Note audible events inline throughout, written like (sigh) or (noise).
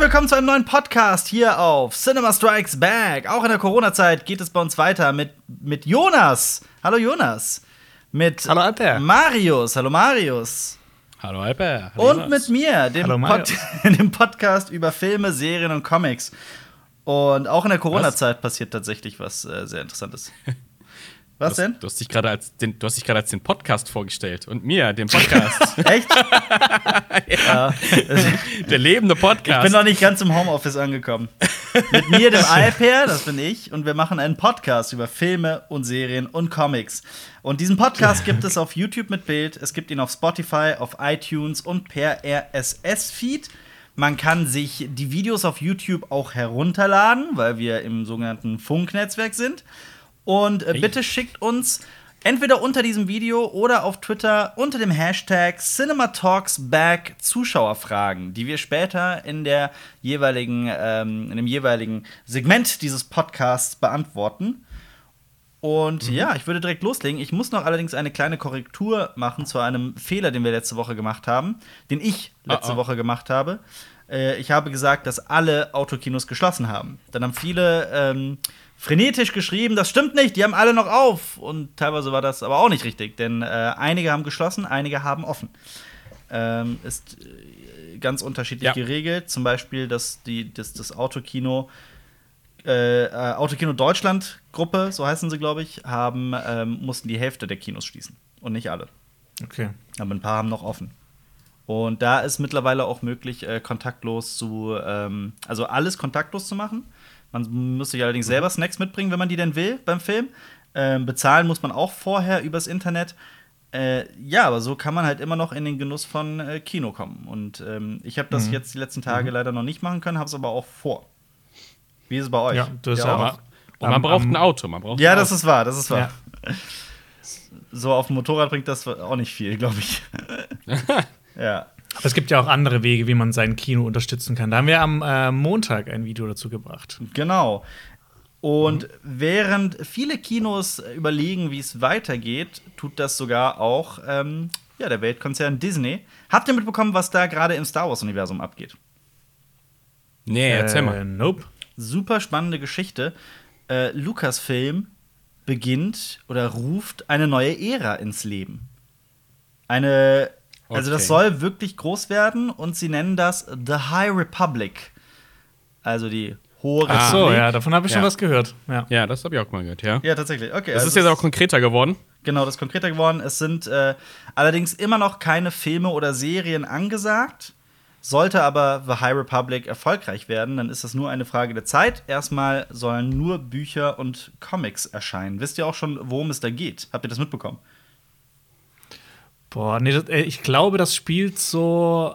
Herzlich willkommen zu einem neuen Podcast hier auf Cinema Strikes Back. Auch in der Corona-Zeit geht es bei uns weiter mit, mit Jonas. Hallo Jonas. Mit Hallo Alper. Marius. Hallo Marius. Hallo Alper. Hallo Und Jonas. mit mir, dem, Hallo, Pod (laughs) dem Podcast über Filme, Serien und Comics. Und auch in der Corona-Zeit passiert tatsächlich was äh, sehr Interessantes. (laughs) Was Du denn? Du hast dich gerade als den, du hast dich gerade als den Podcast vorgestellt und mir den (laughs) Podcast, Echt? (laughs) ja. der lebende Ich Podcast. bin noch nicht ganz im Homeoffice angekommen. Mit mir, dem (laughs) Alper, das bin ich, und wir machen einen Podcast über Filme und Serien und Comics. Und diesen Podcast gibt es auf YouTube mit Bild, es gibt ihn auf Spotify, auf iTunes und per RSS-Feed. Man kann sich die Videos auf YouTube auch herunterladen, weil wir im sogenannten Funknetzwerk sind. Und äh, bitte schickt uns entweder unter diesem Video oder auf Twitter unter dem Hashtag CinemaTalksBack Zuschauerfragen, die wir später in der jeweiligen, ähm, in dem jeweiligen Segment dieses Podcasts beantworten. Und ja, ich würde direkt loslegen. Ich muss noch allerdings eine kleine Korrektur machen zu einem Fehler, den wir letzte Woche gemacht haben, den ich letzte Ah, ah. Woche gemacht habe. Äh, ich habe gesagt, dass alle Autokinos geschlossen haben. Dann haben viele ähm, frenetisch geschrieben, das stimmt nicht, die haben alle noch auf. Und teilweise war das aber auch nicht richtig, denn äh, einige haben geschlossen, einige haben offen. Ähm, ist äh, ganz unterschiedlich Ja. geregelt. Zum Beispiel, dass die, das, das Autokino äh, äh, Autokino Deutschland Gruppe, so heißen sie, glaube ich, haben, ähm, mussten die Hälfte der Kinos schließen. Und nicht alle. Okay. Aber ein paar haben noch offen. Und da ist mittlerweile auch möglich, äh, kontaktlos zu, ähm, also alles kontaktlos zu machen. Man muss sich allerdings selber Snacks mitbringen, wenn man die denn will beim Film. Ähm, bezahlen muss man auch vorher übers Internet. Äh, ja, aber so kann man halt immer noch in den Genuss von äh, Kino kommen. Und ähm, ich habe das jetzt die letzten Tage leider noch nicht machen können, habe es aber auch vor. Wie ist es bei euch? Ja, das ist Ja, aber- auch. Und man Am- braucht ein Auto. Man braucht Ja, ein das ist wahr, das ist wahr. Ja. So auf dem Motorrad bringt das auch nicht viel, glaube ich. (laughs) ja. Aber es gibt ja auch andere Wege, wie man sein Kino unterstützen kann. Da haben wir am äh, Montag ein Video dazu gebracht. Genau. Und während viele Kinos überlegen, wie es weitergeht, tut das sogar auch ähm, ja, der Weltkonzern Disney. Habt ihr mitbekommen, was da gerade im Star Wars-Universum abgeht? Nee, erzähl Äh, mal. Nope. Super spannende Geschichte. Äh, Lucasfilm beginnt oder ruft eine neue Ära ins Leben. Eine, also das Okay. soll wirklich groß werden und sie nennen das The High Republic. Also die hohe Ah. Ach so, Republik. ja, davon habe ich schon Ja. was gehört. Ja. Ja, das habe ich auch mal gehört, ja. Ja, tatsächlich. Okay. Das also ist jetzt auch konkreter geworden. Genau, das ist konkreter geworden. Es sind äh, allerdings immer noch keine Filme oder Serien angesagt. Sollte aber The High Republic erfolgreich werden, dann ist das nur eine Frage der Zeit. Erstmal sollen nur Bücher und Comics erscheinen. Wisst ihr auch schon, worum es da geht? Habt ihr das mitbekommen? Boah, nee, das, äh, ich glaube, das spielt so,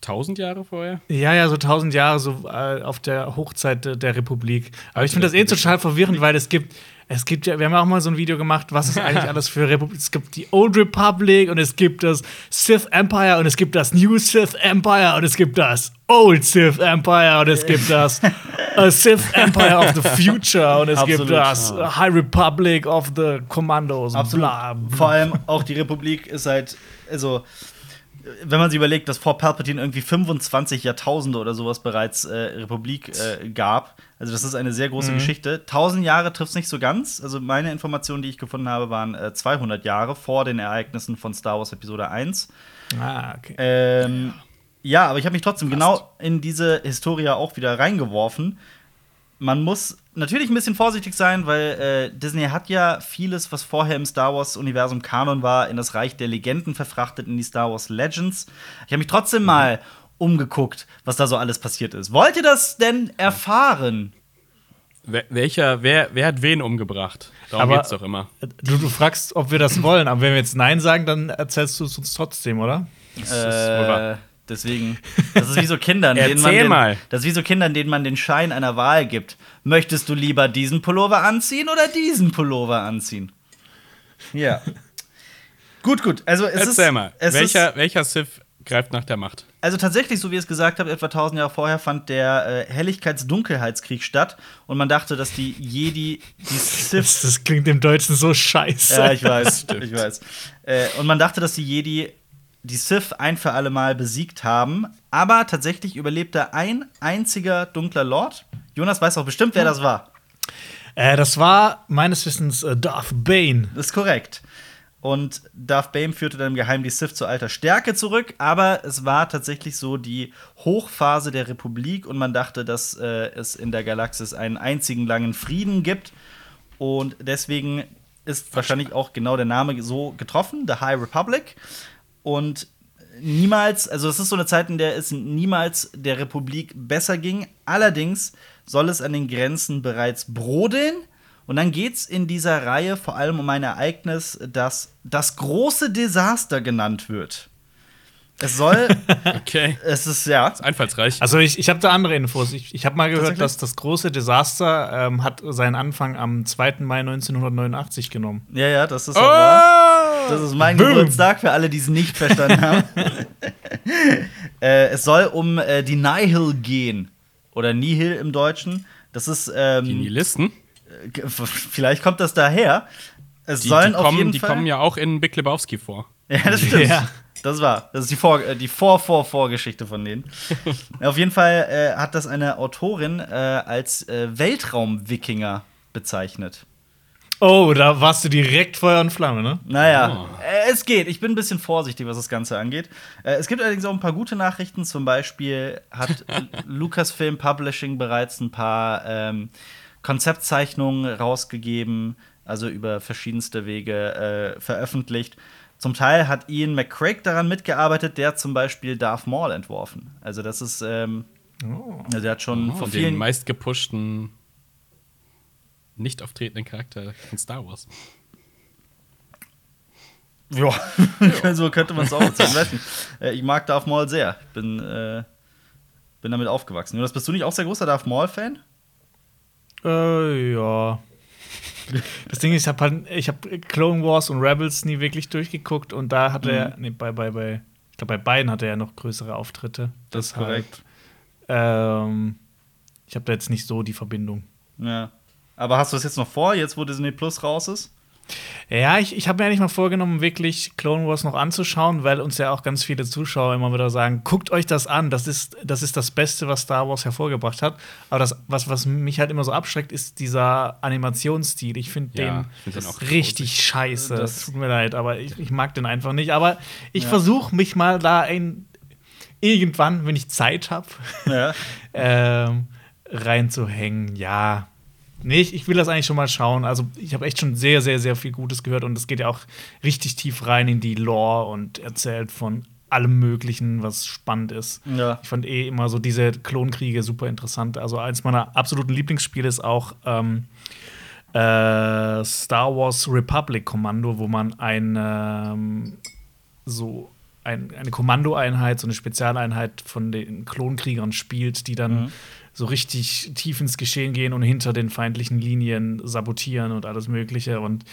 Tausend Jahre vorher? ja, ja, so tausend Jahre so äh, auf der Hochzeit der, der Republik. Aber ich finde das eh total verwirrend, weil es gibt, es gibt ja, wir haben ja auch mal so ein Video gemacht, was ist eigentlich alles für Republik. Es gibt die Old Republic und es gibt das Sith Empire und es gibt das New Sith Empire und es gibt das Old Sith Empire und es gibt das äh, Sith Empire of the Future und es gibt Absolut. das äh, High Republic of the Commandos. Absolut. Bla, bla. Vor allem auch die Republik ist halt, also, wenn man sich überlegt, dass vor Palpatine irgendwie 25 Jahrtausende oder sowas bereits äh, Republik äh, gab. Also, das ist eine sehr Mhm. große Geschichte. 1000 Jahre trifft es nicht so ganz. Also, meine Informationen, die ich gefunden habe, waren äh, 200 Jahre vor den Ereignissen von Star Wars Episode 1. Ah, okay. Ähm, ja, aber ich habe mich trotzdem genau in diese Historie auch wieder reingeworfen. Man muss natürlich ein bisschen vorsichtig sein, weil äh, Disney hat ja vieles, was vorher im Star Wars-Universum Kanon war, in das Reich der Legenden verfrachtet, in die Star Wars Legends. Ich habe mich trotzdem mal umgeguckt, was da so alles passiert ist. Wollt ihr das denn erfahren? Wer, welcher, wer, wer hat wen umgebracht? Darum Aber- geht's doch immer. Du, du fragst, ob wir das wollen, aber wenn wir jetzt Nein sagen, dann erzählst du es uns trotzdem, oder? Das ist wohl wahr. Deswegen, das ist wie so Kindern, denen man den, das ist wie so Kindern, denen man den Schein einer Wahl gibt. Möchtest du lieber diesen Pullover anziehen oder diesen Pullover anziehen? Ja. (laughs) gut, gut. Also es Erzähl ist, mal. Es Welcher, ist, welcher Sith greift nach der Macht? also tatsächlich, so wie ihr es gesagt habt, etwa 1000 Jahre vorher fand der äh, Helligkeits-Dunkelheitskrieg statt und man dachte, dass die Jedi die (laughs) Sith Das, das klingt im Deutschen so scheiße. Ja, ich weiß, (laughs) ich weiß. Äh, und man dachte, dass die Jedi die Sith ein für alle Mal besiegt haben. Aber tatsächlich überlebte ein einziger dunkler Lord. Jonas weiß auch bestimmt, wer das war. Äh, das war meines Wissens äh, Darth Bane. Das ist korrekt. Und Darth Bane führte dann im Geheimen die Sith zu alter Stärke zurück, aber es war tatsächlich so die Hochphase der Republik und man dachte, dass äh, es in der Galaxis einen einzigen langen Frieden gibt. Und deswegen ist wahrscheinlich auch genau der Name so getroffen, The High Republic. Und niemals, also es ist so eine Zeit, in der es niemals der Republik besser ging. Allerdings soll es an den Grenzen bereits brodeln. Und dann geht es in dieser Reihe vor allem um ein Ereignis, das das große Desaster genannt wird. Es soll, (laughs) Okay. es ist ja, Ist einfallsreich. Also ich, ich habe da andere Infos. Ich, ich habe mal gehört, dass das große Desaster ähm, hat seinen Anfang am 2. Mai 1989 genommen. ja, ja, das ist oh! Das ist mein Boom. Geburtstag für alle, die es nicht verstanden haben. (laughs) äh, es soll um äh, die Nihil gehen. Oder Nihil im Deutschen. Das ist. Ähm, Die Nihilisten, G- (laughs) Vielleicht kommt das daher. Es die, sollen die, auf kommen, jeden die Fall. kommen ja auch in Big Lebowski vor. Ja, das stimmt. Ja. Das war. Das ist die Vor äh, die Vor Vor Vorgeschichte von denen. (laughs) auf jeden Fall äh, hat das eine Autorin äh, als äh, Weltraum-Wikinger bezeichnet. Oh, da warst du direkt Feuer und Flamme, ne? Naja, Oh. äh, es geht. Ich bin ein bisschen vorsichtig, was das Ganze angeht. Äh, es gibt allerdings auch ein paar gute Nachrichten. Zum Beispiel hat (laughs) Lucasfilm Publishing bereits ein paar ähm, Konzeptzeichnungen rausgegeben, also über verschiedenste Wege veröffentlicht. Zum Teil hat Ian McCraig daran mitgearbeitet, der zum Beispiel Darth Maul entworfen. Also das ist, ähm, also der hat schon vor Und den vielen meistgepushten, nicht auftretenden Charakter in Star Wars. Ja, (laughs) so könnte man es auch erzählen. Ich weiß nicht. Äh, Ich mag Darth Maul sehr. Ich bin, äh, bin damit aufgewachsen. Jonas, bist du nicht auch sehr großer Darth Maul-Fan? Äh, ja. Das Ding ist, ich habe halt, ich habe Clone Wars und Rebels nie wirklich durchgeguckt und da hat er, nee, bei, bei, bei, ich glaube, bei beiden hatte er noch größere Auftritte. Das ist korrekt. Ähm, ich habe da jetzt nicht so die Verbindung. Ja. Aber hast du das jetzt noch vor, jetzt wo Disney Plus raus ist? Ja, ich, ich habe mir eigentlich mal vorgenommen, wirklich Clone Wars noch anzuschauen, weil uns ja auch ganz viele Zuschauer immer wieder sagen, guckt euch das an, das ist das, ist das Beste, was Star Wars hervorgebracht hat. Aber das, was, was mich halt immer so abschreckt, ist dieser Animationsstil. Ich finde Ja, den, find den auch richtig scheiße. Das- Das tut mir leid, aber ich, ich mag den einfach nicht. Aber ich Ja. versuche mich mal da ein, irgendwann, wenn ich Zeit habe, Ja. (laughs) ähm, reinzuhängen. Ja. Nee, ich, ich will das eigentlich schon mal schauen. Also, ich habe echt schon sehr, sehr, sehr viel Gutes gehört und es geht ja auch richtig tief rein in die Lore und erzählt von allem Möglichen, was spannend ist. Ja. Ich fand eh immer so diese Klonkriege super interessant. Also, eins meiner absoluten Lieblingsspiele ist auch ähm, äh, Star Wars Republic Kommando, wo man ein ähm, so ein, eine Kommandoeinheit, so eine Spezialeinheit von den Klonkriegern spielt, die dann Mhm. So richtig tief ins Geschehen gehen und hinter den feindlichen Linien sabotieren und alles Mögliche. Und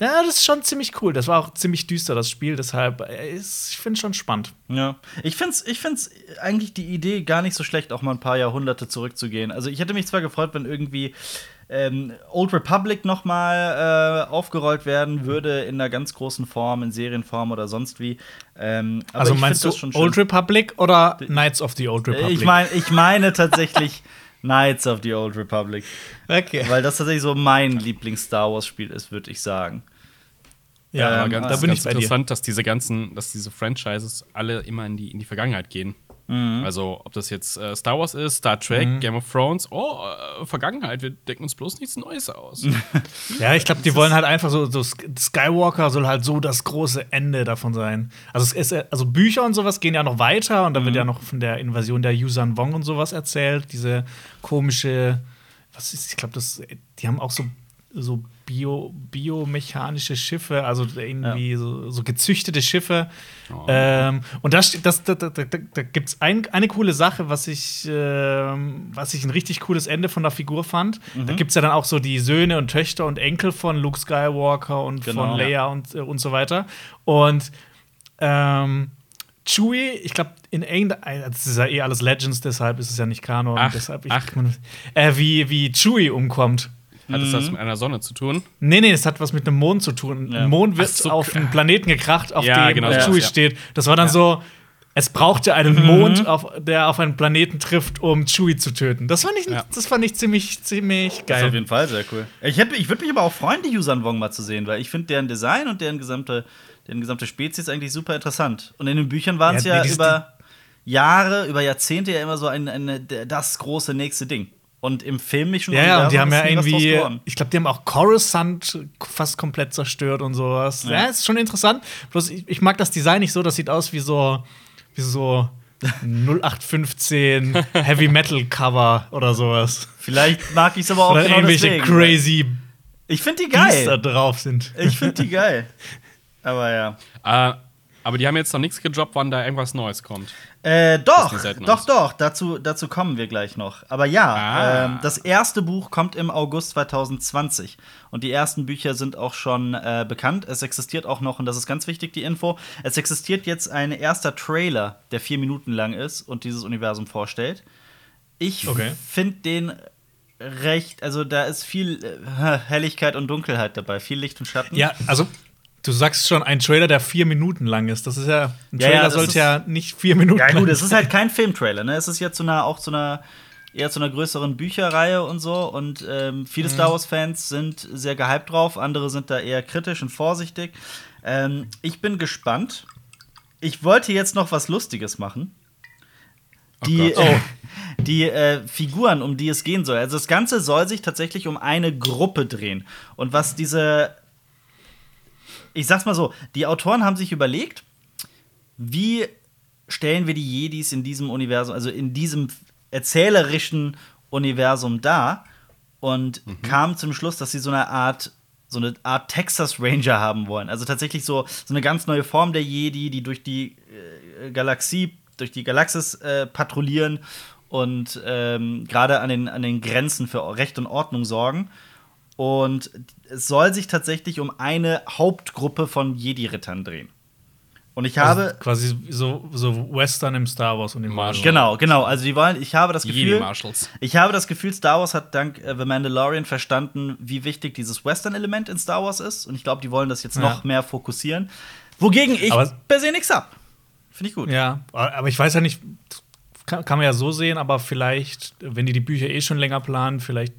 ja, das ist schon ziemlich cool. Das war auch ziemlich düster, das Spiel. Deshalb, äh, ist, ich finde es schon spannend. Ja. Ich find's, ich find's eigentlich die Idee gar nicht so schlecht, auch mal ein paar Jahrhunderte zurückzugehen. Also ich hätte mich zwar gefreut, wenn irgendwie ähm, Old Republic noch mal äh, aufgerollt werden würde in einer ganz großen Form, in Serienform oder sonst wie. Ähm, aber also meinst du das schon. Old Republic oder Knights of the Old Republic? Ich meine, ich meine tatsächlich (laughs) Knights of the Old Republic, okay. weil das tatsächlich so mein Lieblings-Star Wars-Spiel ist, würde ich sagen. Ja, Ähm, ganz, da bin ganz ich bei dir. interessant, dass diese ganzen, dass diese Franchises alle immer in die, in die Vergangenheit gehen. Mhm. Also, ob das jetzt äh, Star Wars ist, Star Trek, Game of Thrones, oh, äh, Vergangenheit, wir decken uns bloß nichts Neues aus. (laughs) Ja, ich glaube, die wollen halt einfach so, so Sk- Skywalker soll halt so das große Ende davon sein. Also, es ist, also Bücher und sowas gehen ja noch weiter und da wird ja noch von der Invasion der Yuuzhan Vong und sowas erzählt. Diese komische, was ist, ich glaube, das, die haben auch so, so Bio, biomechanische Schiffe, also irgendwie so, so gezüchtete Schiffe. Oh. Ähm, und das, das, da, da, da, da gibt es ein, eine coole Sache, was ich, ähm, was ich ein richtig cooles Ende von der Figur fand. Da gibt es ja dann auch so die Söhne und Töchter und Enkel von Luke Skywalker und Genau. von Leia und, äh, und so weiter. Und ähm, Chewie, ich glaube, in irgendein, das ist ja eh alles Legends, deshalb ist es ja nicht Kanon. Ach, deshalb ich, ach. äh, wie, wie Chewie umkommt. Hat das Mhm. was mit einer Sonne zu tun? Nee, nee, es hat was mit einem Mond zu tun. Ja. Ein Mond wird so, auf einen Planeten gekracht, auf Ja, dem genau, äh, das, Chewie ja. steht. Das war dann so, es brauchte einen Mond, auf, der auf einen Planeten trifft, um Chewie zu töten. Das fand ich, Ja. das fand ich ziemlich, ziemlich Das ist geil. auf jeden Fall sehr cool. Ich, ich würde mich aber auch freuen, die Yuuzhan Vong mal zu sehen, weil ich finde deren Design und deren gesamte, deren gesamte Spezies eigentlich super interessant. Und in den Büchern waren es Ja, ja, über Jahre, über Jahrzehnte ja immer so ein, eine, das große nächste Ding. Und im filmischen Ja, ja, und die haben ja irgendwie, geworden. ich glaube, die haben auch Coruscant fast komplett zerstört und sowas. Ja, Ja. ist schon interessant. Bloß ich, ich mag das Design nicht so, das sieht aus wie so, wie so 0815 (laughs) Heavy Metal Cover oder sowas. Vielleicht mag ich es aber auch Oder genau irgendwelche deswegen. crazy Ich finde die Beasts da geil. drauf sind. Ich finde die geil. (laughs) Aber ja. Äh, aber die haben jetzt noch nichts gedroppt, wann da irgendwas Neues kommt. Äh, doch, doch, doch, dazu, dazu kommen wir gleich noch. Aber ja, Ah. ähm, das erste Buch kommt im August 2020 und die ersten Bücher sind auch schon äh, bekannt. Es existiert auch noch, und das ist ganz wichtig, die Info, es existiert jetzt ein erster Trailer, der vier Minuten lang ist und dieses Universum vorstellt. Ich Okay. finde den recht, also da ist viel äh, Helligkeit und Dunkelheit dabei, viel Licht und Schatten. Ja, also du sagst schon, ein Trailer, der vier Minuten lang ist. Das ist ja, ein Ja, Trailer ja, das sollte ja nicht vier Minuten Ja, lang gut, es ist sein. halt kein Filmtrailer, ne? Es ist ja zu einer, auch zu einer, eher zu einer größeren Bücherreihe und so. Und ähm, viele Star Wars-Fans sind sehr gehypt drauf, andere sind da eher kritisch und vorsichtig. Ähm, ich bin gespannt. Ich wollte jetzt noch was Lustiges machen. Die, Gott. äh, die äh, Figuren, um die es gehen soll. Also das Ganze soll sich tatsächlich um eine Gruppe drehen. Und was diese ich sag's mal so, die Autoren haben sich überlegt, wie stellen wir die Jedis in diesem Universum, also in diesem erzählerischen Universum dar und kamen zum Schluss, dass sie so eine Art so eine Art Texas Ranger haben wollen. Also tatsächlich so, so eine ganz neue Form der Jedi, die durch die äh, Galaxie, durch die Galaxis äh, patrouillieren und ähm, gerade an den, an den Grenzen für Recht und Ordnung sorgen. Und es soll sich tatsächlich um eine Hauptgruppe von Jedi-Rittern drehen. Und ich habe. Also quasi so, so Western im Star Wars Universum. Marshall. Genau, genau. Also die wollen, ich habe das Gefühl, ich habe das Gefühl, Star Wars hat dank äh, The Mandalorian verstanden, wie wichtig dieses Western-Element in Star Wars ist. Und ich glaube, die wollen das jetzt Ja. noch mehr fokussieren. Wogegen ich Aber- per se nichts hab. Finde ich gut. Ja, aber ich weiß ja nicht, kann, kann man ja so sehen, aber vielleicht, wenn die die Bücher eh schon länger planen, vielleicht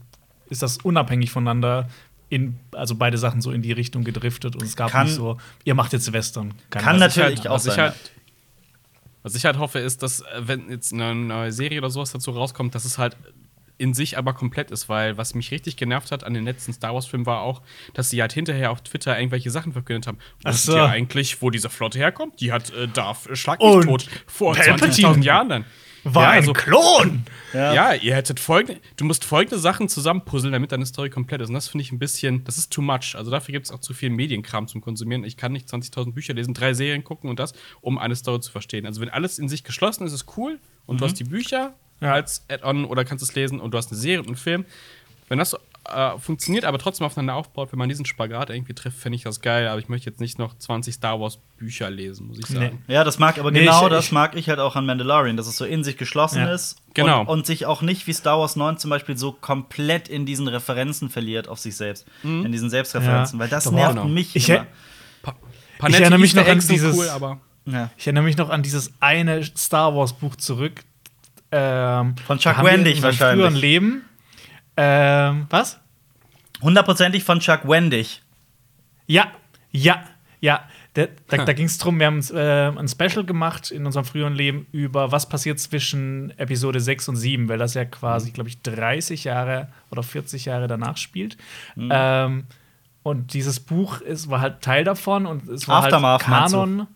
ist das unabhängig voneinander in, also beide Sachen so in die Richtung gedriftet und es gab Kann- nicht so, ihr macht jetzt Western. Keine Kann Ahnung. natürlich halt, auch was ich sein. halt, was ich halt hoffe, ist, dass, äh, wenn jetzt eine neue Serie oder sowas dazu rauskommt, dass es halt in sich aber komplett ist, weil was mich richtig genervt hat an den letzten Star Wars-Filmen war auch, dass sie halt hinterher auf Twitter irgendwelche Sachen verkündet haben. Wusstet so. ihr eigentlich, wo diese Flotte herkommt? Die hat äh, Darth äh, Schlag mich Und tot vor Palpatine 20.000 Jahren dann. War ja, ein also, Klon! ja. ihr hättet folgende, du musst folgende Sachen zusammenpuzzeln, damit deine Story komplett ist. Und das finde ich ein bisschen, das ist too much. Also dafür gibt es auch zu viel Medienkram zum Konsumieren. Ich kann nicht 20.000 Bücher lesen, drei Serien gucken und das, um eine Story zu verstehen. Also wenn alles in sich geschlossen ist, ist es cool. Und du hast die Bücher Ja. als Add-on oder kannst es lesen und du hast eine Serie und einen Film. Wenn das äh, funktioniert, aber trotzdem aufeinander aufbaut, wenn man diesen Spagat irgendwie trifft, finde ich das geil. Aber ich möchte jetzt nicht noch 20 Star Wars Bücher lesen, muss ich sagen. Ja, das mag, aber Nee, genau ich- das ich- mag ich halt auch an Mandalorian, dass es so in sich geschlossen Ja. ist Genau. und, und sich auch nicht wie Star Wars 9 zum Beispiel so komplett in diesen Referenzen verliert auf sich selbst, in diesen Selbstreferenzen, Ja. weil das Aber nervt genau. mich Ich immer. Pa Ich erinnere mich noch an dieses- cool, aber Ja. Ich erinnere mich noch an dieses eine Star Wars Buch zurück. Ähm, Von Chuck Wendig wahrscheinlich. früheren Leben. Ähm, was? Hundertprozentig von Chuck Wendig. Ja, ja, ja. Da, da, da ging es darum, wir haben äh, ein Special gemacht in unserem früheren Leben über was passiert zwischen Episode 6 und 7, weil das ja quasi, glaube ich, 30 Jahre oder 40 Jahre danach spielt. Mhm. Ähm, und dieses Buch ist, war halt Teil davon und es war Aftermath, halt meinst du? Kanon.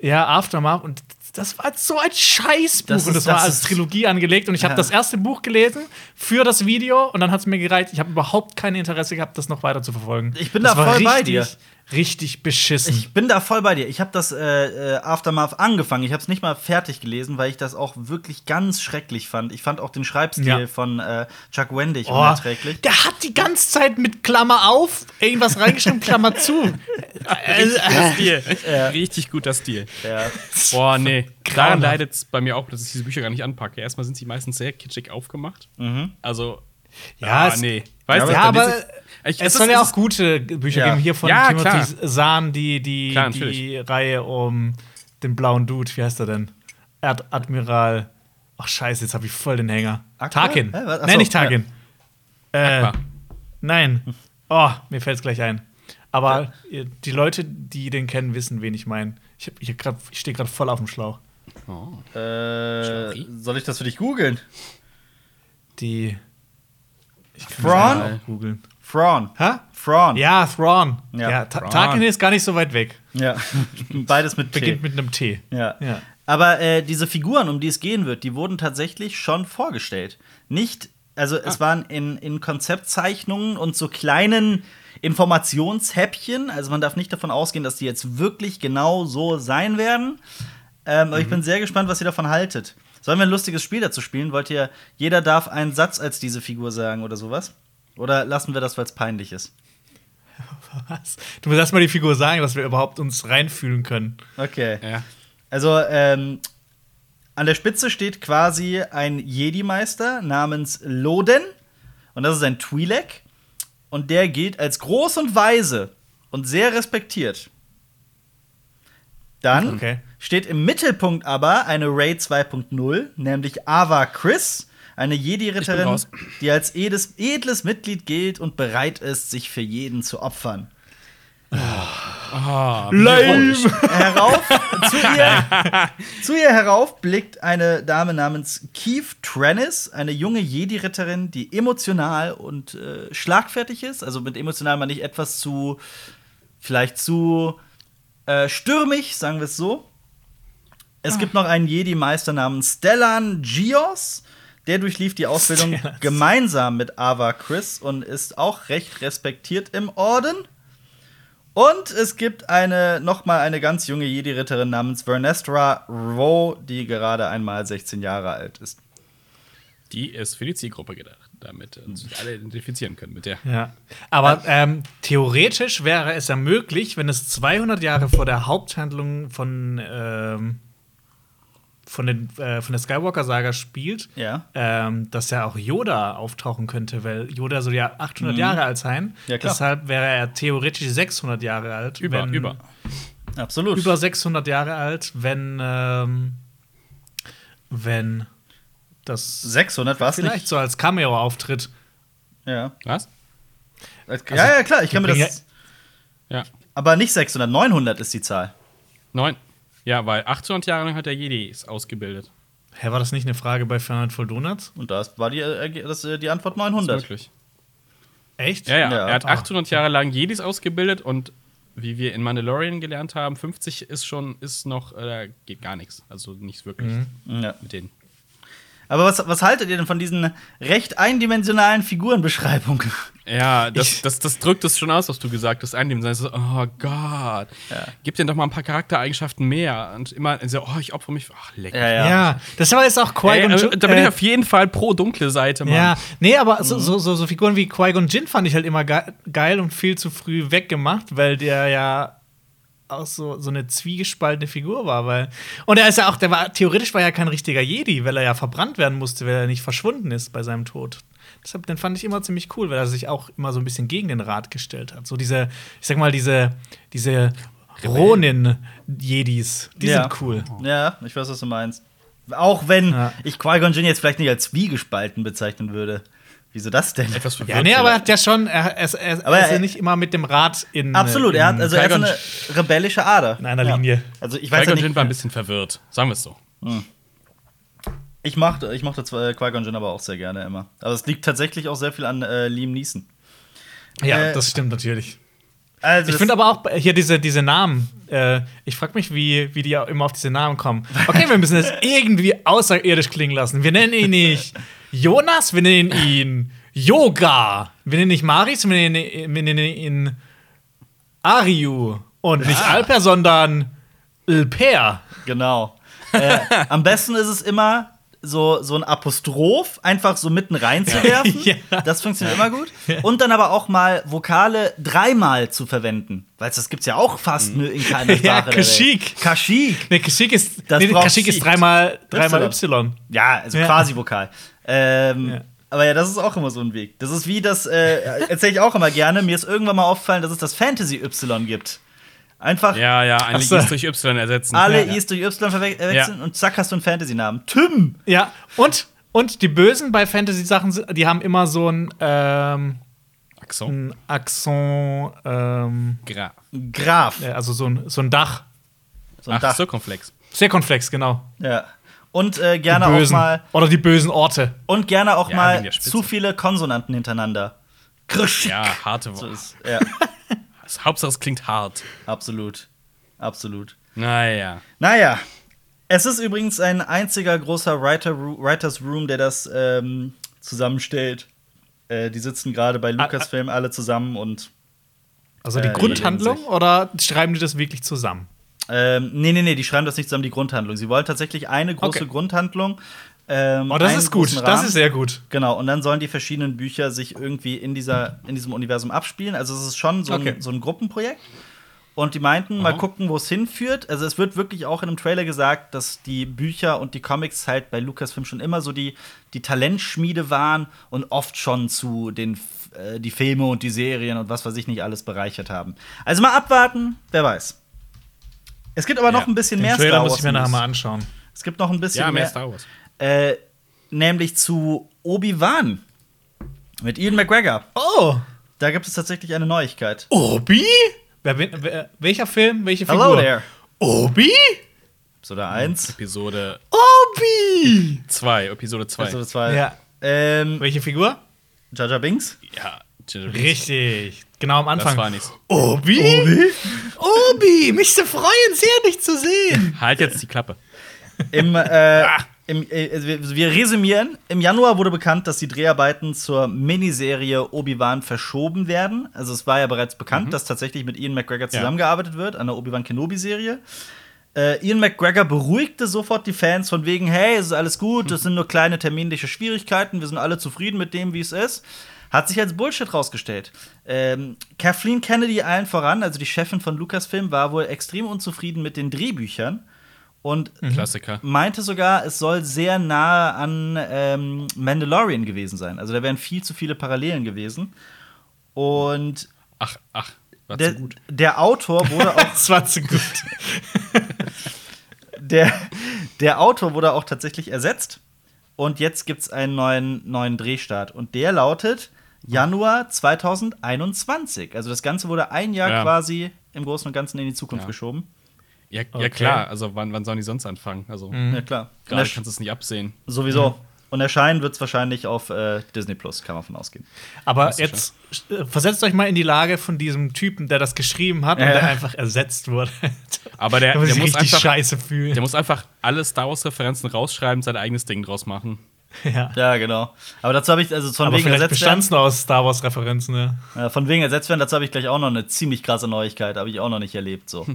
Ja, Aftermath. Und das war so ein Scheißbuch. Das und ist- das war als Trilogie angelegt. Und ich habe Ja. das erste Buch gelesen für das Video und dann hat es mir gereicht. Ich habe überhaupt kein Interesse gehabt, das noch weiter zu verfolgen. Ich bin das da voll bei dir. Richtig beschissen. Ich bin da voll bei dir. Ich habe das äh, äh, Aftermath angefangen. Ich habe es nicht mal fertig gelesen, weil ich das auch wirklich ganz schrecklich fand. Ich fand auch den Schreibstil Ja. von äh, Chuck Wendig Oh, unerträglich. der hat die ganze Zeit mit Klammer auf irgendwas reingeschrieben, Klammer zu. guter (laughs) Stil. Richtig guter Stil. Ja. Boah, nee. Daran leidet es bei mir auch, dass ich diese Bücher gar nicht anpacke. Erstmal sind sie meistens sehr kitschig aufgemacht. Mhm. Also, Ja, ah, nee. Weißt du, ja, dann aber ich- es ist- soll ja auch gute Bücher Ja. geben. Hier von Ja, Timothy klar. Zahn, die, die, Klar, die. Reihe um den blauen Dude. Wie heißt er denn? Ad Admiral. Ach, scheiße, jetzt habe ich voll den Hänger. Aqua? Tarkin. Ach Nein, nicht Tarkin. Äh, Aqua. nein. Oh, mir fällt es gleich ein. Aber ihr- die Leute, die den kennen, wissen, wen ich meine. Ich, hab- ich, grad- ich stehe gerade voll auf dem Schlauch. Äh, Schlauchi? soll ich das für dich googeln? Die. Ich kann Thrawn? das auch googeln. Thrawn. Hä? Thrawn. Ja, Thrawn. Ja, Ja, Thrawn. Tarkin ist gar nicht so weit weg. Ja. (laughs) Beides mit T. Beginnt mit einem T. Ja. Ja. Aber äh, diese Figuren, um die es gehen wird, die wurden tatsächlich schon vorgestellt. Nicht, also es waren in, in Konzeptzeichnungen und so kleinen Informationshäppchen. Also man darf nicht davon ausgehen, dass die jetzt wirklich genau so sein werden. Ähm, aber ich bin sehr gespannt, was ihr davon haltet. Sollen wir ein lustiges Spiel dazu spielen? Wollt ihr, jeder darf einen Satz als diese Figur sagen oder sowas? Oder lassen wir das, weil es peinlich ist? (laughs) Was? Du musst erst mal die Figur sagen, dass wir überhaupt uns reinfühlen können. Okay. Ja. Also, ähm, an der Spitze steht quasi ein Jedi-Meister namens Loden. Und das ist ein Twi'lek. Und der gilt als groß und weise und sehr respektiert. Dann Okay. steht im Mittelpunkt aber eine Ray 2.0, nämlich Ava Chris, eine Jedi-Ritterin, die als edles, edles Mitglied gilt und bereit ist, sich für jeden zu opfern. Ah, Lame! herauf, zu ihr, zu ihr herauf blickt eine Dame namens Keith Trennis, eine junge Jedi-Ritterin, die emotional und äh, schlagfertig ist. Also mit emotional meine ich etwas zu, vielleicht zu äh, stürmig, sagen wir es so. Es gibt noch einen Jedi-Meister namens Stellan Gios. Der durchlief die Ausbildung gemeinsam mit Ava Chris und ist auch recht respektiert im Orden. Und es gibt eine noch mal eine ganz junge Jedi-Ritterin namens Vernestra Rowe, die gerade einmal 16 Jahre alt ist. Die ist für die Zielgruppe gedacht, damit äh, sich alle identifizieren können mit der. Ja. Aber ähm, theoretisch wäre es ja möglich, wenn es 200 Jahre vor der Haupthandlung von, ähm, von, den, äh, von der Skywalker-Saga spielt, Ja. ähm, dass ja auch Yoda auftauchen könnte, weil Yoda soll ja 800 Jahre alt sein. Mhm. Ja, klar. Deshalb wäre er theoretisch 600 Jahre alt. Über, wenn, über. Absolut. Über 600 Jahre alt, wenn, ähm, wenn das 600 war es vielleicht nicht. so als Cameo-Auftritt. Ja. Was? ja, ja, klar, ich kann mir das. Ja. Aber nicht 600, 900 ist die Zahl. Neun. Ja, weil 800 Jahre lang hat der Jedis ausgebildet. Hä, war das nicht eine Frage bei Fernand Full Donuts? Und das war die, äh, das, äh, die Antwort Ist 900. möglich. Echt? Ja, ja, Ja. Er hat Ah. 800 Jahre lang Jedis ausgebildet und wie wir in Mandalorian gelernt haben, 50 ist schon, ist noch, äh, geht gar nichts. Also nicht wirklich Ja. mit denen. Aber was, was haltet ihr denn von diesen recht eindimensionalen Figurenbeschreibungen? Ja, das, Ich- das, das drückt es schon aus, was du gesagt hast. So, oh Gott. Gib dir doch mal ein paar Charaktereigenschaften mehr. Und immer so, oh, ich opfere mich. Ach, lecker. Ja. das war jetzt auch Qui-Gon also, Jinn- da bin ich äh, auf jeden Fall pro dunkle Seite, Mann. Ja, nee, aber so, so, so, so Figuren wie Qui-Gon Jinn fand ich halt immer ge geil und viel zu früh weggemacht, weil der ja auch so, so eine zwiegespaltene Figur war. Weil, und er ist ja auch, der war, theoretisch war ja kein richtiger Jedi, weil er ja verbrannt werden musste, weil er nicht verschwunden ist bei seinem Tod. Deshalb, den fand ich immer ziemlich cool, weil er sich auch immer so ein bisschen gegen den Rat gestellt hat. So diese, ich sag mal, diese, diese Ronin-Jedis, die Ja. sind cool. Ja, ich weiß, was du meinst. Auch wenn Ja. ich Qui-Gon Jinn jetzt vielleicht nicht als zwiegespalten bezeichnen würde. Wieso das denn? Etwas verwirrt. Ja, nee, aber er hat ja schon, er, er, er, Aber er ist ja nicht immer mit dem Rat in. Absolut, in, er hat also er hat eine rebellische Ader. In einer Linie. Also ich weiß ja nicht, war ein bisschen verwirrt. Sagen wir es so. ich mochte, ich mochte zwar Qui-Gon Jinn aber auch sehr gerne immer. Aber es liegt tatsächlich auch sehr viel an äh, Liam Neeson. Ja, Äh, das stimmt natürlich. Also Ich das- finde aber auch hier diese, diese Namen. Äh, ich frage mich, wie, wie die auch immer auf diese Namen kommen. Okay, wir müssen es (laughs) irgendwie außerirdisch klingen lassen. Wir nennen ihn nicht Jonas, wir nennen ihn Yoga. Wir nennen nicht Maris, wir nennen, wir nennen ihn Ariu. Und (laughs) nicht Alper, sondern Ilper. Genau. äh, am besten ist es immer, so, so ein Apostroph einfach so mitten reinzuwerfen. (laughs) Ja. Das funktioniert immer gut. Und dann aber auch mal Vokale dreimal zu verwenden. Weil das gibt's ja auch fast nur in keiner. (laughs) Ja, Sprache. Welt. Kashyyyk. Kashyyyk. Nee, Kashyyyk ist, Das nee, Kashyyyk ist dreimal, dreimal Y. Y. Ja, also Ja. quasi Vokal. Ähm, Ja. Aber ja, das ist auch immer so ein Weg. Das ist wie das, äh, erzähle ich auch immer gerne. Mir ist irgendwann mal aufgefallen, dass es das Fantasy Y gibt. Einfach Ja, ja, eine so. Is durch Y ersetzen. alle ja. I's durch Y verwe- verwechseln Ja. und zack hast du einen Fantasy-Namen. Tim! Ja, und, und die Bösen bei Fantasy-Sachen, die haben immer so ein, ähm, Axon. ein Akzent, ähm, Gra. Graf. ja, also so ein, so ein Dach. So ein Ach, Dach. Circumflex. Circonflex, genau. Ja. Und äh, Die gerne auch bösen. mal Oder die bösen Orte. und gerne auch Ja, mal zu viele Konsonanten hintereinander. Krisch. Ja, harte So Worte. ist, (laughs) ja, Hauptsache, es klingt hart. absolut. Absolut. Naja. Naja. Es ist übrigens ein einziger großer Writer Writers Room, der das ähm, zusammenstellt. Äh, die sitzen gerade bei Lucasfilm alle zusammen und Also die Äh, Grundhandlung oder schreiben die das wirklich zusammen? Ähm, nee, nee, nee, die schreiben das nicht zusammen, die Grundhandlung. Sie wollen tatsächlich eine große Okay. Grundhandlung. Ähm, Oh, das ist gut. Das ist sehr gut. Genau, und dann sollen die verschiedenen Bücher sich irgendwie in, dieser, in diesem Universum abspielen. Also es ist schon so ein, Okay. so ein Gruppenprojekt. Und die meinten, mal Aha. gucken, wo es hinführt. Also es wird wirklich auch in einem Trailer gesagt, dass die Bücher und die Comics halt bei Lucasfilm schon immer so die, die Talentschmiede waren und oft schon zu den äh, die Filme und die Serien und was weiß ich nicht alles bereichert haben. Also mal abwarten, wer weiß. Es gibt aber noch Ja, ein bisschen Den mehr Trailer Star muss Wars ich mir nachher mal anschauen. Es gibt noch ein bisschen Ja, mehr mehr, Star Wars. äh, nämlich zu Obi-Wan mit Ian McGregor. Oh, Da gibt es tatsächlich eine Neuigkeit. Obi? Wer, wer, welcher Film? Welche Figur? Hello there. Obi? Episode 1. Episode Obi! 2. Episode 2. Episode 2. Ja. Ähm, Welche Figur? Jaja Binks. Ja, Richtig. Genau am Das Anfang. war nichts. Obi? Obi? Obi, mich zu freuen, sehr dich zu sehen. (laughs) Halt jetzt die Klappe. Im, äh, im, äh, wir, wir resümieren. Im Januar wurde bekannt, dass die Dreharbeiten zur Miniserie Obi-Wan verschoben werden. Also es war ja bereits bekannt, dass tatsächlich mit Ian McGregor zusammengearbeitet wird an der Obi-Wan Kenobi-Serie. Äh, Ian McGregor beruhigte sofort die Fans von wegen, hey, es ist alles gut, es sind nur kleine terminliche Schwierigkeiten, wir sind alle zufrieden mit dem, wie es ist. Hat sich als Bullshit rausgestellt. Ähm, Kathleen Kennedy allen voran, also die Chefin von Lucasfilm, war wohl extrem unzufrieden mit den Drehbüchern und Klassiker. meinte sogar, es soll sehr nahe an ähm, Mandalorian gewesen sein. Also da wären viel zu viele Parallelen gewesen. Und Ach, ach, war der, zu gut. der Autor wurde auch (laughs) Das war zu gut. (laughs) der, der Autor wurde auch tatsächlich ersetzt. Und jetzt gibt es einen neuen, neuen Drehstart. Und der lautet Januar 2021. Also das Ganze wurde ein Jahr Ja. quasi im Großen und Ganzen in die Zukunft Ja. geschoben. Ja, Okay. ja klar, also wann, wann sollen die sonst anfangen? Also, Ja, klar. Gerade kannst du es nicht absehen. sowieso. Und erscheinen wird es wahrscheinlich auf äh, Disney Plus, kann man von ausgehen. Aber jetzt äh, versetzt euch mal in die Lage von diesem Typen, der das geschrieben hat Ja, und der einfach ersetzt wurde. (laughs) Aber der, (laughs) Der muss der sich muss einfach, scheiße fühlen. der muss einfach alle Star Wars-Referenzen rausschreiben, sein eigenes Ding draus machen. (laughs) ja. Ja, genau. Aber dazu habe ich, also von Aber wegen ersetzt werden, bestand es nur aus Star Wars-Referenzen, ne? äh, von wegen ersetzt werden, dazu habe ich gleich auch noch eine ziemlich krasse Neuigkeit, habe ich auch noch nicht erlebt. So.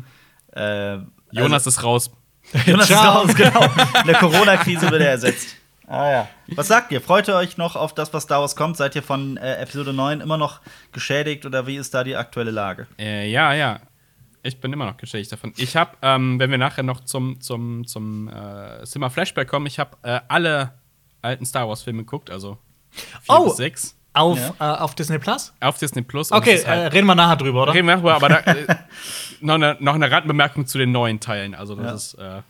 äh, Jonas ist raus. also, (laughs) Jonas ist Ciao. raus, genau. In der (laughs) Corona-Krise wird er ersetzt. Ah ja. Was sagt ihr? Freut ihr euch noch auf das, was Star Wars kommt? Seid ihr von äh, Episode 9 immer noch geschädigt oder wie ist da die aktuelle Lage? Äh, ja, ja. Ich bin immer noch geschädigt davon. Ich habe, ähm, wenn wir nachher noch zum, zum, zum äh, Cinema Flashback kommen, ich habe äh, alle alten Star Wars-Filme geguckt, also vier Oh. bis sechs. Auf, Ja. äh, auf Disney Plus? Auf Disney Plus. Okay, halt- äh, reden wir nachher drüber, oder? Reden wir darüber, aber da, (laughs) äh, noch, eine, noch eine Randbemerkung zu den neuen Teilen. Also, das Ja. ist. Äh,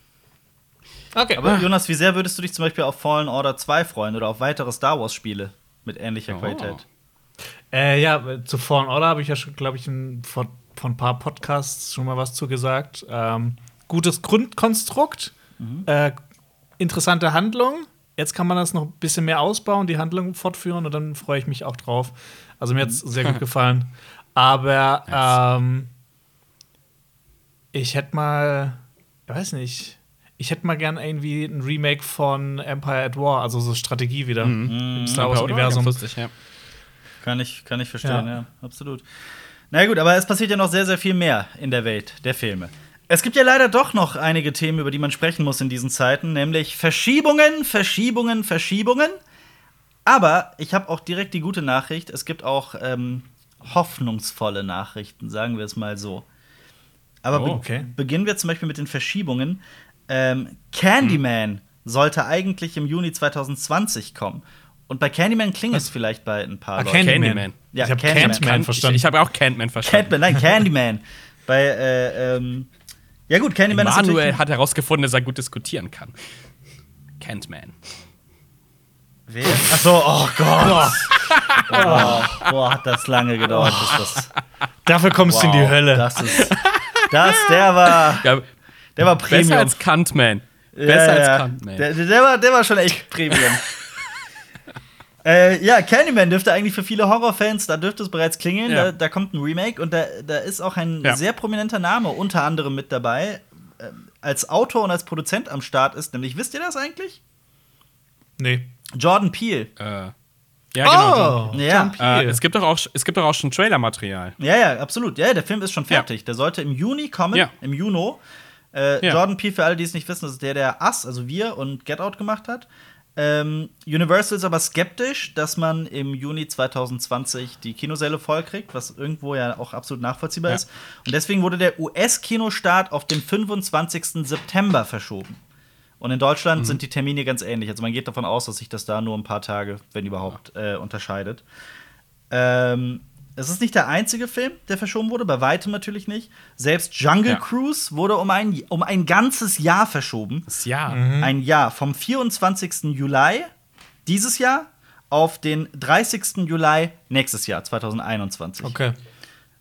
Okay. Aber Jonas, wie sehr würdest du dich zum Beispiel auf Fallen Order 2 freuen oder auf weitere Star Wars-Spiele mit ähnlicher Oh. Qualität? Äh, ja, zu Fallen Order habe ich ja schon, glaube ich, in, vor, vor ein paar Podcasts schon mal was zu gesagt. Ähm, gutes Grundkonstrukt, äh, interessante Handlung. Jetzt kann man das noch ein bisschen mehr ausbauen, die Handlung fortführen und dann freue ich mich auch drauf. Also mir hat es sehr gut (laughs) gefallen. Aber ähm, ich hätte mal, ich weiß nicht, ich hätte mal gern irgendwie ein Remake von Empire at War, also so Strategie wieder im Star Wars-Universum. Ja. Kann ich, kann ich verstehen, ja. Ja. absolut. Na gut, aber es passiert ja noch sehr, sehr viel mehr in der Welt der Filme. Es gibt ja leider doch noch einige Themen, über die man sprechen muss in diesen Zeiten, nämlich Verschiebungen, Verschiebungen, Verschiebungen. Aber ich habe auch direkt die gute Nachricht: Es gibt auch ähm, hoffnungsvolle Nachrichten, sagen wir es mal so. Aber Oh, be okay. beginnen wir zum Beispiel mit den Ähm, Candyman sollte eigentlich im Juni 2020 kommen. Und bei Candyman klingelt es vielleicht bei ein paar Ah, Leuten. Candyman. Candyman. Ja, ich habe Candyman. Candyman verstanden. Ich, ich habe auch Cantman verstanden. Catman, nein, Candyman. bei, äh, ähm, ja gut, Candyman ist Manuel natürlich. hat herausgefunden, dass er gut diskutieren kann. Cantman. Wer? Achso, oh Gott. oh, boah, hat das lange gedauert, bis das. Dafür kommst du in die Wow, Hölle. Das ist. Das, der war. Ja, Der war besser Premium. als Cantman. Ja, Besser ja. als Cantman. Der, der, war, der war schon echt Premium. Äh, ja, Candyman dürfte eigentlich für viele Horrorfans, da dürfte es bereits klingeln. Ja. Da, da kommt ein Remake und da, da ist auch ein Ja. sehr prominenter Name unter anderem mit dabei. Äh, als Autor und als Produzent am Start ist, nämlich, wisst ihr das eigentlich? Nee. Jordan Peele. Äh, ja, genau. Oh, Ja. Äh, es, gibt doch auch, es gibt doch auch schon Trailer-Material. Ja, ja, absolut. Ja, der Film ist schon fertig. Der sollte im Juni kommen, Ja. im Juno. Äh, Ja. Jordan Peele, für alle, die es nicht wissen, das ist der, der Us, also wir und Get Out gemacht hat. Ähm, Universal ist aber skeptisch, dass man im Juni 2020 die Kinosäle vollkriegt, was irgendwo ja auch absolut nachvollziehbar Ja. ist. Und deswegen wurde der US-Kinostart auf den 25. September verschoben. Und in Deutschland Mhm. sind die Termine ganz ähnlich. Also man geht davon aus, dass sich das da nur ein paar Tage, wenn überhaupt, äh, unterscheidet. Ähm, es ist nicht der einzige Film, der verschoben wurde, bei weitem natürlich nicht. Selbst Jungle Ja. Cruise wurde um ein, um ein ganzes Jahr verschoben. Das Jahr. Ein Jahr vom 24. Juli dieses Jahr auf den 30. Juli nächstes Jahr, 2021. Okay.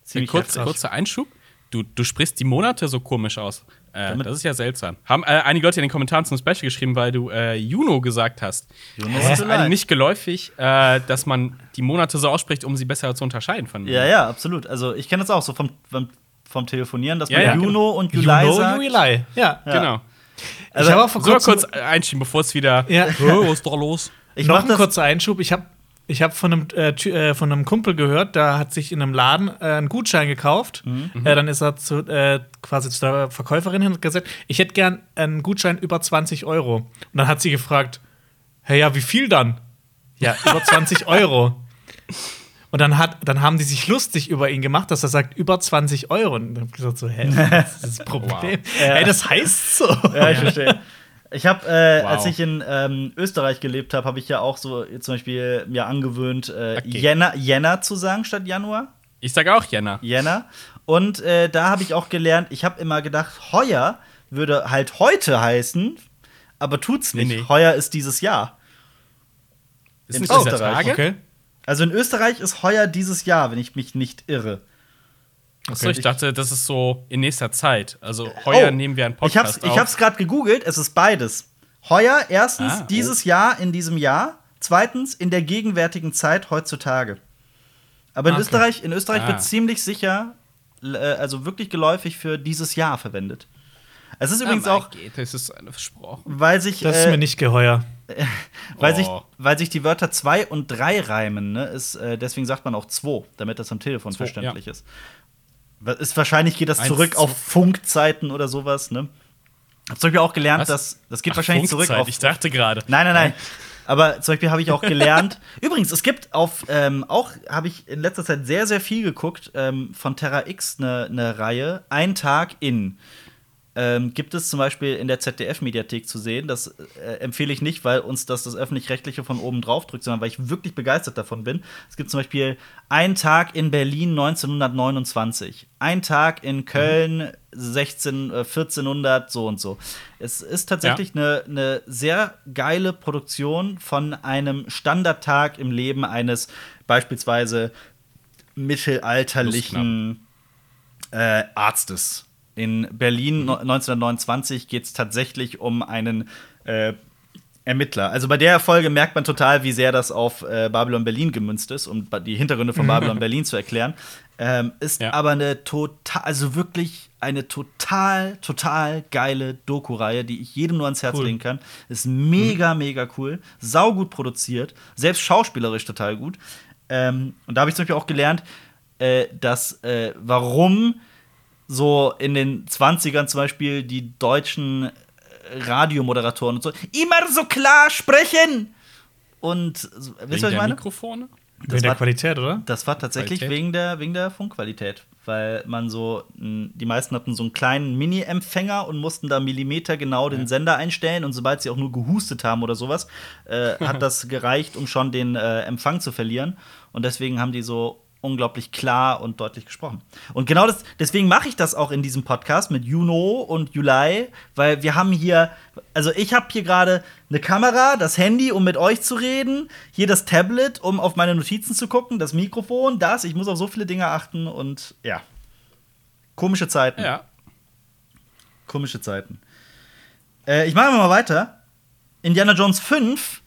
Ziemlich Kurz, kurzer Einschub. Du, du sprichst die Monate so komisch aus. Äh, das ist ja seltsam. Haben äh, einige Leute in den Kommentaren zum Special geschrieben, weil du äh, Juno gesagt hast. Juno Es ist einem nicht geläufig, äh, dass man die Monate so ausspricht, um sie besser zu unterscheiden von Ja, ja, absolut. Also ich kenne das auch so vom, vom, vom Telefonieren, dass Ja, man ja. Juno und Juli Juno, sagt. Juli. Ja. Ja. Genau. Also, ich habe auch vor So mal kurzem kurz einschieben, bevor es wieder. Ja. (laughs) Oh, was ist da los? ich noch mach ein das. kurzer Einschub. Ich habe ich hab von, einem, äh, äh, von einem Kumpel gehört, da hat sich in einem Laden äh, einen Gutschein gekauft. Mhm. Äh, dann ist er zu, äh, quasi zu der Verkäuferin hin und gesagt, ich hätte gern einen Gutschein über 20 Euro. Und dann hat sie gefragt, hey, ja, wie viel dann? Ja, über (laughs) 20 Euro. Und dann, hat, dann haben die sich lustig über ihn gemacht, dass er sagt, über 20 Euro. Und dann hab ich gesagt, so, hä, was ist das (laughs) Problem? Ey, das heißt so. Ja, ich verstehe. (laughs) Ich habe, äh, Wow. als ich in ähm, Österreich gelebt habe, habe ich ja auch so äh, zum Beispiel mir angewöhnt, äh, Okay. Jänner, Jänner zu sagen statt Januar. Ich sage auch Jänner. Jänner. Und äh, da habe ich auch gelernt, ich habe immer gedacht, heuer würde halt heute heißen, aber tut's Nee, nicht. nee. Heuer ist dieses Jahr. Ist In Österreich? Okay. Also in Österreich ist heuer dieses Jahr, wenn ich mich nicht irre. Achso, ich dachte, das ist so in nächster Zeit. Also heuer nehmen wir einen Oh, ich hab's, Podcast ich auf. hab's gerade gegoogelt, es ist beides. Heuer, erstens, Ah, oh. dieses Jahr in diesem Jahr. Zweitens, in der gegenwärtigen Zeit heutzutage. Aber in Okay. Österreich, in Österreich Ah. wird ziemlich sicher, äh, also wirklich geläufig für dieses Jahr verwendet. Es ist übrigens Ah, auch, mein Geht, das ist eine versprochen. weil sich, Das ist äh, mir nicht geheuer. (laughs) weil, sich, Oh. weil sich die Wörter zwei und drei reimen, ne, ist, äh, deswegen sagt man auch zwei, damit das am Telefon Zwei, verständlich ist. Ist. Wahrscheinlich geht das Eins, zurück zwei. auf Funkzeiten oder sowas, ne? Hab zum Beispiel auch gelernt, Was? dass das geht Ach, wahrscheinlich zurück Funkzeit. auf. Ich dachte gerade. Nein, nein, nein. Aber zum Beispiel habe ich auch (laughs) gelernt. Übrigens, es gibt auf, ähm, auch habe ich in letzter Zeit sehr, sehr viel geguckt, ähm, von Terra X eine ne Reihe, Ein Tag in. Ähm, gibt es zum Beispiel in der ZDF-Mediathek zu sehen. Das äh, empfehle ich nicht, weil uns das das Öffentlich-Rechtliche von oben drauf drückt, sondern weil ich wirklich begeistert davon bin. Es gibt zum Beispiel Ein Tag in Berlin 1929, Ein Tag in Köln 16, äh, 1400, so und so. Es ist tatsächlich eine ne sehr geile Produktion von einem Standardtag im Leben eines beispielsweise mittelalterlichen äh, Arztes. In Berlin no 1929 geht es tatsächlich um einen äh, Ermittler. Also bei der Folge merkt man total, wie sehr das auf äh, Babylon Berlin gemünzt ist, um die Hintergründe von Babylon (laughs) Berlin zu erklären. Ähm, ist Ja. aber eine total, also wirklich eine total, total geile Doku-Reihe, die ich jedem nur ans Herz Cool. legen kann. Ist mega, mega cool. Saugut produziert. Selbst schauspielerisch total gut. Ähm, und da habe ich zum Beispiel auch gelernt, äh, dass äh, warum so in den 20ern zum Beispiel die deutschen äh, Radiomoderatoren und so immer so klar sprechen. Und wisst ihr, was ich Wegen der meine? Mikrofone? Wegen der war- Qualität, oder? Das war tatsächlich Qualität? wegen der, wegen der Funkqualität. weil man so, die meisten hatten so einen kleinen Mini-Empfänger und mussten da Millimeter genau den Sender einstellen und sobald sie auch nur gehustet haben oder sowas, äh, hat (laughs) das gereicht, um schon den äh, Empfang zu verlieren. Und deswegen haben die so unglaublich klar und deutlich gesprochen. Und genau das, deswegen mache ich das auch in diesem Podcast mit Juno und Julai, weil wir haben hier, also ich habe hier gerade eine Kamera, das Handy, um mit euch zu reden, hier das Tablet, um auf meine Notizen zu gucken, das Mikrofon, das, ich muss auf so viele Dinge achten und ja. Komische Zeiten. Ja. Komische Zeiten. Äh, ich mache mal weiter. Indiana Jones 5.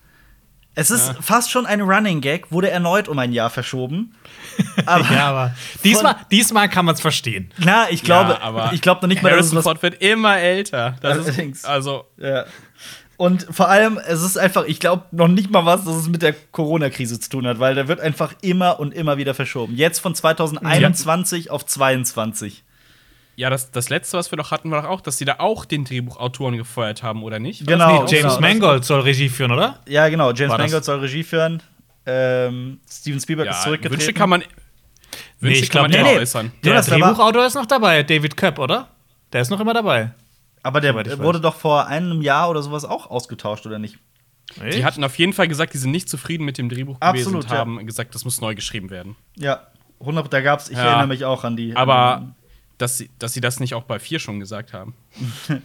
Es ist Ja. fast schon ein Running Gag, wurde erneut um ein Jahr verschoben. (laughs) Aber, Ja, aber diesmal, diesmal kann man es verstehen. na, ich glaube, ja, aber ich glaube noch nicht mal, dass es Ford wird immer älter. Das Allerdings. ist, also, Ja. Und vor allem, es ist einfach, ich glaube noch nicht mal was, dass es mit der Corona-Krise zu tun hat, weil der wird einfach immer und immer wieder verschoben. Jetzt von 2021 auf 22. ja, das, das letzte, was wir doch hatten, war doch auch, dass sie da auch den Drehbuchautoren gefeuert haben, oder nicht? War Genau. das Nee, nicht James? Mangold soll Regie führen, oder? Ja, genau. James War das- Mangold soll Regie führen. Ähm, Steven Spielberg ist Ja, zurückgetreten. Wünsche kann man, Wünsche ich kann man glaub, immer nee, nee. äußern. Der war- Drehbuchautor ist noch dabei, David Köpp, oder? Der ist noch immer dabei. Aber der ich wurde weiß. doch vor einem Jahr oder sowas auch ausgetauscht, oder nicht? Die hatten auf jeden Fall gesagt, die sind nicht zufrieden mit dem Drehbuch Absolut, gewesen und ja. haben gesagt, das muss neu geschrieben werden. Ja, 100, da gab's, ich Ja. erinnere mich auch an die. Aber an, dass sie, dass sie das nicht auch bei 4 schon gesagt haben. (laughs)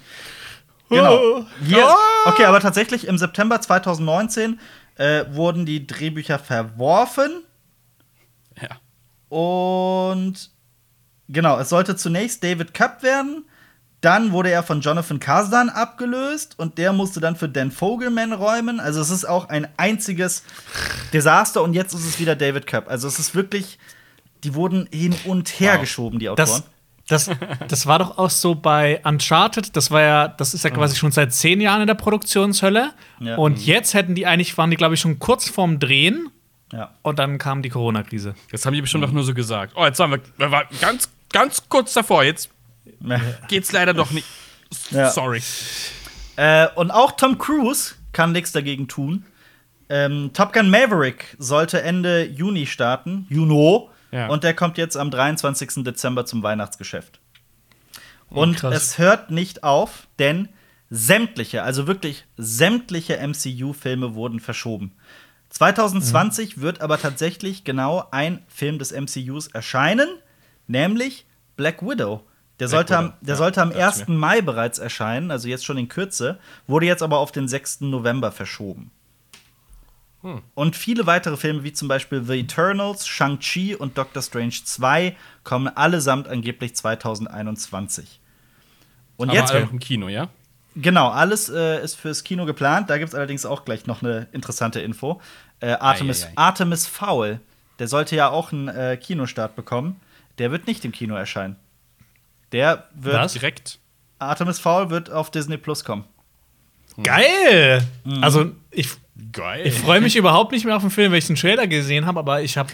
genau. Hier, okay, aber tatsächlich im September 2019 äh, wurden die Drehbücher verworfen. Ja. Und genau, es sollte zunächst David Cup werden. Dann wurde er von Jonathan Kasdan abgelöst und der musste dann für Dan Fogelman räumen. Also es ist auch ein einziges Desaster und jetzt ist es wieder David Cup. Also es ist wirklich, die wurden hin und her Wow. geschoben, die Autoren. Das, das, das war doch auch so bei Uncharted. Das war ja, das ist ja quasi schon seit zehn Jahren in der Produktionshölle. Ja. Und jetzt hätten die eigentlich, waren die, glaube ich, schon kurz vorm Drehen. ja. Und dann kam die Corona-Krise. Das haben die bestimmt auch nur so gesagt. Oh, jetzt waren wir, wir waren ganz, ganz kurz davor. Jetzt geht's leider doch nicht. Ja. Sorry. Äh, und auch Tom Cruise kann nichts dagegen tun. Ähm, Top Gun Maverick sollte Ende Juni starten, Juno, Ja. und der kommt jetzt am 23. Dezember zum Weihnachtsgeschäft. Und krass. es hört nicht auf, denn sämtliche, also wirklich sämtliche MCU-Filme wurden verschoben. 2020 wird aber tatsächlich genau ein Film des MCUs erscheinen, nämlich Black Widow. Der sollte, am, der sollte am dachte ich 1. Mai bereits erscheinen, also jetzt schon in Kürze, wurde jetzt aber auf den 6. November verschoben. Und viele weitere Filme, wie zum Beispiel The Eternals, Shang-Chi und Doctor Strange 2, kommen allesamt angeblich 2021. Und Aber jetzt, alle noch im Kino, ja? genau, alles äh, ist fürs Kino geplant. Da gibt es allerdings auch gleich noch eine interessante Info. Äh, Artemis, Ei, ei, ei. Artemis Fowl, der sollte ja auch einen äh, Kinostart bekommen. Der wird nicht im Kino erscheinen. Der wird. Was? Direkt. Artemis Fowl wird auf Disney Plus kommen. Geil! Also, ich, Geil. ich freue mich überhaupt nicht mehr auf den Film, weil ich den Trailer gesehen habe. Aber ich habe,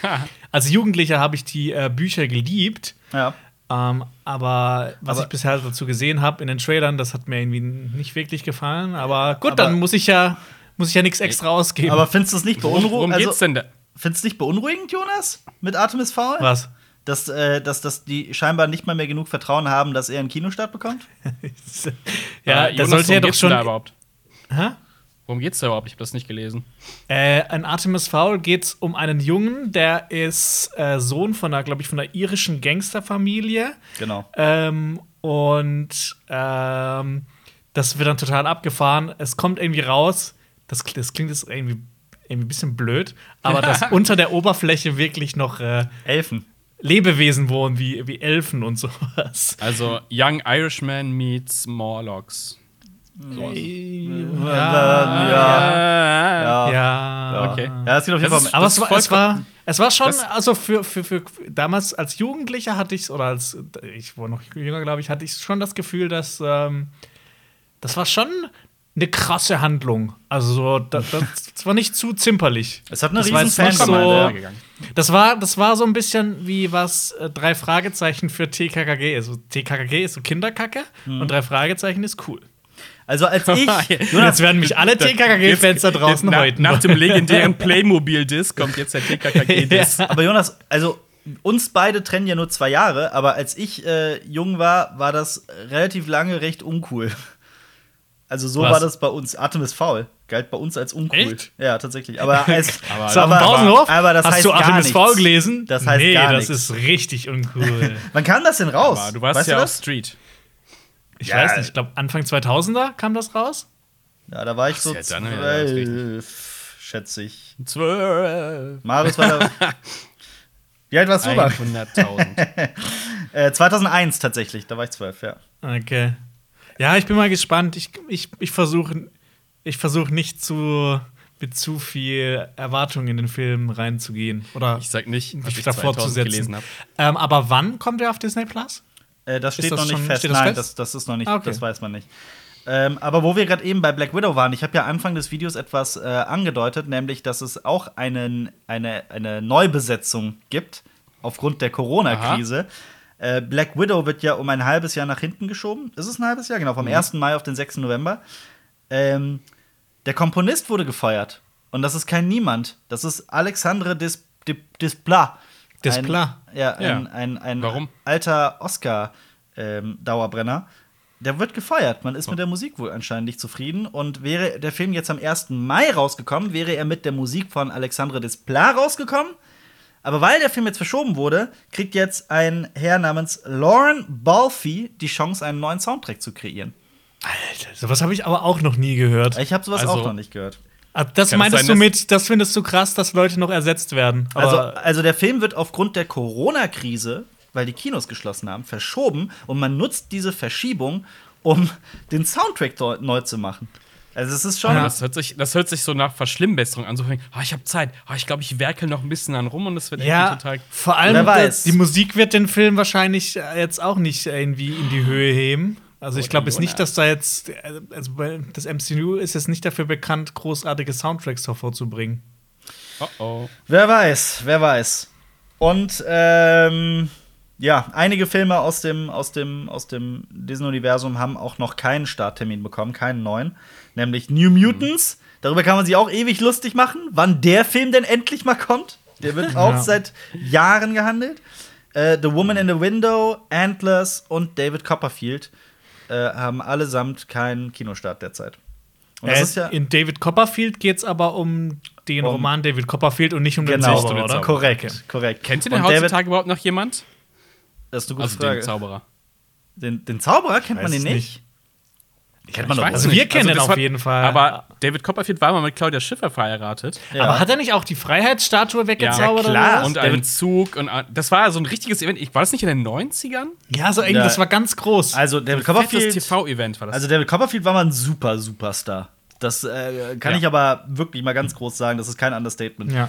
als Jugendlicher habe ich die äh, Bücher geliebt. Ja. Ähm, aber was Aber- ich bisher dazu gesehen habe in den Trailern, das hat mir irgendwie nicht wirklich gefallen. Aber gut, Aber- dann muss ich ja, muss ich ja nichts extra ausgeben. Aber findest du es nicht beunruhigend? worum geht's denn da? Findest du nicht beunruhigend, Jonas? Mit Artemis Fowl? was? Dass, äh, dass, dass die scheinbar nicht mal mehr genug Vertrauen haben, dass er einen Kinostart bekommt? (laughs) ja, Äh, da Jonas, sollte ja doch schon. Da überhaupt? Hä? Worum geht's da überhaupt? Ich habe das nicht gelesen. Äh, in Artemis Fowl geht es um einen Jungen, der ist äh, Sohn von einer, glaube ich, von einer irischen Gangsterfamilie. Genau. Ähm, und ähm, das wird dann total abgefahren. Es kommt irgendwie raus, das, das klingt jetzt irgendwie, irgendwie ein bisschen blöd, aber dass (laughs) unter der Oberfläche wirklich noch äh, Elfen. Lebewesen wohnen, wie, wie Elfen und sowas. Also, Young Irishman meets Morlocks. Ja. Ja. Ja. Okay. Ja, es geht auf jeden Das Fall. Aber Das es war, es, war, es war schon, das- also für, für, für damals als Jugendlicher hatte ich es, oder als ich war noch jünger, glaube ich, hatte ich schon das Gefühl, dass ähm, das war schon eine krasse Handlung. Also so, das, (laughs) das war nicht zu zimperlich. Es hat eine Das war riesen Fangemeinde, so-. Das war, das war so ein bisschen wie was äh, drei Fragezeichen für TKKG ist. So, TKKG ist so Kinderkacke Mhm. und drei Fragezeichen ist cool. Also als (laughs) ich. Jetzt werden mich alle TKKG-Fans da draußen na, heute. Nach dem legendären (laughs) Playmobil-Disc kommt jetzt der TKKG-Disc. (laughs) aber Jonas, also uns beide trennen ja nur zwei Jahre, aber als ich äh, jung war, war das relativ lange recht uncool. Also so Was? war das bei uns. Atem ist faul. Galt bei uns als uncool. Echt? Ja, tatsächlich. Aber, als, Aber- aber, Pausenhof? aber das Hast heißt du Artemis nichts. V gelesen? Das heißt nee, gar das nichts. ist richtig uncool. Wann kam das denn raus? Aber du warst weißt ja du auf? Street. Ich Ja. weiß nicht, ich glaube Anfang 2000er kam das raus. Ja, da war ich so ja, zwölf, schätze ich. Zwölf. Marius war da. (laughs) Wie alt warst du, Marc? 100.000. (laughs) Äh, 2001 tatsächlich, da war ich zwölf, ja. Okay. Ja, ich bin mal gespannt. Ich, ich, ich versuche ich versuch nicht zu, mit zu viel Erwartung in den Film reinzugehen. Oder Ich sag nicht, was ich davor 2000 zu setzen. gelesen habe. Ähm, aber wann kommt er auf Disney Plus? Äh, das steht das noch nicht schon- fest. das Nein, fest? das, das ist noch nicht, Ah, okay. das weiß man nicht. Ähm, aber wo wir gerade eben bei Black Widow waren, ich habe ja Anfang des Videos etwas äh, angedeutet, nämlich, dass es auch einen, eine, eine Neubesetzung gibt aufgrund der Corona-Krise. Äh, Black Widow wird ja um ein halbes Jahr nach hinten geschoben. Ist es ein halbes Jahr? Genau, vom 1. Mai auf den 6. November. Ähm, der Komponist wurde gefeuert. Und das ist kein Niemand. Das ist Alexandre Des, Des, Desplat. Desplat? Ein, ja, Ja. ein, ein, ein Warum? alter Oscar-Dauerbrenner. der wird gefeuert. Man ist mit der Musik wohl anscheinend nicht zufrieden. Und wäre der Film jetzt am 1. Mai rausgekommen, wäre er mit der Musik von Alexandre Desplat rausgekommen. Aber weil der Film jetzt verschoben wurde, kriegt jetzt ein Herr namens Lauren Balfe die Chance, einen neuen Soundtrack zu kreieren. Alter, sowas habe ich aber auch noch nie gehört. Ich habe sowas Also- auch noch nicht gehört. Ah, Das Kann es meintest sein, du mit, das findest du krass, dass Leute noch ersetzt werden. Also, Aber also der Film wird aufgrund der Corona-Krise, weil die Kinos geschlossen haben, verschoben und man nutzt diese Verschiebung, um den Soundtrack dort neu zu machen. Also es ist schon. Ja. Das, hört sich, das hört sich so nach Verschlimmbesserung an. So, oh, ich habe Zeit. Oh, ich glaube, ich werkel noch ein bisschen an rum und es wird ja, irgendwie total. vor allem das- die Musik wird den Film wahrscheinlich jetzt auch nicht irgendwie in die Höhe heben. Also ich glaube jetzt nicht, dass da jetzt, äh, also das MCU ist jetzt nicht dafür bekannt, großartige Soundtracks hervorzubringen. Oh oh. Wer weiß, wer weiß. Und ähm, ja, einige Filme aus dem, aus dem, aus dem Disney-Universum haben auch noch keinen Starttermin bekommen, keinen neuen. Nämlich New Mutants. Darüber kann man sich auch ewig lustig machen, wann der Film denn endlich mal kommt. Der wird (laughs) auch Ja. seit Jahren gehandelt. Äh, the Woman in the Window, Antlers und David Copperfield äh, haben allesamt keinen Kinostart derzeit. Und das Äh, ist ja in David Copperfield geht es aber um den Um- Roman David Copperfield und nicht um den genau, Zauberer, oder? korrekt, Okay. korrekt. Kennt ihr denn Und David- heutzutage überhaupt noch jemand? Das ist eine gute Also Frage. den Zauberer. Den, den Zauberer kennt man den nicht? nicht. Kennt man Ich doch weiß Also wir kennen das ihn auf jeden Fall. Aber David Copperfield war mal mit Claudia Schiffer verheiratet. Ja. Aber hat er nicht auch die Freiheitsstatue weggezaubert? Ja, oder klar. was? Und einen Zug und das war so ein richtiges Event. Ich- War das nicht in den 90ern? Ja, so eng, Ja. das war ganz groß. Also David Fettes Copperfield, TV-Event war das. also David Copperfield war mal ein super Superstar. Das äh, kann Ja. ich aber wirklich mal ganz groß sagen. Das ist kein Understatement. ja.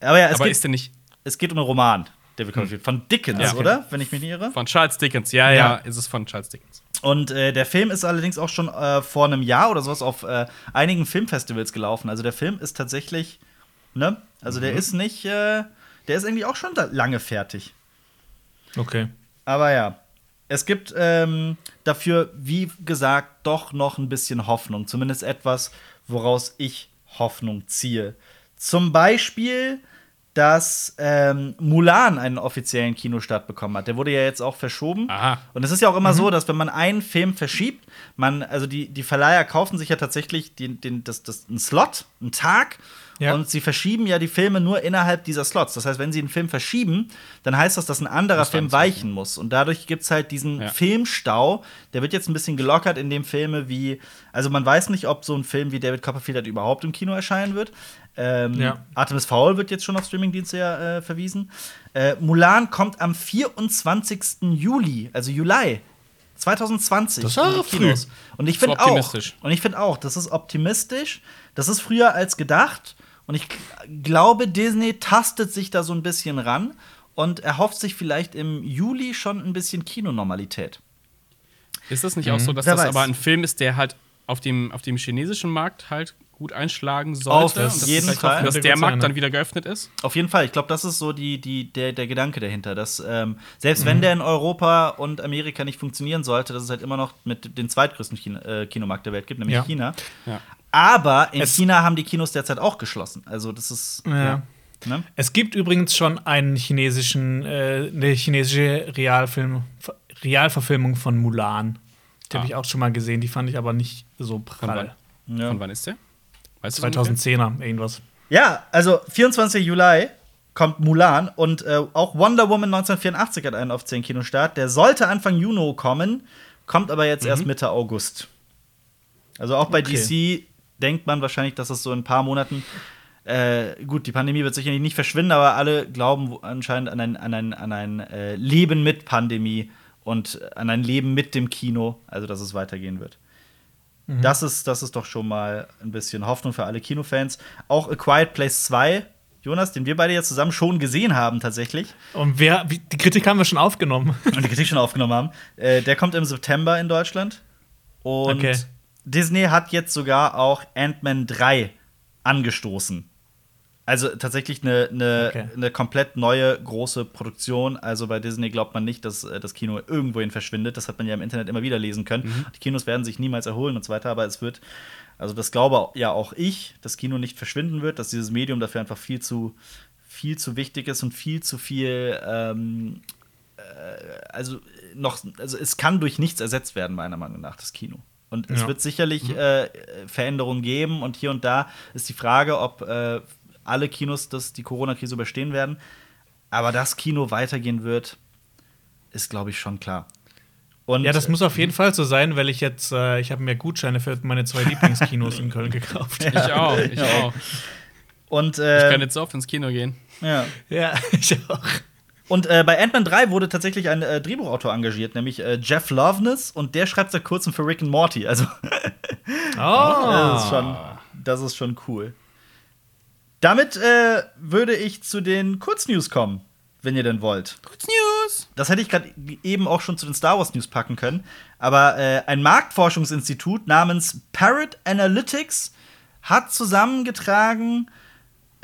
Aber ja, es, aber geht, ist der nicht es geht um einen Roman. David Copperfield von Dickens, oder? Wenn ich mich nicht irre. von Charles Dickens? Ja, Ja. ja, ist es von Charles Dickens. Und äh, der Film ist allerdings auch schon äh, vor einem Jahr oder sowas auf äh, einigen Filmfestivals gelaufen. Also der Film ist tatsächlich, ne? Also der ist nicht, äh, der ist irgendwie auch schon lange fertig. Okay. Aber ja, es gibt ähm, dafür, wie gesagt, doch noch ein bisschen Hoffnung. Zumindest etwas, woraus ich Hoffnung ziehe. Zum Beispiel, dass ähm, Mulan einen offiziellen Kinostart bekommen hat. Der wurde ja jetzt auch verschoben. Aha. Und es ist ja auch immer so, dass wenn man einen Film verschiebt, man, also die, die Verleiher kaufen sich ja tatsächlich den, den, das, das, einen Slot, einen Tag. Ja. Und sie verschieben ja die Filme nur innerhalb dieser Slots. Das heißt, wenn sie einen Film verschieben, dann heißt das, dass ein anderer Muss Film weichen muss. Und dadurch gibt es halt diesen Ja. Filmstau. Der wird jetzt ein bisschen gelockert, in dem Filme wie, also man weiß nicht, ob so ein Film wie David Copperfield halt überhaupt im Kino erscheinen wird. Ähm, Ja. Artemis Fowl wird jetzt schon auf Streamingdienste ja, äh, verwiesen. Äh, Mulan kommt am 24. Juli, also Juli 2020 Das die Kinos. früh. Und ich finde auch, und ich finde auch, das ist optimistisch. Das ist früher als gedacht. Und ich glaube, Disney tastet sich da so ein bisschen ran und erhofft sich vielleicht im Juli schon ein bisschen Kinonormalität. Ist das nicht auch so, dass Wer das weiß. aber ein Film ist, der halt auf dem, auf dem chinesischen Markt halt gut einschlagen Auf sollte? und dass jeden Fall. Dass der Markt dann wieder geöffnet ist? Auf jeden Fall. Ich glaube, das ist so die, die, der, der Gedanke dahinter. Dass ähm, selbst Mhm. wenn der in Europa und Amerika nicht funktionieren sollte, dass es halt immer noch mit den zweitgrößten China, äh, Kinomarkt der Welt gibt, nämlich Ja. China. Ja. Aber in Es- China haben die Kinos derzeit auch geschlossen. Also das ist Ja. Ne? Es gibt übrigens schon einen chinesischen, äh, eine chinesische Realfilm, Realverfilmung von Mulan. Die Ah. habe ich auch schon mal gesehen, die fand ich aber nicht so Von prall. wann, Ja. von wann ist der? Weißt du das ungefähr? 2010er, irgendwas. Ja, also 24. Juli kommt Mulan und äh, auch Wonder Woman 1984 hat einen auf 10 Kinostart. Der sollte Anfang Juni kommen, kommt aber jetzt erst Mitte August. Also auch bei Okay. DC denkt man wahrscheinlich, dass es so in ein paar Monaten äh, gut, die Pandemie wird sicherlich nicht verschwinden, aber alle glauben anscheinend an ein, an ein, an ein äh, Leben mit Pandemie und an ein Leben mit dem Kino, also dass es weitergehen wird. Das, ist, das ist doch schon mal ein bisschen Hoffnung für alle Kinofans. Auch A Quiet Place 2, Jonas, den wir beide jetzt zusammen schon gesehen haben, tatsächlich. Und wer, die Kritik haben wir schon aufgenommen. Und die Kritik schon aufgenommen haben. Äh, der kommt im September in Deutschland. Und Okay. Disney hat jetzt sogar auch Ant-Man 3 angestoßen. Also tatsächlich eine, eine, Okay. eine komplett neue große Produktion. Also bei Disney glaubt man nicht, dass äh, das Kino irgendwohin verschwindet. Das hat man ja im Internet immer wieder lesen können. Die Kinos werden sich niemals erholen und so weiter, aber es wird, also das glaube ja auch ich, das Kino nicht verschwinden wird, dass dieses Medium dafür einfach viel zu, viel zu wichtig ist und viel zu viel ähm, also noch, also es kann durch nichts ersetzt werden, meiner Meinung nach, das Kino. Und es Ja. wird sicherlich äh, Veränderungen geben und hier und da ist die Frage, ob äh, alle Kinos das, die Corona-Krise überstehen werden. Aber dass Kino weitergehen wird, ist, glaube ich, schon klar. Und Ja, das muss auf jeden Fall so sein, weil ich jetzt, äh, ich habe mir Gutscheine für meine zwei (laughs) Lieblingskinos in Köln gekauft. Ich auch, ich auch. und, Ich äh, kann jetzt so oft ins Kino gehen. ja. Ja, (laughs) ich auch. Und äh, bei Ant-Man 3 wurde tatsächlich ein äh, Drehbuchautor engagiert, nämlich äh, Jeff Loveness, und der schreibt seit kurzem für Rick and Morty. Also Oh, (laughs) Das ist schon, das ist schon cool. Damit äh, würde ich zu den Kurznews kommen, wenn ihr denn wollt. Kurz News. Das hätte ich gerade eben auch schon zu den Star Wars News packen können. Aber äh, ein Marktforschungsinstitut namens Parrot Analytics hat zusammengetragen,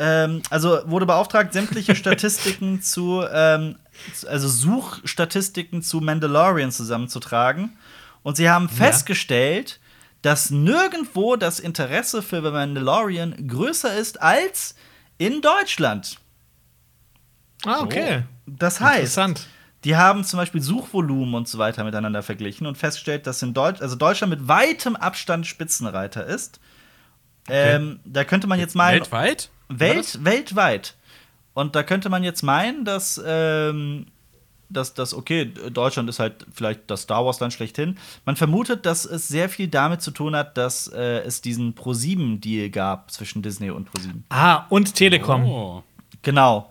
ähm, also wurde beauftragt, sämtliche Statistiken (laughs) zu, ähm, also Suchstatistiken zu Mandalorian zusammenzutragen. Und sie haben festgestellt, dass nirgendwo das Interesse für The Mandalorian größer ist als in Deutschland. ah, okay. Das heißt, Interessant. die haben zum Beispiel Suchvolumen und so weiter miteinander verglichen und festgestellt, dass in Deutsch, also Deutschland mit weitem Abstand Spitzenreiter ist. Ähm, da könnte man jetzt meinen, Weltweit? Welt, weltweit. Und da könnte man jetzt meinen, dass, ähm, dass, dass, okay, Deutschland ist halt vielleicht das Star Wars-Land schlechthin. Man vermutet, dass es sehr viel damit zu tun hat, dass äh, es diesen Pro-7-Deal gab zwischen Disney und Pro-7. Ah, und Telekom. Oh, Genau.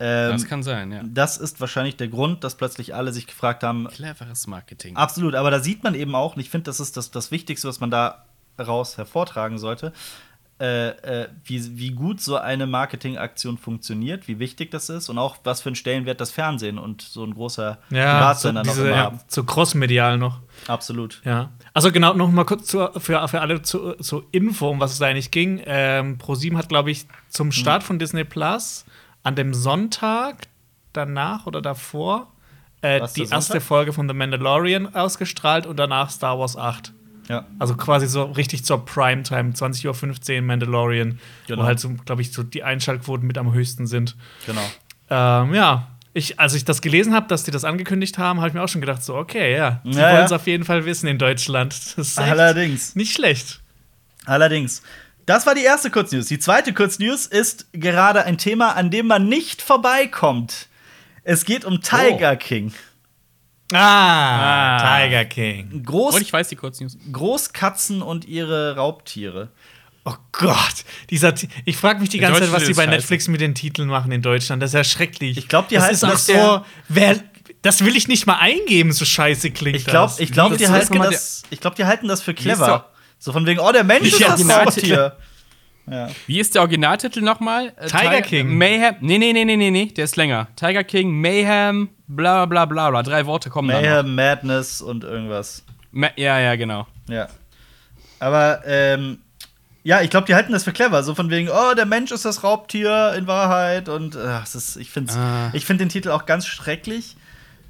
Ähm, das kann sein, ja. das ist wahrscheinlich der Grund, dass plötzlich alle sich gefragt haben, Cleveres Marketing. Absolut, aber da sieht man eben auch, und ich finde, das ist das, das Wichtigste, was man da raus hervortragen sollte, äh, äh, wie, wie gut so eine Marketingaktion funktioniert, wie wichtig das ist und auch was für einen Stellenwert das Fernsehen und so ein großer Ja, so, noch diese, immer ja, haben. so crossmedial noch. Absolut. Ja. Also genau, noch mal kurz zur, für, für alle zu, zur Info, um was es da eigentlich ging. Ähm, ProSieben hat, glaube ich, zum Start von Disney Plus an dem Sonntag danach oder davor äh, die erste? Folge von The Mandalorian ausgestrahlt und danach Star Wars 8. Ja. Also quasi so richtig zur Primetime, 20.15 Uhr Mandalorian, Genau. wo halt so, glaube ich, so die Einschaltquoten mit am höchsten sind. Genau. Ähm, ja, ich, als ich das gelesen habe, dass die das angekündigt haben, habe ich mir auch schon gedacht, so, okay, ja, die Ja, wollen es ja. auf jeden Fall wissen in Deutschland. Das ist echt Allerdings. nicht schlecht. Allerdings. Das war die erste Kurznews. Die zweite Kurznews ist gerade ein Thema, an dem man nicht vorbeikommt. Es geht um Tiger King. Ah, Ah. Tiger King. Groß, Und ich weiß die Kurznews. Großkatzen und ihre Raubtiere. Oh Gott, dieser Ti- ich frage mich die ganze Zeit, was die bei scheiße. Netflix mit den Titeln machen in Deutschland. Das ist ja schrecklich. Ich glaub, die das ist auch das so, wer, das will ich nicht mal eingeben, so scheiße klingt Ich glaube, das. ich glaub, Wie die, halten nochmal das, ich glaub, die halten das für clever. So von wegen, oh, der Mensch ist der das? Raubtier. Ja. Wie ist der Originaltitel nochmal? Äh, Tiger King. Mayhem. Nee, nee, nee, nee, nee, nee, der ist länger. Tiger King, Mayhem, bla bla bla bla. Drei Worte kommen dann. noch. Mayhem, Madness und irgendwas. Ma ja, ja, genau. Ja. Aber, ähm, ja, ich glaube, die halten das für clever. So von wegen, oh, der Mensch ist das Raubtier in Wahrheit. Und ach, ist, ich finde Ah. ich find den Titel auch ganz schrecklich.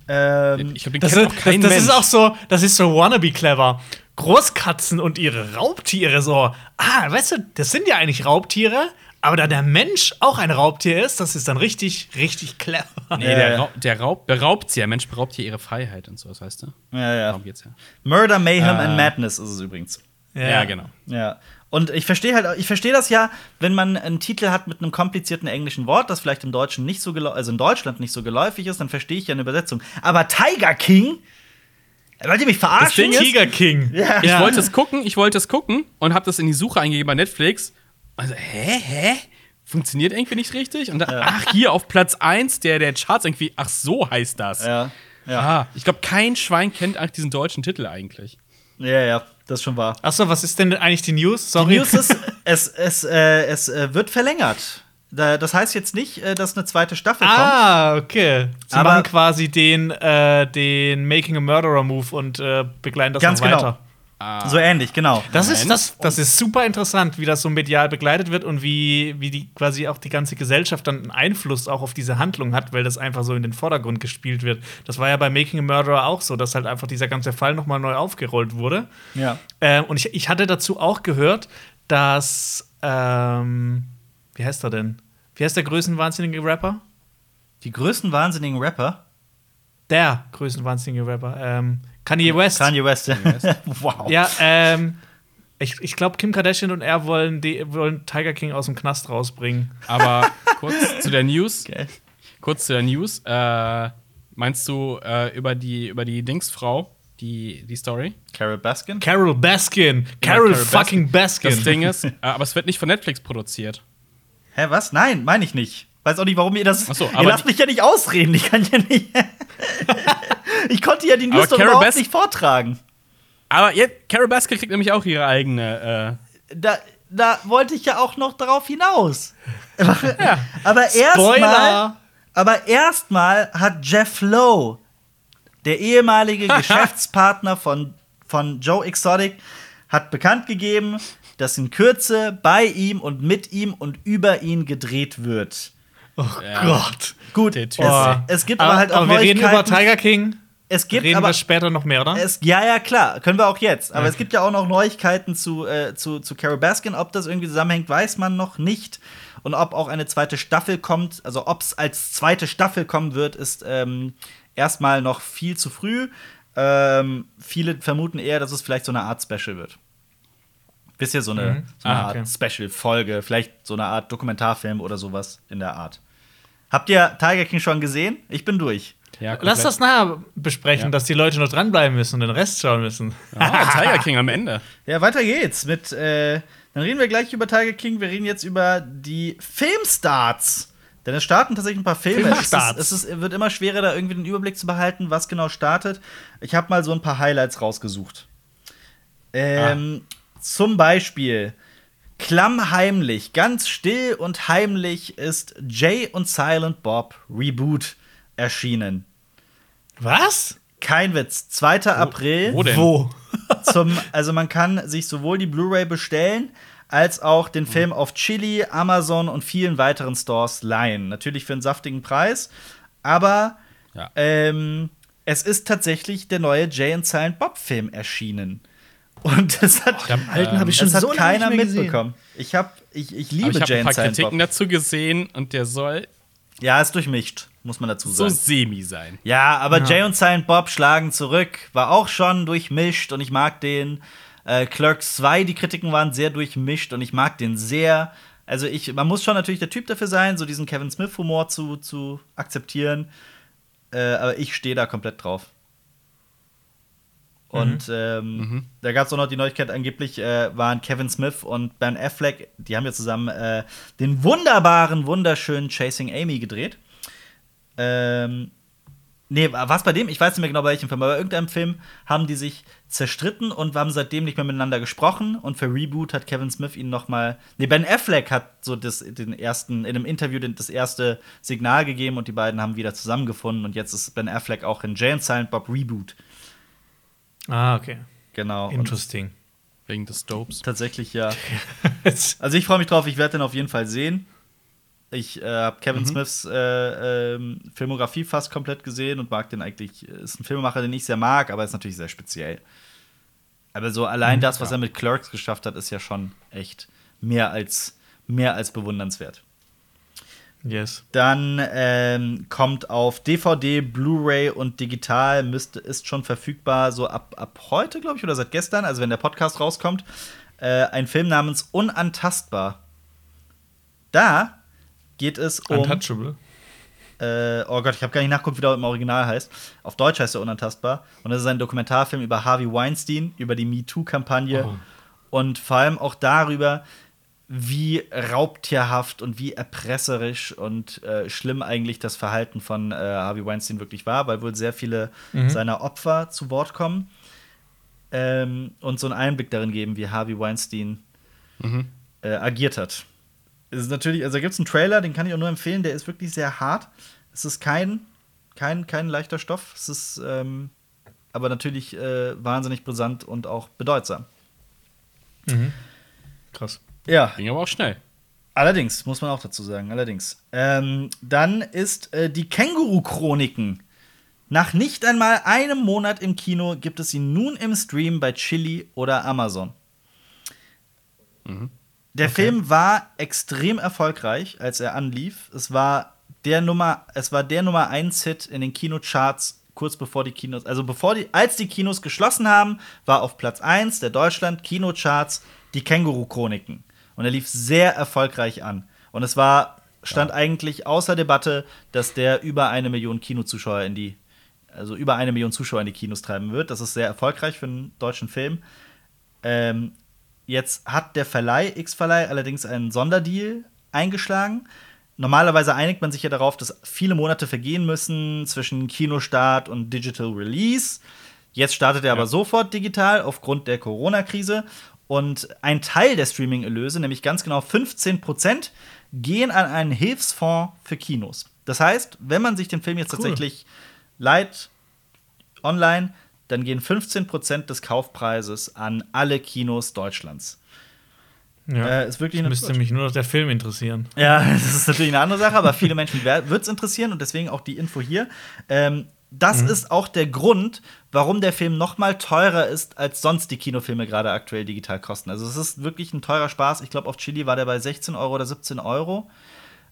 Ähm, Ich glaube, den das, kennt ist, auch das, kein das Mensch. ist auch so, das ist so wannabe clever. Großkatzen und ihre Raubtiere so. Ah, weißt du, das sind ja eigentlich Raubtiere, Aber da der Mensch auch ein Raubtier ist, das ist dann richtig, richtig clever. Nee, Ja, der, ja. Raub, der Raub, beraubt sie ja. Mensch beraubt hier ihre Freiheit und sowas, weißt du? Ja, ja. Darum geht's ja. Murder, Mayhem Äh. and Madness ist es übrigens. Ja, genau. Ja. Und ich verstehe halt, ich verstehe das ja, wenn man einen Titel hat mit einem komplizierten englischen Wort, das vielleicht im Deutschen nicht so also in Deutschland nicht so geläufig ist, dann verstehe ich ja eine Übersetzung. Aber Tiger King? Wollt ihr mich verarschen? Ding ist- Tiger King. Ja. Ich wollte es gucken, ich wollte es gucken und habe das in die Suche eingegeben bei Netflix. Also, hä, hä? Funktioniert irgendwie nicht richtig? Und dann, ach, hier auf Platz 1 der, der Charts irgendwie, ach, so heißt das. Ja. Ja. Ah, ich glaube, kein Schwein kennt eigentlich diesen deutschen Titel eigentlich. ja, ja, das ist schon wahr. Achso, was ist denn eigentlich die News? Die Sorry. News ist, (laughs) es, es, äh, es äh, wird verlängert. Da, das heißt jetzt nicht, äh, dass eine zweite Staffel kommt. ah, okay. Sie Aber- machen quasi den, äh, den Making a Murderer Move und äh, begleiten das Ganz noch genau. weiter. So ähnlich, genau. Das ist, das, das ist super interessant, wie das so medial begleitet wird und wie, wie die quasi auch die ganze Gesellschaft dann einen Einfluss auch auf diese Handlung hat, weil das einfach so in den Vordergrund gespielt wird. Das war ja bei Making a Murderer auch so, dass halt einfach dieser ganze Fall nochmal neu aufgerollt wurde. Ja. Ähm, und ich, ich hatte dazu auch gehört, dass, ähm, wie heißt er denn? Wie heißt der größenwahnsinnige Rapper? Die größten wahnsinnigen Rapper. Der größenwahnsinnige Rapper. Ähm, Kanye West. Kanye West. (laughs) wow. Ja, ähm, ich, ich glaube, Kim Kardashian und er wollen, die, wollen Tiger King aus dem Knast rausbringen. Aber kurz zu der News. Okay. Kurz zu der News. Äh, meinst du äh, über die, über die Dingsfrau, die, die Story? Carol Baskin. Carol Baskin. Carol, Carol fucking Baskin. Das Ding ist, äh, aber es wird nicht von Netflix produziert. Hä, was? Nein, meine ich nicht. Weiß auch nicht, warum ihr das. Ach so, ihr aber lasst die- mich ja nicht ausreden. Ich kann ja nicht. (laughs) ich konnte ja die News doch überhaupt nicht vortragen. Aber jetzt, Carol Baskin kriegt nämlich auch ihre eigene. Da, da wollte ich ja auch noch darauf hinaus. (laughs) Aber erstmal. Aber erstmal hat Jeff Lowe, der ehemalige (laughs) Geschäftspartner von, von Joe Exotic, hat bekannt gegeben, dass in Kürze bei ihm und mit ihm und über ihn gedreht wird. Oh Ja. Gott. Gut, es, es gibt aber, halt auch aber wir reden über. Tiger King. es gibt reden aber wir später noch mehr, oder? es, ja, ja, klar, können wir auch jetzt. Aber es gibt ja auch noch Neuigkeiten zu, äh, zu, zu Carol Baskin. Ob das irgendwie zusammenhängt, weiß man noch nicht. Und ob auch eine zweite Staffel kommt, also ob es als zweite Staffel kommen wird, ist ähm, erstmal noch viel zu früh. Ähm, viele vermuten eher, dass es vielleicht so eine Art Special wird. Wisst ihr, so eine, so eine Ah, Art okay. Special-Folge, vielleicht so eine Art Dokumentarfilm oder sowas in der Art. Habt ihr Tiger King schon gesehen? Ich bin durch. Ja, Lass das nachher besprechen, Ja. dass die Leute noch dranbleiben müssen und den Rest schauen müssen. Ah, (laughs) Tiger King am Ende. Ja, weiter geht's mit. Äh, dann reden wir gleich über Tiger King. Wir reden jetzt über die Filmstarts. Denn es starten tatsächlich ein paar Filme. Es, ist, Filmstarts. es ist, wird immer schwerer, da irgendwie den Überblick zu behalten, was genau startet. Ich habe mal so ein paar Highlights rausgesucht. Ähm, Zum Beispiel klammheimlich, ganz still und heimlich ist Jay und Silent Bob Reboot erschienen. Was? Kein Witz. 2. April wo denn? Wo? (laughs) zum, also man kann sich sowohl die Blu-ray bestellen, als auch den Film auf Chili, Amazon und vielen weiteren Stores leihen. Natürlich für einen saftigen Preis, aber Ja. ähm, es ist tatsächlich der neue Jay and Silent Bob Film erschienen. Und das hat, hab- Alten habe ich schon das hat so lange keiner nicht mehr gesehen. mitbekommen. Ich hab, ich, ich Aber liebe ich habe Jay ein and paar Kritiken Bob. dazu gesehen und der soll Ja, ist durchmischt, muss man dazu so sagen. semi sein. Ja, aber Ja. Jay und Silent Bob schlagen zurück. War auch schon durchmischt und ich mag den. Äh, Clerks 2, die Kritiken waren sehr durchmischt und ich mag den sehr. Also ich, man muss schon natürlich der Typ dafür sein, so diesen Kevin Smith-Humor zu, zu akzeptieren. Äh, aber ich stehe da komplett drauf. Und ähm, da gab es auch noch die Neuigkeit, angeblich äh, waren Kevin Smith und Ben Affleck, die haben ja zusammen äh, den wunderbaren, wunderschönen Chasing Amy gedreht. Ähm, nee, was bei dem? Ich weiß nicht mehr genau bei welchem Film, aber bei irgendeinem Film haben die sich zerstritten und haben seitdem nicht mehr miteinander gesprochen. Und für Reboot hat Kevin Smith ihn noch mal Nee, Ben Affleck hat so das, den ersten, in einem Interview das erste Signal gegeben und die beiden haben wieder zusammengefunden. Und jetzt ist Ben Affleck auch in Jay and Silent Bob Reboot. Ah, okay. Genau. Und Interesting. Wegen des Dopes. tatsächlich ja. (laughs) Also ich freue mich drauf, ich werde den auf jeden Fall sehen. Ich äh, habe Kevin Smiths äh, ähm, Filmografie fast komplett gesehen und mag den eigentlich. Ist ein Filmemacher, den ich sehr mag, aber ist natürlich sehr speziell. Aber so allein das, was er mit Clerks geschafft hat, ist ja schon echt mehr als mehr als bewundernswert. Yes. Dann ähm, kommt auf DVD, Blu-ray und digital müsste ist schon verfügbar so ab, ab heute, glaube ich, oder seit gestern, also wenn der Podcast rauskommt, äh, ein Film namens Unantastbar. Da geht es um Untouchable. äh, oh Gott, ich habe gar nicht nachgeguckt, wie der im Original heißt. Auf Deutsch heißt er Unantastbar. Und das ist ein Dokumentarfilm über Harvey Weinstein, über die MeToo-Kampagne Oh. und vor allem auch darüber, wie raubtierhaft und wie erpresserisch und äh, schlimm eigentlich das Verhalten von äh, Harvey Weinstein wirklich war, weil wohl sehr viele seiner Opfer zu Wort kommen ähm, und so einen Einblick darin geben, wie Harvey Weinstein äh, agiert hat. Es ist natürlich, also da gibt es einen Trailer, den kann ich auch nur empfehlen, der ist wirklich sehr hart. Es ist kein, kein, kein leichter Stoff. Es ist ähm, aber natürlich äh, wahnsinnig brisant und auch bedeutsam. Krass. Ja, Ging aber auch schnell. allerdings, muss man auch dazu sagen, allerdings. Ähm, dann ist äh, die Känguru-Chroniken. Nach nicht einmal einem Monat im Kino gibt es sie nun im Stream bei Chili oder Amazon. Der Film war extrem erfolgreich, als er anlief. Es war der Nummer, es war der Nummer 1 Hit in den Kinocharts kurz bevor die Kinos, also bevor die, als die Kinos geschlossen haben, war auf Platz 1 der Deutschland Kinocharts die Känguru Chroniken und er lief sehr erfolgreich an und es war stand eigentlich außer Debatte, dass der über eine Million Kinozuschauer in die also über eine Million Zuschauer in die Kinos treiben wird. Das ist sehr erfolgreich für einen deutschen Film. Ähm, Jetzt hat der Verleih, X-Verleih, allerdings einen Sonderdeal eingeschlagen. Normalerweise einigt man sich ja darauf, dass viele Monate vergehen müssen zwischen Kinostart und Digital Release. Jetzt startet er aber sofort digital aufgrund der Corona-Krise. Und ein Teil der Streaming-Erlöse, nämlich ganz genau 15 Prozent, gehen an einen Hilfsfonds für Kinos. Das heißt, wenn man sich den Film jetzt Cool. tatsächlich leiht, online, dann gehen 15% des Kaufpreises an alle Kinos Deutschlands. Ja. Äh, ist wirklich das müsste mich nur noch der Film interessieren. ja, (laughs) das ist natürlich eine andere Sache, aber viele Menschen wird es interessieren und deswegen auch die Info hier. Ähm, das ist auch der Grund, warum der Film noch mal teurer ist, als sonst die Kinofilme gerade aktuell digital kosten. Also es ist wirklich ein teurer Spaß. Ich glaube, auf Chili war der bei 16 Euro oder 17 Euro.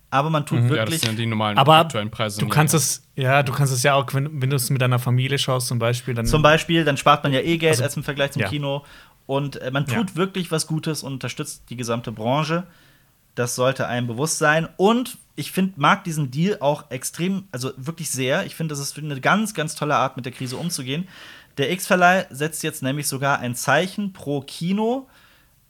Aber man tut Ja, das wirklich sind die normalen Aber aktuellen Preise. du kannst es, ja, du kannst es ja auch, wenn, wenn du es mit deiner Familie schaust, zum Beispiel, dann. Zum Beispiel, dann spart man ja eh Geld Also, als im Vergleich zum ja. Kino. Und äh, man tut Ja. wirklich was Gutes und unterstützt die gesamte Branche. Das sollte einem bewusst sein. Und ich finde, mag diesen Deal auch extrem, also wirklich sehr. Ich finde, das ist eine ganz, ganz tolle Art, mit der Krise umzugehen. Der X-Verleih setzt jetzt nämlich sogar ein Zeichen pro Kino.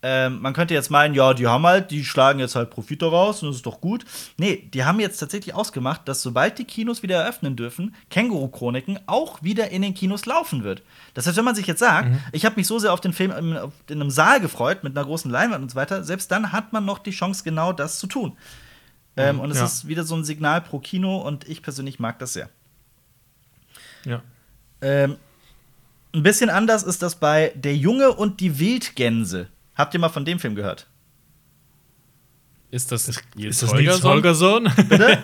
Ähm, man könnte jetzt meinen, ja, die haben halt, die schlagen jetzt halt Profit daraus und das ist doch gut. Nee, die haben jetzt tatsächlich ausgemacht, dass sobald die Kinos wieder eröffnen dürfen, Känguru-Chroniken auch wieder in den Kinos laufen wird. Das heißt, wenn man sich jetzt sagt, ich habe mich so sehr auf den Film in, in einem Saal gefreut, mit einer großen Leinwand und so weiter, selbst dann hat man noch die Chance, genau das zu tun. Ähm, und es Ja. ist wieder so ein Signal pro Kino und ich persönlich mag das sehr. ja. Ähm, ein bisschen anders ist das bei Der Junge und die Wildgänse. Habt ihr mal von dem Film gehört? Ist das, Ist das Nils Holgersson? Holgersson? (laughs) Bitte?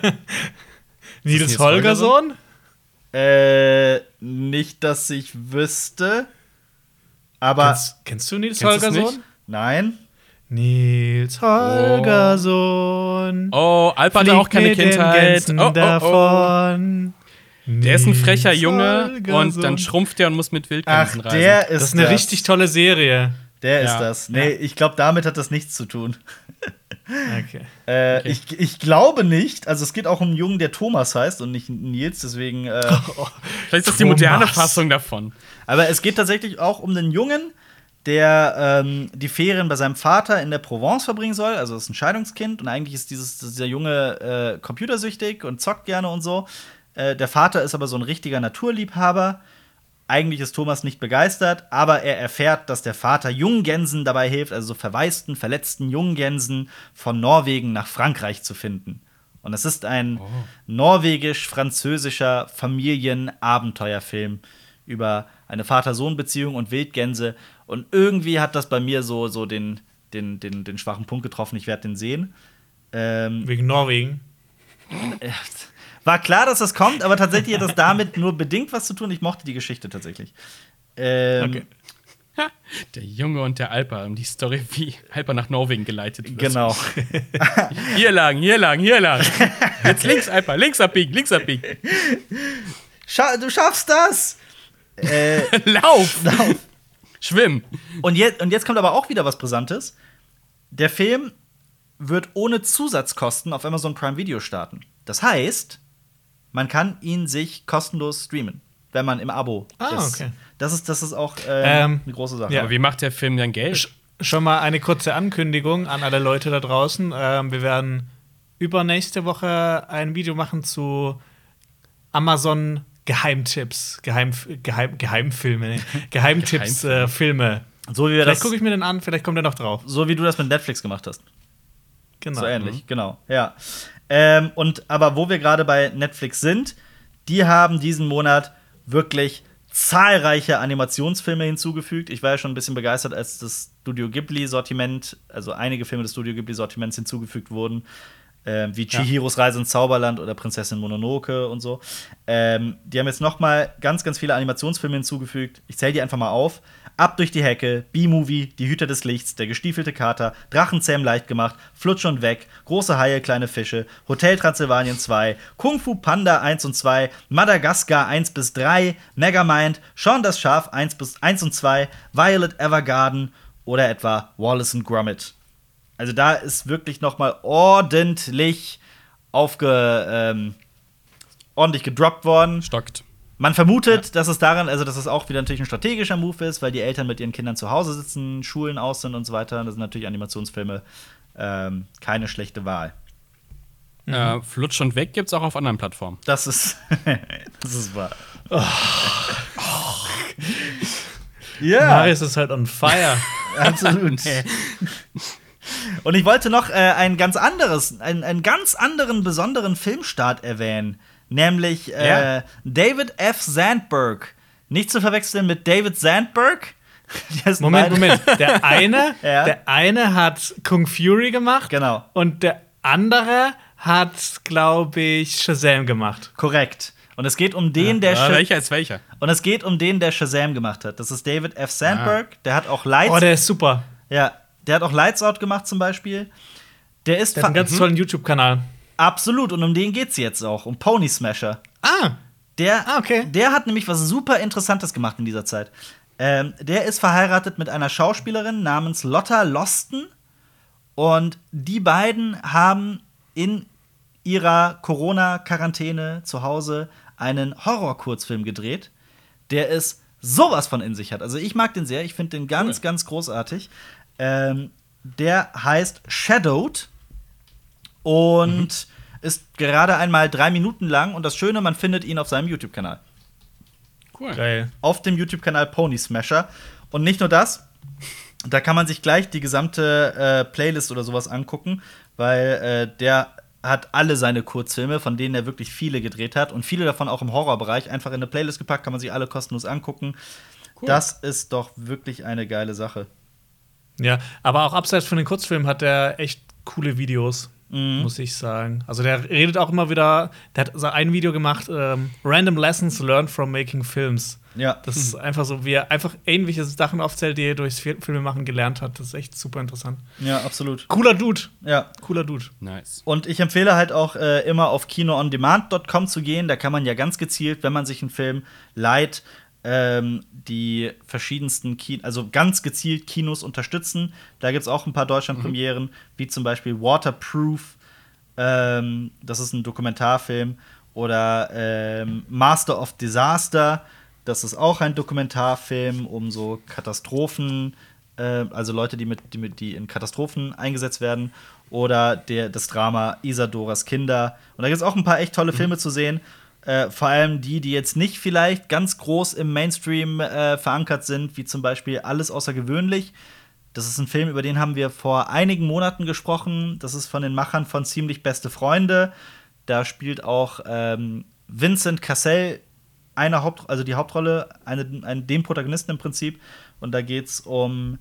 Nils Nils Holgersson? äh, nicht, dass ich wüsste. Aber Kennst, kennst du Nils Kennst Holgersson? nein. Nils Holgersson. Oh, Alp hatte auch keine Kindheit. Oh, oh, oh. davon. Der ist ein frecher Nils Junge Holgersson. und dann schrumpft er und muss mit Ach, Wildgänsen reisen. der ist Das ist eine richtig tolle Serie. Der ist Ja. das. Nee, ich glaube, damit hat das nichts zu tun. (laughs) Okay. (laughs) Äh, Okay. ich, ich glaube nicht. Also, es geht auch um einen Jungen, der Thomas heißt und nicht Nils, deswegen. Äh, (laughs) Vielleicht ist das die moderne. Fassung davon. Aber es geht tatsächlich auch um einen Jungen, der ähm, die Ferien bei seinem Vater in der Provence verbringen soll. Also ist ein Scheidungskind und eigentlich ist dieses, dieser Junge äh, computersüchtig und zockt gerne und so. Äh, der Vater ist aber so ein richtiger Naturliebhaber. Eigentlich ist Thomas nicht begeistert, aber er erfährt, dass der Vater Junggänsen dabei hilft, also so verwaisten, verletzten Junggänsen von Norwegen nach Frankreich zu finden. Und es ist ein norwegisch-französischer Familienabenteuerfilm über eine Vater-Sohn-Beziehung und Wildgänse. Und irgendwie hat das bei mir so, so den, den, den, den schwachen Punkt getroffen. Ich werde den sehen. Ähm, Wegen Norwegen. (laughs) war klar, dass das kommt, aber tatsächlich hat das damit nur bedingt was zu tun. Ich mochte die Geschichte tatsächlich. Ähm, Okay. Der Junge und der Alper und die Story, wie Alper nach Norwegen geleitet wird. Genau. (laughs) Hier lang, hier lang, hier lang. Jetzt links, Alper, links abbiegen, links abbiegen. Scha du schaffst das! äh, (laughs) Lauf! Schwimm! und, jetzt, und jetzt kommt aber auch wieder was Brisantes. Der Film wird ohne Zusatzkosten auf Amazon Prime Video starten. Das heißt, man kann ihn sich kostenlos streamen, wenn man im Abo Ah, ist. okay. Das ist, das ist auch äh, Ähm, eine große Sache. ja. Aber wie macht der Film dann Geld? Sch schon mal eine kurze Ankündigung an alle Leute da draußen. Ähm, wir werden übernächste Woche ein Video machen zu Amazon Geheimtipps, Geheim, Geheim, Geheimfilme. (laughs) Geheimtipps, äh, Filme. So wie wir Vielleicht das, gucke ich mir den an, vielleicht kommt er noch drauf. so wie du das mit Netflix gemacht hast. Genau. So ähnlich, genau. Ja. Ähm, und aber wo wir gerade bei Netflix sind, die haben diesen Monat wirklich zahlreiche Animationsfilme hinzugefügt. Ich war ja schon ein bisschen begeistert, als das Studio Ghibli-Sortiment, also einige Filme des Studio Ghibli-Sortiments hinzugefügt wurden. Ähm, wie Chihiros Reise ins Zauberland oder Prinzessin Mononoke und so. Ähm, die haben jetzt noch mal ganz, ganz viele Animationsfilme hinzugefügt. Ich zähle die einfach mal auf. Ab durch die Hecke, B-Movie, Die Hüter des Lichts, Der gestiefelte Kater, Drachenzähm leicht gemacht, Flutsch und weg, Große Haie, kleine Fische, Hotel Transsilvanien 2, Kung Fu Panda 1 und 2, Madagaskar 1 bis 3, Megamind, Sean das Schaf 1 bis 1 und 2, Violet Evergarden oder etwa Wallace and Gromit. Also da ist wirklich noch mal ordentlich aufge ähm, ordentlich gedroppt worden. Stockt. Man vermutet, dass es daran, also dass es auch wieder natürlich ein strategischer Move ist, weil die Eltern mit ihren Kindern zu Hause sitzen, Schulen aus sind und so weiter. Das sind natürlich Animationsfilme ähm, keine schlechte Wahl. Äh, Flutsch und weg gibt's auch auf anderen Plattformen. Das ist, (laughs) das ist wahr. (laughs) Ja, Marius ist halt on fire. (laughs) absolut. Und ich wollte noch äh, ein ganz anderes, einen, einen ganz anderen besonderen Filmstart erwähnen, nämlich äh, Ja. David F. Sandberg. Nicht zu verwechseln mit David Sandberg. (laughs) Moment, Moment. Der (laughs) eine, Ja. der eine hat Kung Fury gemacht. Genau. Und der andere hat, glaube ich, Shazam gemacht. Korrekt. Und es geht um den, der Sha- welcher ist welcher? und es geht um den, der Shazam gemacht hat. Das ist David F. Sandberg. Der hat auch Lights. Oh, der ist super. ja, der hat auch Lights Out gemacht zum Beispiel. Der ist Der hat einen ganz tollen YouTube-Kanal. Absolut und um den geht's jetzt auch. Um Pony Smasher. Ah, Der, Ah, okay. der hat nämlich was super Interessantes gemacht in dieser Zeit. Ähm, der ist verheiratet mit einer Schauspielerin namens Lotta Losten. Und die beiden haben in ihrer Corona-Quarantäne zu Hause einen Horror-Kurzfilm gedreht, der es sowas von in sich hat. Also ich mag den sehr, ich finde den ganz, Cool. ganz großartig. Ähm, der heißt Shadowed und ist gerade einmal drei Minuten lang. Und das Schöne, man findet ihn auf seinem YouTube-Kanal Cool. geil. auf dem YouTube-Kanal Pony Smasher. Und nicht nur das, da kann man sich gleich die gesamte äh, Playlist oder sowas angucken, weil äh, der hat alle seine Kurzfilme, von denen er wirklich viele gedreht hat und viele davon auch im Horrorbereich, einfach in eine Playlist gepackt, kann man sich alle kostenlos angucken. Cool. Das ist doch wirklich eine geile Sache. Ja, aber auch abseits von den Kurzfilmen hat er echt coole Videos, Mhm. muss ich sagen. Also der redet auch immer wieder, der hat so ein Video gemacht, ähm, Random Lessons Learned from Making Films. Ja, Das ist einfach so, wie er einfach ähnliche Sachen aufzählt, die er durchs Fil- Filmemachen gelernt hat. Das ist echt super interessant. ja, absolut. Cooler Dude. Ja. Cooler Dude. Nice. Und ich empfehle halt auch äh, immer auf kinoondemand.com zu gehen. Da kann man ja ganz gezielt, wenn man sich einen Film leiht, ähm, die verschiedensten Kinos, also ganz gezielt Kinos unterstützen. Da gibt es auch ein paar Deutschlandpremieren, wie zum Beispiel Waterproof. Ähm, das ist ein Dokumentarfilm. Oder ähm, Master of Disaster. Das ist auch ein Dokumentarfilm um so Katastrophen, äh, also Leute, die, mit, die, mit, die in Katastrophen eingesetzt werden. Oder der, das Drama Isadoras Kinder. Und da gibt es auch ein paar echt tolle Filme zu sehen. Äh, vor allem die, die jetzt nicht vielleicht ganz groß im Mainstream äh, verankert sind, wie zum Beispiel Alles außergewöhnlich. Das ist ein Film, über den haben wir vor einigen Monaten gesprochen. Das ist von den Machern von Ziemlich Beste Freunde. Da spielt auch ähm, Vincent Cassell eine Haupt also die Hauptrolle, eine, einen, den Protagonisten im Prinzip. Und da geht es um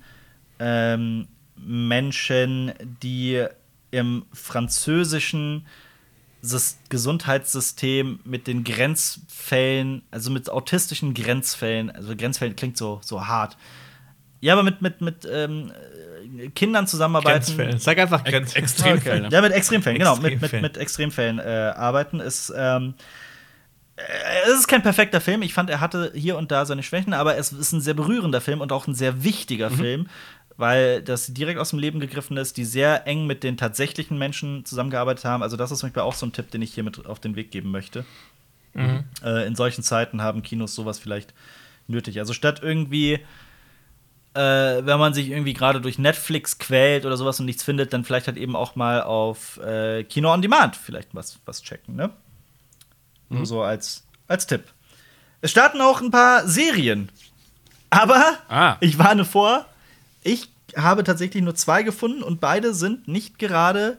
ähm, Menschen, die im französischen Gesundheitssystem mit den Grenzfällen, also mit autistischen Grenzfällen, also Grenzfällen klingt so, so hart, Ja, aber mit, mit, mit ähm, äh, Kindern zusammenarbeiten. Grenzfällen. Sag einfach Ex Grenzfällen. Extremfälle. Ja, mit Extremfällen, genau. Mit, mit, Extremfällen. mit Extremfällen äh, arbeiten ist. Ähm, äh, es ist kein perfekter Film. Ich fand, er hatte hier und da seine Schwächen, aber es ist ein sehr berührender Film und auch ein sehr wichtiger Film, weil das direkt aus dem Leben gegriffen ist, die sehr eng mit den tatsächlichen Menschen zusammengearbeitet haben. Also, das ist zum Beispiel auch so ein Tipp, den ich hier mit auf den Weg geben möchte. Äh, in solchen Zeiten haben Kinos sowas vielleicht nötig. Also, statt irgendwie äh, wenn man sich irgendwie gerade durch Netflix quält oder sowas und nichts findet, dann vielleicht halt eben auch mal auf äh, Kino on Demand vielleicht was, was checken, ne? Nur so als, als Tipp. Es starten auch ein paar Serien. Aber Ah. ich warne vor, ich habe tatsächlich nur zwei gefunden und beide sind nicht gerade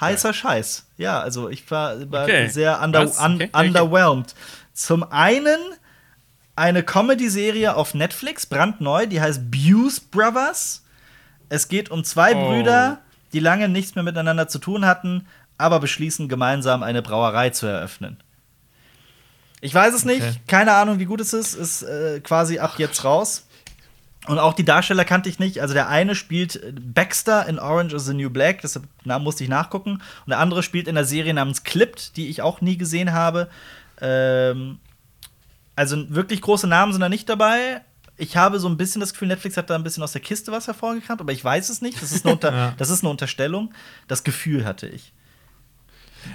heißer Scheiß. Ja, also ich war, war Okay. sehr under, un, Okay, underwhelmed. Zum einen eine Comedy-Serie auf Netflix, brandneu, die heißt Buse Brothers. Es geht um zwei Oh. Brüder, die lange nichts mehr miteinander zu tun hatten, aber beschließen gemeinsam eine Brauerei zu eröffnen. Ich weiß es nicht, Okay. keine Ahnung, wie gut es ist, ist äh, quasi ab jetzt raus. Und auch die Darsteller kannte ich nicht. Also der eine spielt Baxter in Orange is the New Black, deshalb Namen musste ich nachgucken. Und der andere spielt in der Serie namens Clipped, die ich auch nie gesehen habe. Ähm, also wirklich große Namen sind da nicht dabei. Ich habe so ein bisschen das Gefühl, Netflix hat da ein bisschen aus der Kiste was hervorgekramt, aber ich weiß es nicht. Das ist eine, Unter (laughs) Ja. das ist eine Unterstellung. Das Gefühl hatte ich.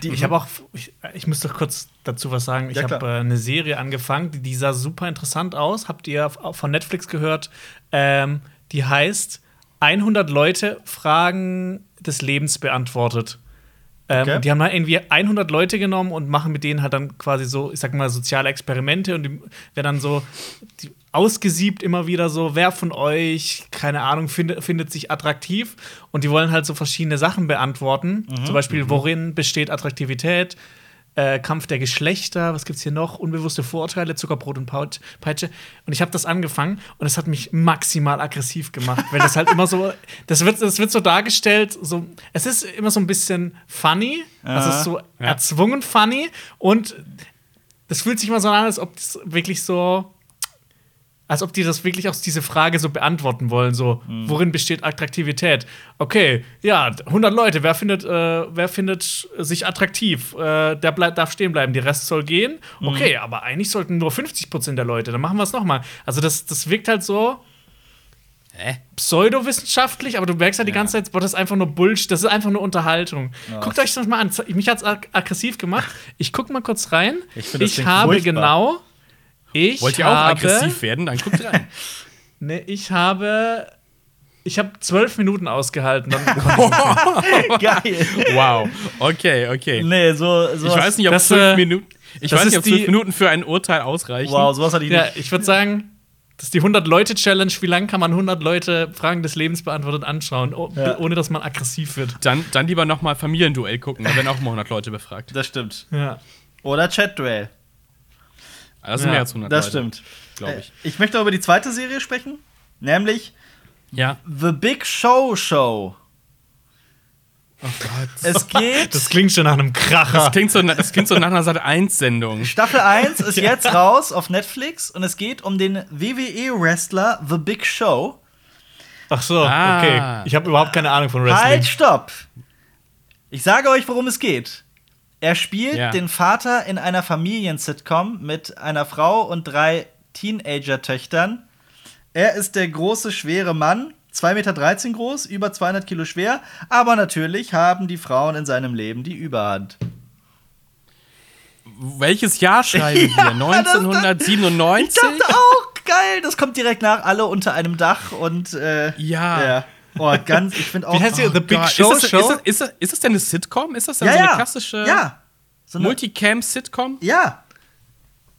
Die- Ich habe auch, ich, ich muss doch kurz dazu was sagen. Ich Ja, habe klar. äh, eine Serie angefangen, die, die sah super interessant aus. Habt ihr von Netflix gehört? Ähm, die heißt 100 Leute Fragen des Lebens beantwortet. Ähm, Okay. und Die haben halt irgendwie 100 Leute genommen und machen mit denen halt dann quasi so, ich sag mal, soziale Experimente und die werden dann so die, ausgesiebt immer wieder so, wer von euch, keine Ahnung, findet, findet sich attraktiv und die wollen halt so verschiedene Sachen beantworten. Zum Beispiel, worin besteht Attraktivität? Äh, Kampf der Geschlechter, was gibt's hier noch? Unbewusste Vorurteile, Zuckerbrot und Peitsche. Und ich habe das angefangen und es hat mich maximal aggressiv gemacht, weil das halt immer so, (laughs) das wird, das wird so dargestellt, so, es ist immer so ein bisschen funny, also es ist so erzwungen funny und das fühlt sich immer so an, als ob das wirklich so, als ob die das wirklich aus diese Frage so beantworten wollen, so, worin besteht Attraktivität? Okay, ja, 100 Leute, wer findet, äh, wer findet sich attraktiv? Äh, der bleib, darf stehen bleiben, der Rest soll gehen. Okay, aber eigentlich sollten nur 50% der Leute, dann machen wir es nochmal. Also das, das wirkt halt so Hä? pseudowissenschaftlich, aber du merkst halt die ganze Zeit, boah, das ist einfach nur Bullshit, das ist einfach nur Unterhaltung. Guckt euch das mal an. Mich hat's ag aggressiv gemacht. Ich guck mal kurz rein. Ich ich habe furchtbar. genau. Ich Wollt ihr auch habe, aggressiv werden? Dann guckt rein. (laughs) Ne, ich habe. Ich habe zwölf Minuten ausgehalten. Dann (laughs) (laughs) Geil. wow. Okay, okay. nee, so, so Ich weiß nicht, ob Das, zwölf äh, Minuten. Ich weiß nicht, ob zwölf Minuten für ein Urteil ausreichen. Wow, sowas hatte ich ja, nicht. ich würde sagen, das ist die 100-Leute-Challenge. Wie lange kann man 100 Leute Fragen des Lebens beantwortet anschauen, oh, Ja. ohne dass man aggressiv wird? Dann, dann lieber noch mal Familienduell gucken. Da werden auch immer 100 Leute befragt. Das stimmt. Ja. Oder Chat-Duell. Das sind Ja, mehr als 100 Das Leute. stimmt. Glaube ich. Äh, Ich möchte über die zweite Serie sprechen, nämlich Ja. The Big Show Show. Oh Gott. Es (laughs) geht. Das klingt schon nach einem Kracher. Das klingt so, das klingt so nach einer Sat 1-Sendung. Staffel 1 ist (laughs) jetzt raus auf Netflix und es geht um den WWE-Wrestler The Big Show. Ach so, Ah. okay. Ich habe überhaupt keine Ahnung von Wrestling. Halt, stopp! Ich sage euch, worum es geht. Er spielt Ja. den Vater in einer Familien-Sitcom mit einer Frau und drei Teenager-Töchtern. Er ist der große, schwere Mann, 2,13 Meter groß, über 200 Kilo schwer, aber natürlich haben die Frauen in seinem Leben die Überhand. Welches Jahr schreiben (laughs) wir? das- 1997? Ich dachte auch, geil, das kommt direkt nach, alle unter einem Dach und äh, Ja. ja. Oh, ganz, ich finde auch. Wie heißt die? oh, The Big Gott. Show ist das, Show? Ist das, ist, das, denn eine Sitcom? Ist das dann ja, so eine ja. klassische ja. So Multicam-Sitcom? ja.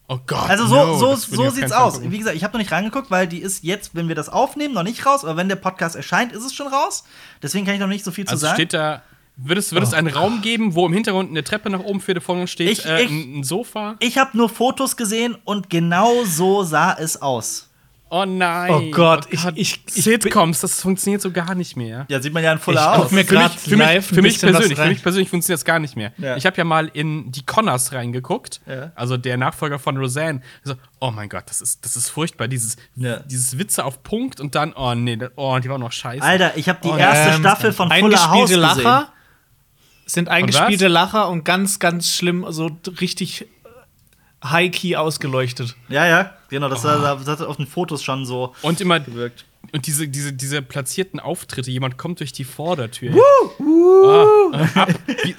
Oh Gott. Also so, no, so, so sieht's aus. gucken. Wie gesagt, ich habe noch nicht reingeguckt, weil die ist jetzt, wenn wir das aufnehmen, noch nicht raus. Aber wenn der Podcast erscheint, ist es schon raus. Deswegen kann ich noch nicht so viel zu Also sagen. steht da, wird es, wird es einen Raum geben, wo im Hintergrund eine Treppe nach oben führt, vor uns steht Ich- äh, ich- ein Sofa? ich habe nur Fotos gesehen und genau so sah es aus. Oh nein. Oh Gott, ich- ich- ich- Sitcoms, das funktioniert so gar nicht mehr. Ja, sieht man ja in Full Ich House. guck mir Für mich, für mich, für mich persönlich, für mich persönlich funktioniert das gar nicht mehr. Ja. Ich habe ja mal in die Connors reingeguckt, Ja. also der Nachfolger von Roseanne. So, oh mein Gott, das ist, das ist furchtbar. Dieses, Ja. dieses Witze auf Punkt und dann, oh nee, oh, die war noch scheiße. Alter, ich habe die Oh, erste Ähm, Staffel von Fuller House eingespielte gesehen. Lacher sind eingespielte? Lacher und ganz, ganz schlimm, so richtig high-key ausgeleuchtet. Ja, ja, genau, das, das hat auf den Fotos schon so Und immer, gewirkt. und diese, diese, diese platzierten Auftritte, jemand kommt durch die Vordertür. Woo, ah, ab, wie,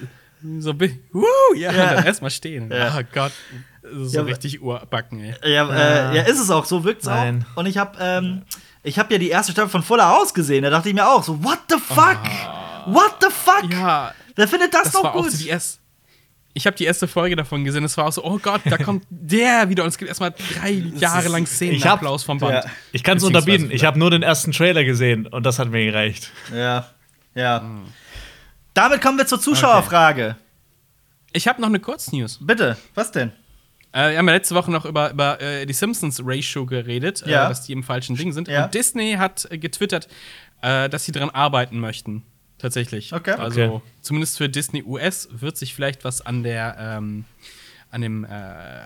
so, woo, ja, Ja. dann erstmal stehen. Ja. Oh Gott, so Ja, richtig Urbacken, ey. Ja, äh, ja, ist es auch, so wirkt's Nein. auch. Und ich habe ähm, ich hab ja die erste Staffel von Fuller House gesehen, da dachte ich mir auch so, what the fuck? What the fuck? Ja, Wer findet das, das noch war auch gut? so die erste. Ich habe die erste Folge davon gesehen. Es war auch so, oh Gott, da kommt der wieder und es gibt erstmal drei (laughs) Jahre lang Ich hab- Szenenapplaus vom Band. Ja. Ich kann es unterbieten. Ich habe nur den ersten Trailer gesehen und das hat mir gereicht. ja, ja. Damit kommen wir zur Zuschauerfrage. Ich habe noch eine Kurznews. Bitte, was denn? Äh, wir haben ja letzte Woche noch über, über äh, die Simpsons Ratio geredet, Ja. äh, dass die im falschen Ding sind. Ja. Und Disney hat äh, getwittert, äh, dass sie daran arbeiten möchten. Tatsächlich. Okay. Also Okay. zumindest für Disney US wird sich vielleicht was an der ähm, an dem äh,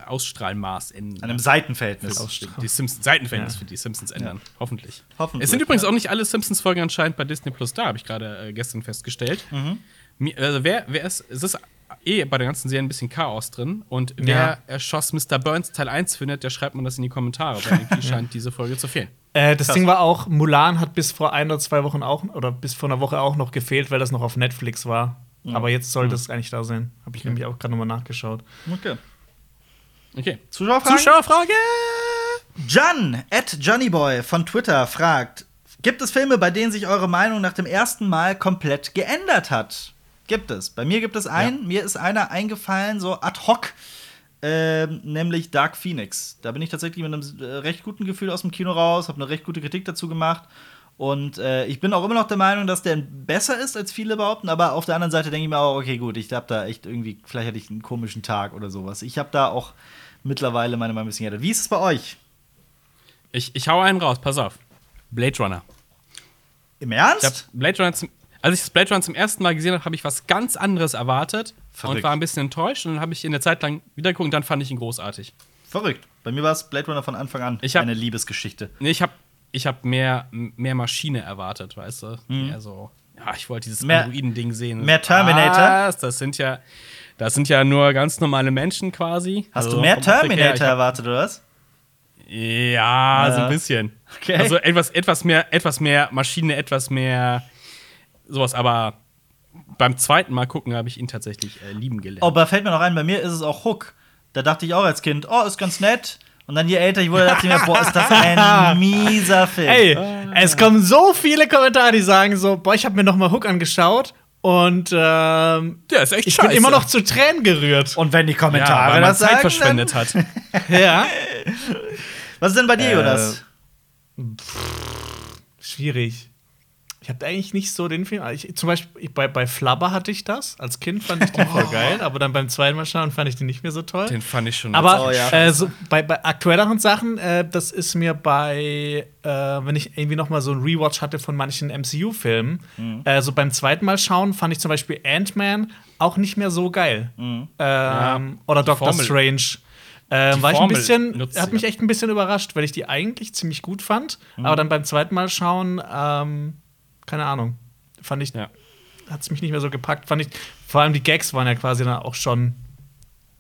Ausstrahlmaß ändern. An einem Seitenverhältnis. Für die Simpsons Seitenverhältnis Ja. für die Simpsons ändern. Hoffentlich. Hoffentlich, Es sind übrigens ja. auch nicht alle Simpsons-Folgen anscheinend bei Disney Plus da, habe ich gerade äh, gestern festgestellt. Mhm. Also wer, wer ist, es ist eh bei der ganzen Serie ein bisschen Chaos drin. Und wer Ja. erschoss Mr. Burns Teil 1 findet, der schreibt man das in die Kommentare, weil irgendwie (laughs) scheint diese Folge zu fehlen. Äh, das Krass. Ding war auch, Mulan hat bis vor ein oder zwei Wochen auch, oder bis vor einer Woche auch noch gefehlt, weil das noch auf Netflix war. Aber jetzt sollte es eigentlich da sein. Habe ich nämlich auch gerade nochmal nachgeschaut. Okay. Okay. Zuschauerfragen? Zuschauerfrage! Jan at Johnnyboy von Twitter fragt: Gibt es Filme, bei denen sich eure Meinung nach dem ersten Mal komplett geändert hat? Gibt es. Bei mir gibt es einen. Mir ist einer eingefallen, so ad hoc, ähm, nämlich Dark Phoenix. Da bin ich tatsächlich mit einem äh, recht guten Gefühl aus dem Kino raus, habe eine recht gute Kritik dazu gemacht. Und äh, ich bin auch immer noch der Meinung, dass der besser ist, als viele behaupten. Aber auf der anderen Seite denke ich mir auch, okay, gut, ich habe da echt irgendwie, vielleicht hatte ich einen komischen Tag oder sowas. Ich habe da auch mittlerweile meine Meinung ein bisschen geändert. Wie ist es bei euch? Ich, ich hau einen raus, pass auf. Blade Runner. Im Ich hab Ernst? Blade Runner zum, als ich das Blade Runner zum ersten Mal gesehen habe, habe ich was ganz anderes erwartet Verrückt. und war ein bisschen enttäuscht. Und dann habe ich ihn eine Zeit lang wieder geguckt und dann fand ich ihn großartig. Verrückt. Bei mir war es Blade Runner von Anfang an Ich hab- eine Liebesgeschichte. Nee, ich habe ich hab mehr, mehr Maschine erwartet, weißt du? Mehr so, ja, ich wollte dieses Androiden-Ding sehen. mehr Terminator? Was? Das sind ja, das sind ja nur ganz normale Menschen quasi. Hast Also du mehr her, Terminator erwartet, oder was? Ja, so Ja. ein bisschen. Okay. Also etwas, etwas mehr, etwas mehr Maschine, etwas mehr sowas, aber beim zweiten Mal gucken habe ich ihn tatsächlich äh, lieben gelernt. Oh, aber fällt mir noch ein, bei mir ist es auch Hook. Da dachte ich auch als Kind, oh, ist ganz nett. Und dann je älter ich wurde, dachte ich mir, boah, ist das ein (laughs) mieser Film. Ey, es kommen so viele Kommentare, die sagen so, boah, ich habe mir noch mal Hook angeschaut und ähm, Der ist echt ich scheiße. bin immer noch zu Tränen gerührt. Und wenn die ja, Kommentare weil man das Zeit sagen, verschwendet hat. (laughs) ja. Was ist denn bei dir, Äh, Jonas? Schwierig. Ich habe eigentlich nicht so den Film. Ich, zum Beispiel bei, bei Flubber hatte ich das. Als Kind fand ich den voll geil, aber dann beim zweiten Mal schauen fand ich den nicht mehr so toll. Den fand ich schon. Aber Oh, ja. äh, so bei, bei aktuelleren Sachen, äh, das ist mir bei, äh, wenn ich irgendwie noch mal so einen Rewatch hatte von manchen MCU-Filmen, Mhm. äh, so beim zweiten Mal schauen fand ich zum Beispiel Ant-Man auch nicht mehr so geil. Mhm. Ähm, oder die Doctor Formel- Strange. Ähm, war ich ein bisschen, nutzt hat mich ja. echt ein bisschen überrascht, weil ich die eigentlich ziemlich gut fand. Mhm. Aber dann beim zweiten Mal schauen, ähm, keine Ahnung, fand ich, Ja. hat es mich nicht mehr so gepackt. Fand ich, vor allem die Gags waren ja quasi dann auch schon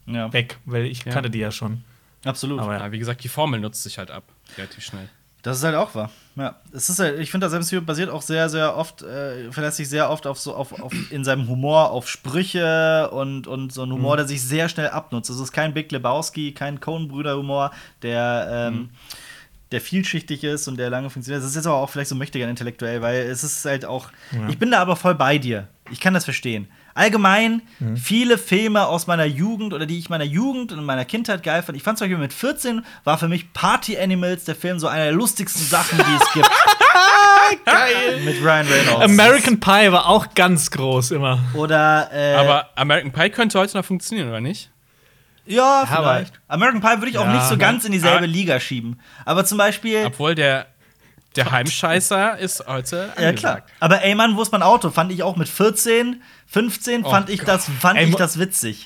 Ja, weg, weil ich Ja. kannte die ja schon. absolut. Aber ja. ja, wie gesagt, die Formel nutzt sich halt ab. Relativ schnell. Das ist halt auch wahr. Ja, es ist halt, ich finde, das MCU basiert auch sehr, sehr oft, äh, verlässt sich sehr oft auf so, auf, auf in seinem Humor auf Sprüche und, und so ein Humor, Mhm. der sich sehr schnell abnutzt. Es ist kein Big Lebowski, kein Coen-Brüder-Humor, der, ähm, Mhm. Der vielschichtig ist und der lange funktioniert. Das ist jetzt aber auch vielleicht so möchtegern intellektuell, weil es ist halt auch. Ja. Ich bin da aber voll bei dir. Ich kann das verstehen. Allgemein, Mhm. viele Filme aus meiner Jugend oder die ich meiner Jugend und in meiner Kindheit geil fand. Ich fand zum Beispiel mit 14 war für mich Party Animals der Film so einer der lustigsten Sachen, die es gibt. (laughs) Geil! mit Ryan Reynolds. American Pie war auch ganz groß immer. Oder äh, Aber American Pie könnte heute noch funktionieren, oder nicht? Ja, Ja, aber- vielleicht. American Pie würde ich auch Ja. nicht so ganz in dieselbe Ah. Liga schieben. Aber zum Beispiel. Obwohl der, der Heimscheißer ist heute Ja, klar. Aber ey, Mann, wo ist mein Auto? Fand ich auch mit 14, 15 Oh fand ich das, fand Ey, ich das witzig.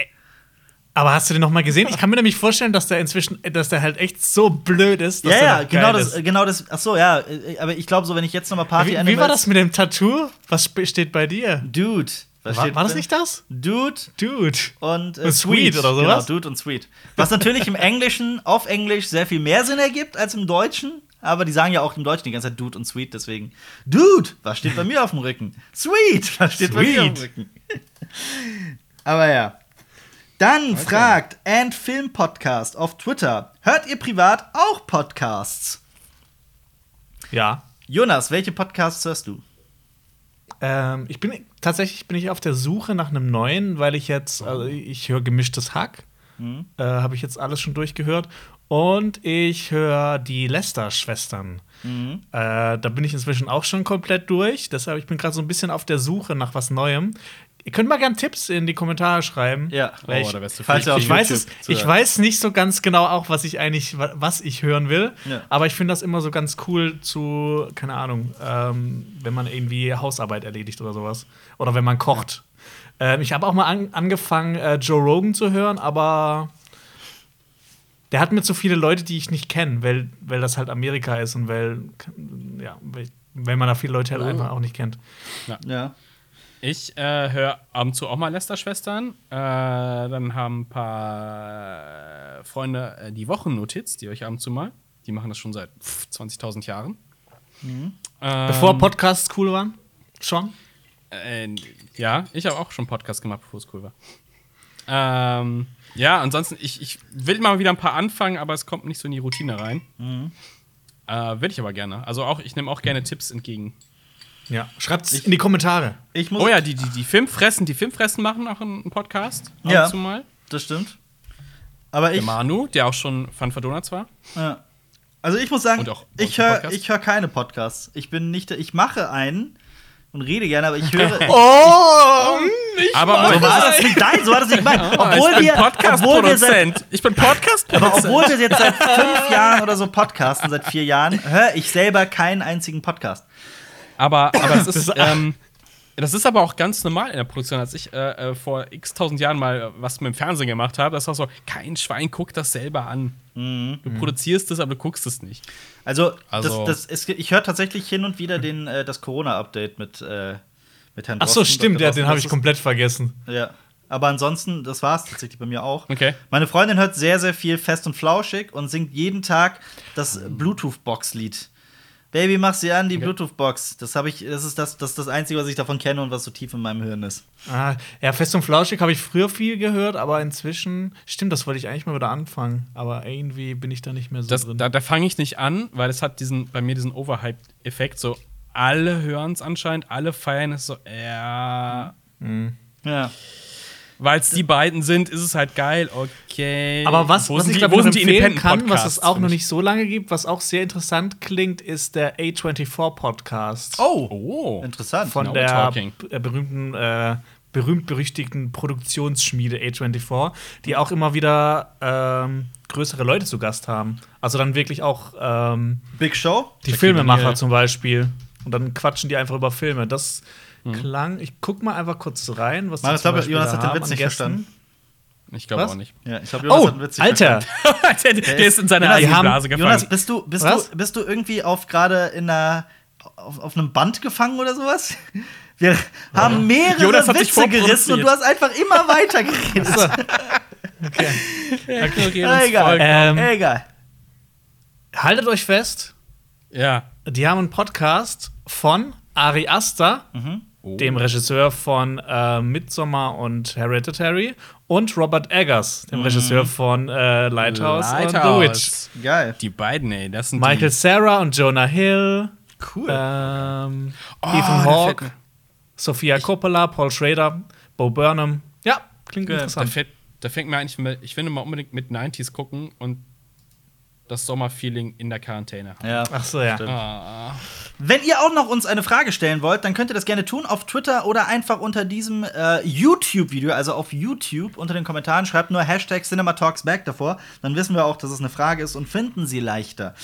Aber hast du den noch mal gesehen? Ich kann mir nämlich vorstellen, dass der inzwischen, dass der halt echt so blöd ist. Dass Ja, ja, genau das, ist. genau das. Ach so, ja. äh, Aber ich glaube, so, wenn ich jetzt noch mal Party Wie, wie war das mit dem Tattoo? Was steht bei dir? Dude. Was War, steht war das nicht das? Dude Dude. und äh, Und Sweet oder sowas? Genau, Dude und Sweet. Was natürlich im Englischen, auf Englisch sehr viel mehr Sinn ergibt als im Deutschen. Aber die sagen ja auch im Deutschen die ganze Zeit Dude und Sweet, deswegen. Dude, was steht bei mir auf dem Rücken? Sweet, was steht bei mir auf dem Sweet. Rücken? Aber ja. Dann fragt And Film Podcast auf Twitter: Hört ihr privat auch Podcasts? Ja. Jonas, welche Podcasts hörst du? Ähm, ich bin tatsächlich bin ich auf der Suche nach einem neuen, weil ich jetzt, also ich höre gemischtes Hack. Äh, Habe ich jetzt alles schon durchgehört. Und ich höre die Lester-Schwestern. Äh, da bin ich inzwischen auch schon komplett durch. Deshalb ich bin gerade so ein bisschen auf der Suche nach was Neuem. Ihr könnt mal gerne Tipps in die Kommentare schreiben. Ja. Weil Oh, ich, da wärst du falls ich weiß es, ich weiß nicht so ganz genau auch, was ich eigentlich, wa- was ich hören will. Ja. Aber ich finde das immer so ganz cool zu, keine Ahnung, ähm, wenn man irgendwie Hausarbeit erledigt oder sowas. Oder wenn man kocht. Ähm, ich habe auch mal an, angefangen, äh, Joe Rogan zu hören, aber der hat mir zu viele Leute, die ich nicht kenne, weil, weil das halt Amerika ist und weil, ja, weil, weil man da viele Leute halt einfach auch nicht kennt. Ja. Ich äh, höre ab und zu auch mal Lester-Schwestern. Äh, dann haben ein paar äh, Freunde äh, die Wochennotiz, die ich ab und zu mal. Die machen das schon seit pff, 20.000 Jahren. Ähm, Bevor Podcasts cool waren? Schon? Äh, ja, ich habe auch schon Podcast gemacht, bevor es cool war. Ähm, ja, ansonsten, ich, ich will mal wieder ein paar anfangen, aber es kommt nicht so in die Routine rein. Äh, will ich aber gerne. Also auch, ich nehme auch gerne Tipps entgegen. Ja. Schreibt's in die Kommentare. Ich muss Oh ja, die, die, die Filmfressen, die Filmfressen machen auch einen Podcast. Ab Ja. und zu mal. Das stimmt. Aber Der ich. Manu, der auch schon Fun for Donuts war. Ja. Also ich muss sagen, ich höre ich hör keine Podcasts. Ich bin nicht, ich mache einen und rede gerne, aber ich (laughs) höre. Oh! Aber so war das nicht, nein, so war das (laughs) nicht gemeint. Obwohl ich bin Podcast-Produzent. Ich bin aber Podcast-Produzent. obwohl wir jetzt seit fünf Jahren oder so podcasten, seit vier Jahren, höre ich selber keinen einzigen Podcast. Aber, aber das (laughs) ist, ähm, das ist aber auch ganz normal in der Produktion. Als ich äh, äh, vor x tausend Jahren mal was mit dem Fernsehen gemacht habe, das war so, kein Schwein guckt das selber an. Du produzierst es, aber du guckst es nicht. Also, Also- das, das ist, ich höre tatsächlich hin und wieder den, äh, das Corona-Update mit, äh, mit Herrn Ach so, Drosten, stimmt, ja, den Drosten. habe ich komplett vergessen. Ja. Aber ansonsten, das war es tatsächlich bei mir auch. Okay. Meine Freundin hört sehr, sehr viel fest und flauschig und singt jeden Tag das Bluetooth-Box-Lied. Baby, mach sie an, die Bluetooth-Box. Das habe ich, das ist das, das ist das Einzige, was ich davon kenne und was so tief in meinem Hirn ist. Ah, ja, Fest und Flauschig habe ich früher viel gehört, aber inzwischen, stimmt, das wollte ich eigentlich mal wieder anfangen. Aber irgendwie bin ich da nicht mehr so Das, drin. da da fange ich nicht an, weil es hat diesen, bei mir diesen Overhype-Effekt. So, alle hören es anscheinend, alle feiern es so, ja. Ja. Weil es die beiden sind, ist es halt geil, okay. aber was, Wo was sind ich die- glaube wo ich noch sind die empfehlen Independent kann, was es auch noch nicht so lange gibt, was auch sehr interessant klingt, ist der A24-Podcast. Oh, Oh. interessant. von Now der talking. äh, berühmten, äh, berühmt-berüchtigten Produktionsschmiede A24, die auch immer wieder ähm, größere Leute zu Gast haben. Also dann wirklich auch ähm, Big Show? die Filmemacher zum Beispiel. Und dann quatschen die einfach über Filme. Das Mhm. klang, ich guck mal einfach kurz rein, was Mann, ich glaube, Jonas da hat den Witz nicht verstanden. Ich glaube auch nicht. Ja, ich glaube, Jonas Oh, hat Witz Alter! der, der ist in seiner Jonas, eigenen haben- Blase gefangen. Jonas, bist du, bist, Was? du, bist du irgendwie auf gerade in einer auf, auf einem Band gefangen oder sowas? Wir haben mehrere Jonas hat Witze gerissen und du hast einfach immer (laughs) weiter geredet. okay, Ah, egal. Ähm, egal. Haltet euch fest, Ja. die haben einen Podcast von Ari Aster, Oh. dem Regisseur von äh, Midsommar und Hereditary, und Robert Eggers, dem Regisseur von äh, Lighthouse, und The Witch. Geil. Die beiden, ey, das sind Michael die. Sarah und Jonah Hill, Cool. ähm, Oh, Ethan Hawke, Sophia Coppola, Paul Schrader, Bo Burnham. Ja, klingt Geil. Da, interessant. fällt, da fängt mir eigentlich, mal- ich finde mal unbedingt mit 90s gucken und das Sommerfeeling in der Quarantäne haben. Ja. Ach so, ja. Ah. Wenn ihr auch noch uns eine Frage stellen wollt, dann könnt ihr das gerne tun auf Twitter oder einfach unter diesem äh, YouTube-Video, also auf YouTube unter den Kommentaren. Schreibt nur Hashtag CinemaTalksBack davor. Dann wissen wir auch, dass es eine Frage ist und finden sie leichter.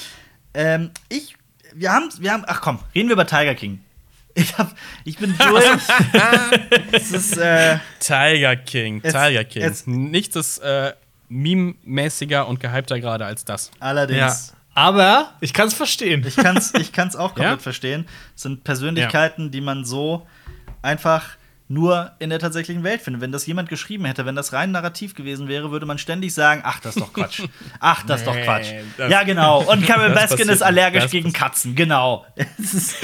Ähm, ich, wir haben, wir haben, ach komm, reden wir über Tiger King. (laughs) Ich, hab, ich bin durch. (laughs) es ist, äh, Tiger King, Tiger King. jetzt- Nichts ist äh, meme-mäßiger und gehypter gerade als das. ja. allerdings. Aber ich kann es verstehen. Ich kann es ich kann's auch (laughs) komplett Ja? verstehen. Es sind Persönlichkeiten, die man so einfach nur in der tatsächlichen Welt findet. Wenn das jemand geschrieben hätte, wenn das rein narrativ gewesen wäre, würde man ständig sagen: Ach, das ist doch Quatsch. (laughs) Ach, das ist doch Quatsch. ja, genau. Und (laughs) Carol Baskin ist allergisch. Das gegen Katzen. Genau. (laughs) Ist-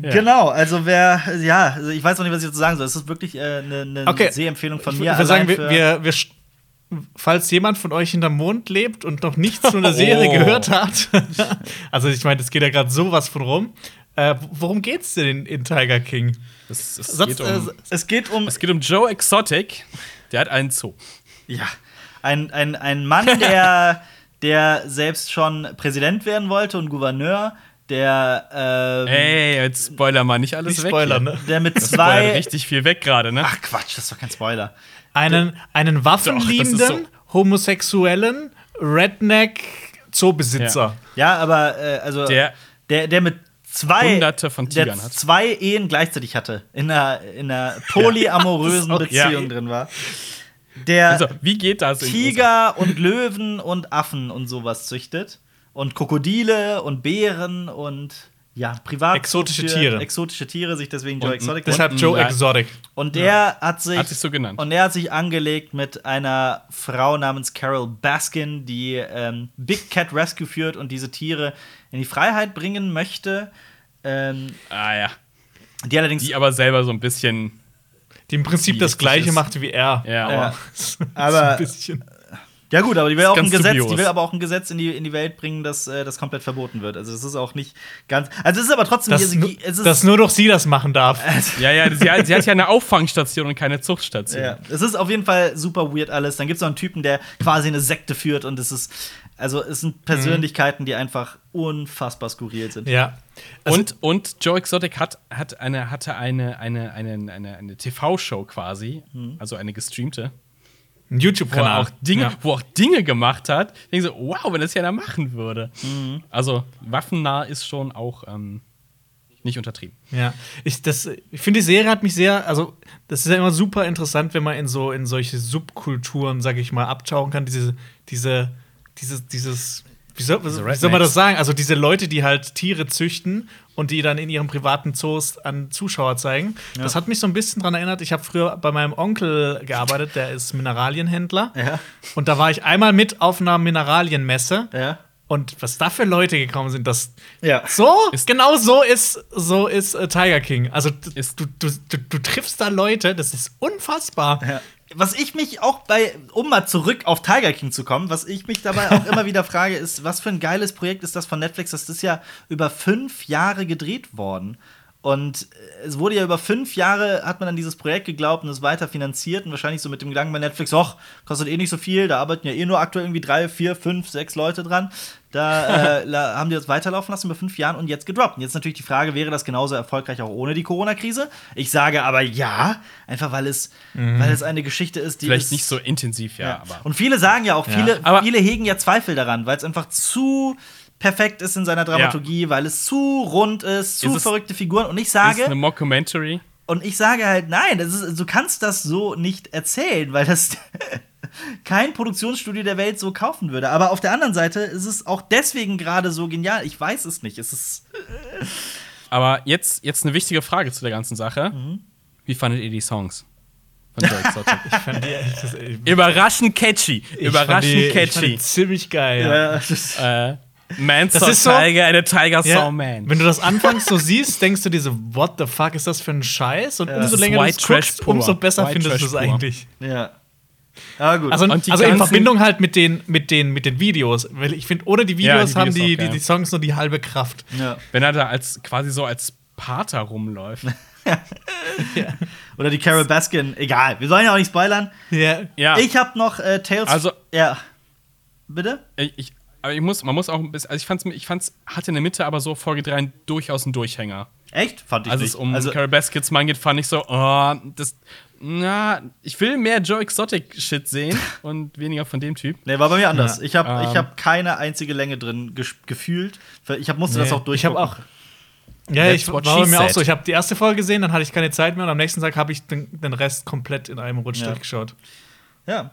Genau, also wer, ja, also ich weiß noch nicht, was ich dazu sagen soll. Es ist wirklich äh, eine ne Okay. Sehempfehlung von Ich mir. würde sagen, wir, wir, wir, falls jemand von euch hinterm Mond lebt und noch nichts von der Serie Oh. gehört hat, also ich meine, es geht ja gerade sowas von rum. Äh, worum geht's denn in, in Tiger King? Es, es, Sonst, geht um, äh, es geht um es geht um Joe Exotic. Der hat einen Zoo. Ja, ein, ein, ein Mann, der, (laughs) der selbst schon Präsident werden wollte und Gouverneur, der, ähm, Ey, jetzt spoiler mal nicht alles Nicht weg. Spoiler, hier. ne? der mit Das zwei. richtig viel weg gerade, ne? Ach Quatsch, das ist doch kein Spoiler. Einen, einen waffenliebenden, das ist homosexuellen Redneck Zoobesitzer. Ja, aber äh, also Der der, der mit zwei Hunderte von der Tigern hat. zwei Ehen gleichzeitig hatte, in einer, in einer polyamorösen (laughs) auch- Beziehung ja. drin war. Der Also, wie geht das? Tiger und Löwen und Affen und sowas züchtet. Und Krokodile und Bären und ja, privat. Exotische für Tiere. Exotische Tiere, sich deswegen Joe Und- Exotic Deshalb Und- Joe Ja. Exotic. Und der hat sich Hat sich so genannt. Und er hat sich angelegt mit einer Frau namens Carol Baskin, die ähm, Big Cat Rescue führt und diese Tiere in die Freiheit bringen möchte. Ähm, Ah ja. die allerdings Die aber selber so ein bisschen. Die im Prinzip das gleiche ist. macht wie er. Ja. Ja. (laughs) so Aber- ein bisschen. Ja gut, aber die will auch ein Gesetz, dubios. die will aber auch ein Gesetz in die, in die Welt bringen, das, äh, das komplett verboten wird. Also das ist auch nicht ganz. Also es ist aber trotzdem Dass, hier, es ist, dass nur doch sie das machen darf. (laughs) Ja, ja, sie hat, sie hat ja eine Auffangstation und keine Zuchtstation. ja, es ist auf jeden Fall super weird alles. Dann gibt es noch einen Typen, der quasi eine Sekte führt und es ist. Also es sind Persönlichkeiten, die einfach unfassbar skurril sind. Ja. Also, Und, und Joe Exotic hat, hat eine, hatte eine, eine, eine, eine, eine TV-Show quasi, also eine gestreamte, ein wo er, YouTube-Kanal. auch Dinge, Ja. wo auch Dinge gemacht hat. Ich denke so, wow, wenn das ja einer machen würde. Also, waffennah ist schon auch ähm, nicht untertrieben. Ja, ich, das- ich finde, die Serie hat mich sehr, also, das ist ja immer super interessant, wenn man in so in solche Subkulturen, sag ich mal, abtauchen kann. Diese, diese, dieses, dieses, wie soll, wie soll man das sagen? Also, diese Leute, die halt Tiere züchten und die dann in ihren privaten Zoos an Zuschauer zeigen. Das hat mich so ein bisschen dran erinnert. Ich habe früher bei meinem Onkel gearbeitet, der ist Mineralienhändler. Ja. Und da war ich einmal mit auf einer Mineralienmesse. Ja. Und was da für Leute gekommen sind, das Ja. so, Ist- genau so ist, so ist äh, Tiger King. Also Ist- du, du, du, du triffst da Leute, das ist unfassbar. Ja. Was ich mich auch bei, um mal zurück auf Tiger King zu kommen, was ich mich dabei auch (laughs) immer wieder frage, ist, was für ein geiles Projekt ist das von Netflix? Das ist ja über fünf Jahre gedreht worden. Und äh, es wurde ja über fünf Jahre, hat man an dieses Projekt geglaubt und es weiter finanziert und wahrscheinlich so mit dem Gedanken bei Netflix, ach, kostet eh nicht so viel, da arbeiten ja eh nur aktuell irgendwie drei, vier, fünf, sechs Leute dran. Da (laughs) äh, haben die das weiterlaufen lassen über fünf Jahren und jetzt gedroppt. Und jetzt natürlich die Frage, wäre das genauso erfolgreich auch ohne die Corona-Krise? Ich sage aber ja, einfach weil es, weil es eine Geschichte ist, die Vielleicht ist, nicht so intensiv, ja, ja. aber. Und viele sagen ja auch, Ja. viele, Aber- viele hegen ja Zweifel daran, weil es einfach zu perfekt ist in seiner Dramaturgie, weil es zu rund ist, zu Ist verrückte Figuren. Und ich ist sage, eine Mockumentary. und ich sage halt, nein, das ist, du kannst das so nicht erzählen, weil das (laughs) kein Produktionsstudio der Welt so kaufen würde. Aber auf der anderen Seite ist es auch deswegen gerade so genial. Ich weiß es nicht. Es ist Aber jetzt, jetzt eine wichtige Frage zu der ganzen Sache. Mhm. Wie fandet ihr die Songs? (laughs) Ich fand die, das, ich, Überraschend catchy. Überraschend die, ich fand die catchy. ziemlich geil. Ja. ja, das ist, Äh, Man Das ist so- Tiger a Tiger Ja, saw Man. Wenn du das anfangs so siehst, denkst du dir so, what the fuck ist das für ein Scheiß? Und Das umso ist länger du es guckst, umso besser White findest du es eigentlich. ja. Aber gut. Also, die also in Verbindung halt mit den, mit, den, mit den Videos. Weil ich finde, ohne die Ja, Videos die haben Videos die, auch, die, ja. die Songs nur die halbe Kraft. ja. Wenn er da als quasi so als Pater rumläuft. (laughs) Oder die Carol Baskin. Egal. Wir sollen ja auch nicht spoilern. Ja. Ja. Ich habe noch äh, Tales. Also- Ja. Bitte? Ich, aber ich muss, man muss auch ein bisschen, also ich fand's, ich fand's, hatte in der Mitte aber so Folge 3 durchaus einen Durchhänger. Echt? Fand ich Als nicht. es um also, Carol Baskets Mann geht, fand ich so, oh, das, na, ich will mehr Joe Exotic Shit sehen (laughs) und weniger von dem Typ. nee, war bei mir anders. Ja, ich habe ähm, ich hab keine einzige Länge drin gefühlt. Ich hab, musste das Nee, auch durch. Ich habe auch. Ja, ich war bei mir auch said. so. Ich habe die erste Folge gesehen, dann hatte ich keine Zeit mehr und am nächsten Tag habe ich den, den Rest komplett in einem Rutsch Ja. durchgeschaut. Ja.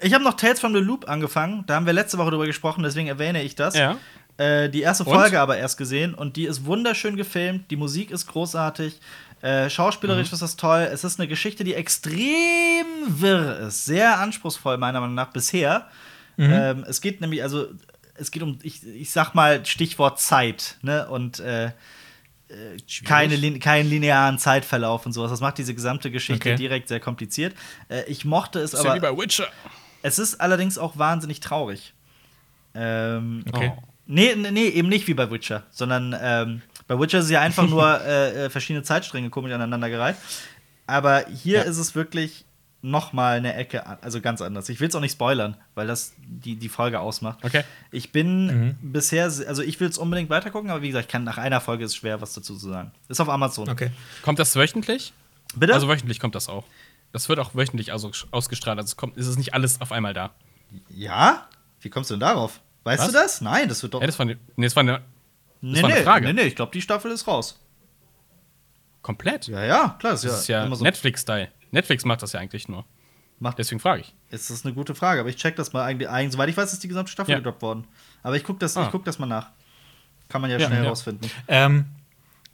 Ich habe noch Tales from the Loop angefangen. Da haben wir letzte Woche drüber gesprochen, deswegen erwähne ich das. Ja. Äh, die erste Und? Folge aber erst gesehen und die ist wunderschön gefilmt. Die Musik ist großartig. Äh, schauspielerisch Mhm. ist das toll. Es ist eine Geschichte, die extrem wirr ist. Sehr anspruchsvoll, meiner Meinung nach, bisher. Mhm. Ähm, es geht nämlich, also, es geht um, ich, ich sag mal, Stichwort Zeit, ne? Und äh, keine, lin keinen linearen Zeitverlauf und sowas. Das macht diese gesamte Geschichte Okay. direkt sehr kompliziert. Äh, ich mochte es Ist ja aber. wie bei Witcher. Es ist allerdings auch wahnsinnig traurig. Ähm, Okay. Oh. nee, nee, eben nicht wie bei Witcher, sondern ähm, bei Witcher ist es ja einfach nur (laughs) äh, äh, verschiedene Zeitstränge komisch aneinandergereiht. Aber hier Ja. ist es wirklich noch mal eine Ecke, also ganz anders. Ich will es auch nicht spoilern, weil das die, die Folge ausmacht. Okay. Ich bin bisher, se- also ich will es unbedingt weitergucken, aber wie gesagt, ich kann nach einer Folge ist es schwer, was dazu zu sagen. Ist auf Amazon. Okay. Kommt das wöchentlich? Bitte? Also wöchentlich kommt das auch. Das wird auch wöchentlich aus ausgestrahlt. Also es kommt, ist es nicht alles auf einmal da. ja? Wie kommst du denn darauf? Weißt Was? du das? Nein, das wird doch. Ja, das war eine, nee, das war eine nee, war eine nee, Frage. nee, nee, ich glaube, die Staffel ist raus. komplett. Ja, ja, klar, das, Das ist ja immer so. Netflix-Style. Netflix macht das ja eigentlich nur. Macht Deswegen frage ich. Ist das eine gute Frage, aber ich check das mal eigentlich. Soweit ich weiß, ist die gesamte Staffel Ja. gedroppt worden. Aber ich guck das, Ah. ich guck das mal nach. Kann man ja, Ja, schnell ja. herausfinden. Ähm,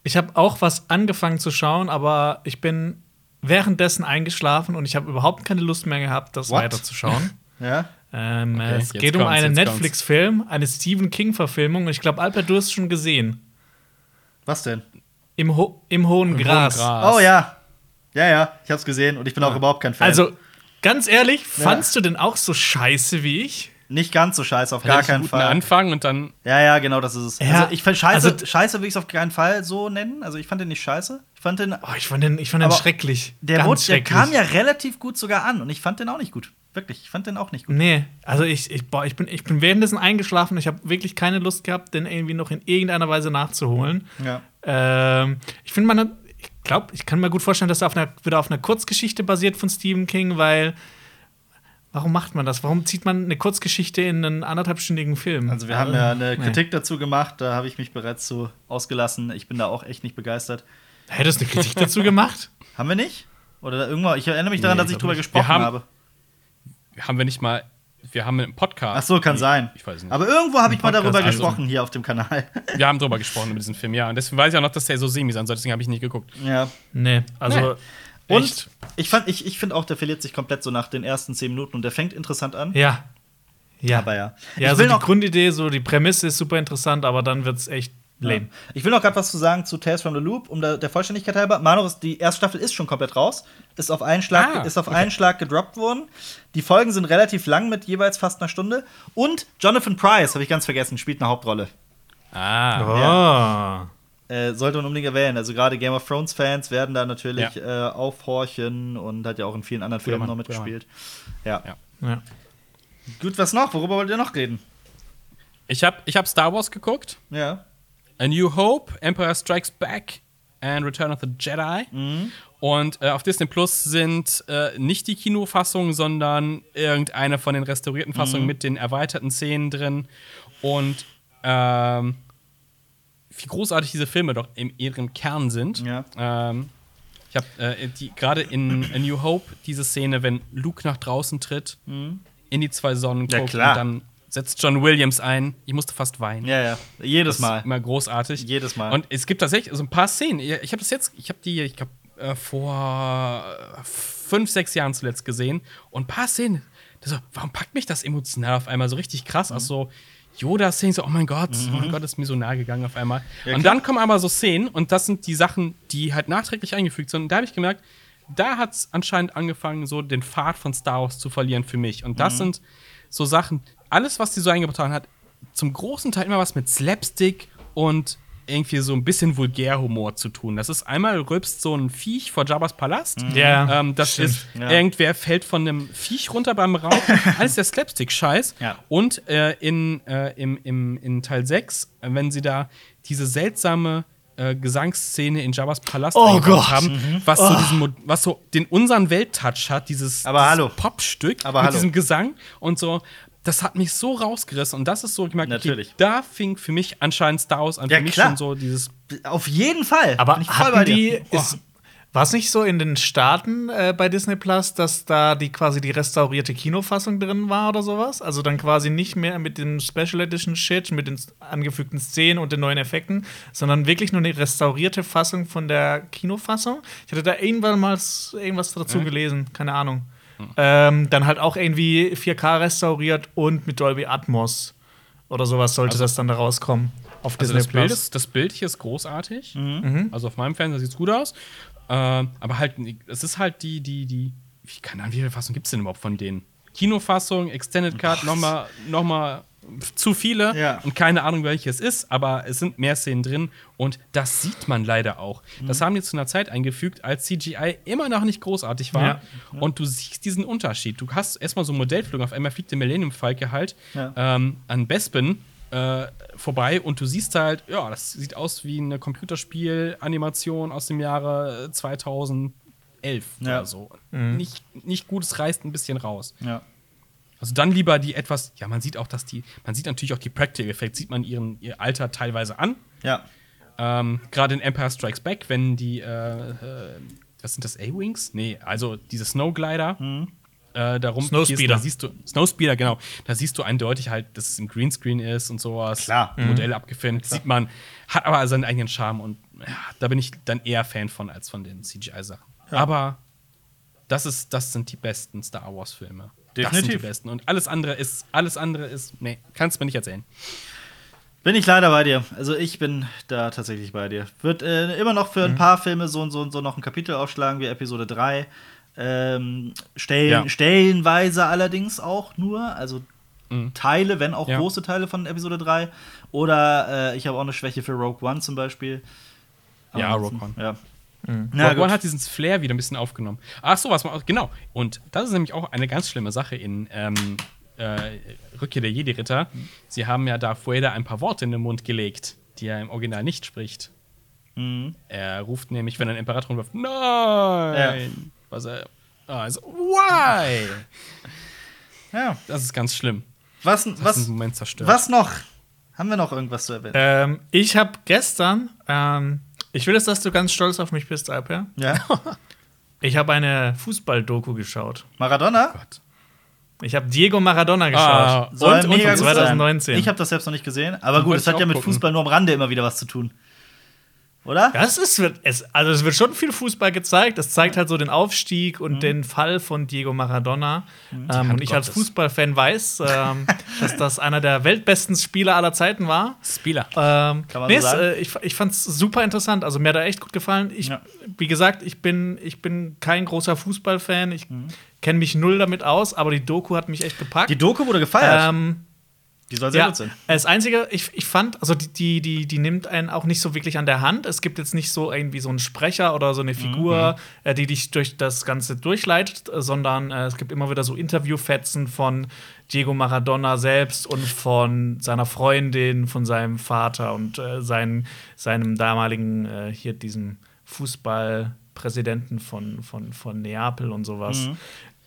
ich habe auch was angefangen zu schauen, aber ich bin währenddessen eingeschlafen und ich habe überhaupt keine Lust mehr gehabt, das What? weiterzuschauen. (laughs) Ja? ähm, Okay, es geht um einen. Netflix-Film, eine Stephen King-Verfilmung und ich glaube, Albert, du hast es schon gesehen. Was denn? Im, Ho Im hohen Im Gras. hohen Gras. Oh ja. Ja, ja, ich hab's gesehen und ich bin auch überhaupt kein Fan. Also, ganz ehrlich, fandst du den auch so scheiße wie ich? nicht ganz so scheiße, auf gar keinen Fall. Anfang und dann. Ja, ja, genau, das ist es. Ja, also ich fand scheiße, also- scheiße will ich es auf keinen Fall so nennen. Also ich fand den nicht scheiße. Ich fand den. Oh, ich fand den, ich fand den schrecklich. Der, Ganz wurde, der schrecklich. kam ja relativ gut sogar an und ich fand den auch nicht gut. Wirklich, ich fand den auch nicht gut. Nee, also ich, ich, boah, ich, bin, ich bin währenddessen eingeschlafen. Ich habe wirklich keine Lust gehabt, den irgendwie noch in irgendeiner Weise nachzuholen. Ja. Ähm, ich finde, man, ich glaube, ich kann mir gut vorstellen, dass er auf einer, wieder auf einer Kurzgeschichte basiert von Stephen King, weil warum macht man das? Warum zieht man eine Kurzgeschichte in einen anderthalbstündigen Film? Also wir haben ja eine Nee. Kritik dazu gemacht, da habe ich mich bereits zu ausgelassen. Ich bin da auch echt nicht begeistert. Hättest du eine Kritik dazu gemacht? (laughs) Haben wir nicht? Oder irgendwann, ich erinnere mich daran, Nee, dass ich drüber nicht. gesprochen Wir haben- habe. Haben wir nicht mal. Wir haben einen Podcast. Ach so, kann sein. Ich weiß nicht. Aber irgendwo habe ich mal darüber also- gesprochen hier auf dem Kanal. wir haben drüber gesprochen über diesen Film, ja. Und deswegen weiß ich auch noch, dass der so semi sein soll. Deswegen habe ich nicht geguckt. ja. Nee, also. Und echt. ich, fand- ich, ich finde auch, der verliert sich komplett so nach den ersten zehn Minuten und der fängt interessant an. Ja. Ja. Aber ja. Ja, ich also will die noch, Grundidee, so die Prämisse ist super interessant, aber dann wird's echt lame. ich will noch gerade was zu sagen zu Tales from the Loop, um der, der Vollständigkeit halber. Ist- die erste Staffel ist schon komplett raus. Ist auf einen Schlag, Ah, ist auf okay. einen Schlag gedroppt worden. Die Folgen sind relativ lang mit jeweils fast einer Stunde. Und Jonathan Price, habe ich ganz vergessen, spielt eine Hauptrolle. Ah. Oh. Äh, sollte man unbedingt erwähnen. Also gerade Game of Thrones Fans werden da natürlich äh, aufhorchen und hat ja auch in vielen anderen Filmen Mann, noch mitgespielt. Ja. Ja. Ja. Gut, was noch? Worüber wollt ihr noch reden? Ich habe ich hab Star Wars geguckt. Ja. A New Hope, Empire Strikes Back and Return of the Jedi. Und äh, auf Disney Plus sind äh, nicht die Kinofassungen, sondern irgendeine von den restaurierten Fassungen mit den erweiterten Szenen drin. Und ähm, wie großartig diese Filme doch in ihrem Kern sind. Ja. Ähm, ich habe äh, gerade in A New Hope diese Szene, wenn Luke nach draußen tritt, in die zwei Sonnen Ja, guckt klar. und dann setzt John Williams ein. Ich musste fast weinen. Ja, ja. Jedes Das Mal. Ist immer großartig. Jedes Mal. Und es gibt tatsächlich so ein paar Szenen. Ich habe das jetzt, ich habe die, ich glaube, äh, vor äh, fünf, sechs Jahren zuletzt gesehen. Und ein paar Szenen, so, warum packt mich das emotional auf einmal so richtig krass Mhm. aus so Yoda-Szenen? So, oh mein Gott, oh mein Gott, ist mir so nahe gegangen auf einmal. Ja, und dann kommen aber so Szenen, und das sind die Sachen, die halt nachträglich eingefügt sind. Und da habe ich gemerkt, da hat es anscheinend angefangen, so den Pfad von Star Wars zu verlieren für mich. Und Mhm. das sind so Sachen, alles, was die so eingebaut haben, hat zum großen Teil immer was mit Slapstick und irgendwie so ein bisschen Vulgärhumor zu tun. Das ist einmal rülpst so ein Viech vor Jabba's Palast. Ja, Ähm, das stimmt. ist, Ja. irgendwer fällt von einem Viech runter beim Rauchen. (laughs) Alles der Slapstick-Scheiß. Ja. Und äh, in, äh, im, im, in Teil 6, äh, wenn sie da diese seltsame äh, Gesangsszene in Jabba's Palast Oh haben, was, so diesen, was so den unseren Welttouch hat, dieses, dieses. Popstück mit hallo. diesem Gesang und so. Das hat mich so rausgerissen und das ist so, ich merke, okay, Natürlich. da fing für mich anscheinend Star Wars an. Ja, für mich klar. schon so dieses Auf jeden Fall. Aber hatten die, ist, war es nicht so in den Staaten äh, bei Disney Plus, dass da die quasi die restaurierte Kinofassung drin war oder sowas? Also dann quasi nicht mehr mit dem Special Edition Shit, mit den angefügten Szenen und den neuen Effekten, sondern wirklich nur eine restaurierte Fassung von der Kinofassung. Ich hatte da irgendwann mal irgendwas dazu gelesen, keine Ahnung. Ähm, dann halt auch irgendwie 4K restauriert und mit Dolby Atmos oder sowas sollte das dann da rauskommen auf Also Disney das Bild, Plus. ist, das Bild hier ist großartig. Mhm. Also auf meinem Fernseher sieht es gut aus. Ähm, aber halt, es ist halt die, die, die, wie, keine Ahnung, wie viele Fassungen gibt es denn überhaupt von denen? Kinofassung, Extended Cut, nochmal noch mal zu viele Ja. und keine Ahnung, welche es ist, aber es sind mehr Szenen drin und das sieht man leider auch. Mhm. Das haben die zu einer Zeit eingefügt, als CGI immer noch nicht großartig war Ja. und du siehst diesen Unterschied. Du hast erstmal so Modellflug, auf einmal fliegt der Millennium Falke halt Ja. ähm, an Bespin äh, vorbei und du siehst halt, ja, das sieht aus wie eine Computerspiel-Animation aus dem Jahre 2011 Ja. oder so. Nicht, nicht gut, es reißt ein bisschen raus. Ja. Also dann lieber die etwas, ja, man sieht auch, dass die, man sieht natürlich auch die Practical Effects, sieht man ihren, ihr Alter teilweise an. Ja. Ähm, Gerade in Empire Strikes Back, wenn die, äh, äh, was sind das, A-Wings? Nee, also diese Snowglider. Äh, darum Snowspeeder. Da siehst du, Snowspeeder, genau. Da siehst du eindeutig halt, dass es im Greenscreen ist und sowas. Klar. Modelle abgefilmt. Sieht man, hat aber seinen eigenen Charme und ja, da bin ich dann eher Fan von als von den CGI-Sachen. Aber das, ist, das sind die besten Star Wars-Filme. Das sind die Definitiv. besten. Und alles andere ist, alles andere ist, nee, kannst du mir nicht erzählen. Bin ich leider bei dir. Also ich bin da tatsächlich bei dir. Wird äh, immer noch für ein paar Filme so und so und so noch ein Kapitel aufschlagen wie Episode 3. Ähm, Stellen, Ja. Stellenweise allerdings auch nur. Also Teile, wenn auch Ja. große Teile von Episode 3. Oder äh, ich habe auch eine Schwäche für Rogue One zum Beispiel. Ja, Ansonsten- Rogue One. Ja. Na, Na Rogue One hat diesen Flair wieder ein bisschen aufgenommen. Ach so, was man auch, genau. Und das ist nämlich auch eine ganz schlimme Sache in ähm, äh, Rückkehr der Jedi-Ritter. Sie haben ja Darth Vader ein paar Worte in den Mund gelegt, die er im Original nicht spricht. Mhm. Er ruft nämlich, wenn ein Imperator ruft, Nein! Was er, also, why? (laughs) ja. Das ist ganz schlimm. Was, Das was, Moment zerstört. was noch? Haben wir noch irgendwas zu erwähnen? Ähm, ich habe gestern, ähm, ich will jetzt, dass du ganz stolz auf mich bist, Alper. Ja. (laughs) Ich habe eine Fußball-Doku geschaut. Maradona? Gott. Ich habe Diego Maradona Ah, geschaut. Soll und, und gut 2019. sein. Ich habe das selbst noch nicht gesehen. Aber gut, es hat ja mit gucken. Fußball nur am Rande immer wieder was zu tun. Oder? Das ist, wird- es, also es wird schon viel Fußball gezeigt. Es zeigt halt so den Aufstieg und den Fall von Diego Maradona. Ähm, Hand und ich als. Fußballfan weiß, (laughs) ähm, dass das einer der weltbesten Spieler aller Zeiten war. Spieler. Ähm, Kann man nee, so es, sagen? äh, ich ich fand es super interessant. Also mir hat er echt gut gefallen. Ich, Ja. Wie gesagt, ich bin, ich bin kein großer Fußballfan. Ich Mhm. kenne mich null damit aus, aber die Doku hat mich echt gepackt. Die Doku wurde gefeiert. ähm, die soll sehr ja, gut sein. das Einzige, ich, ich fand, also die, die, die, die nimmt einen auch nicht so wirklich an der Hand. Es gibt jetzt nicht so irgendwie so einen Sprecher oder so eine Figur, äh, die dich durch das Ganze durchleitet, äh, sondern äh, es gibt immer wieder so Interviewfetzen von Diego Maradona selbst und von seiner Freundin, von seinem Vater und äh, seinen, seinem damaligen, äh, hier diesem Fußballpräsidenten von, von, von Neapel und sowas.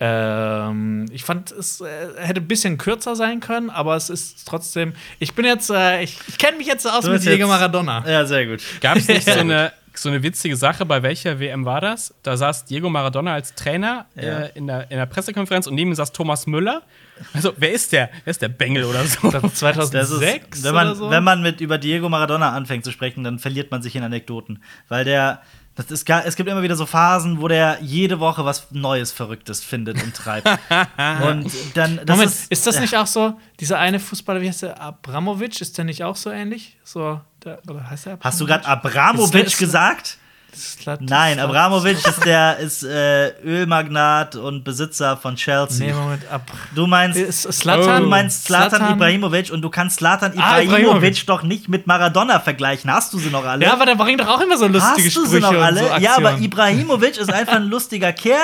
Ähm, ich fand, es äh, hätte ein bisschen kürzer sein können, aber es ist trotzdem. Ich bin jetzt, äh, ich, ich kenne mich jetzt aus Du mit Diego Maradona. Ja, sehr gut. Gab es nicht (laughs) so eine, so eine witzige Sache, bei welcher WM war das? Da saß Diego Maradona als Trainer Ja. äh, in, der, in der Pressekonferenz und neben ihm saß Thomas Müller. Also, wer ist der? Wer ist der Bengel oder so? Das 2006 Das ist, wenn man, oder so? wenn man mit über Diego Maradona anfängt zu sprechen, dann verliert man sich in Anekdoten. Weil der, das ist gar, es gibt immer wieder so Phasen, wo der jede Woche was Neues, Verrücktes findet und treibt. (laughs) und dann, das Moment, ist, ist, das nicht auch so, dieser eine Fußballer, wie heißt der, Abramovic, ist der nicht auch so ähnlich? So, der, oder heißt der Hast du Abramovic? gerade Abramovic gesagt? Slat- Nein, Abramovic (laughs) ist der ist äh, Ölmagnat und Besitzer von Chelsea. Nee, Moment, ab. Du meinst, Ist Zlatan? du meinst Zlatan? Ibrahimovic und du kannst Zlatan Ah, Ibrahimovic Ibrahimovic. doch nicht mit Maradona vergleichen. Hast du sie noch alle? Ja, aber der bringt doch auch immer so lustige Hast du sie noch alle? so ja, aber Ibrahimovic ist einfach ein (laughs) lustiger Kerl,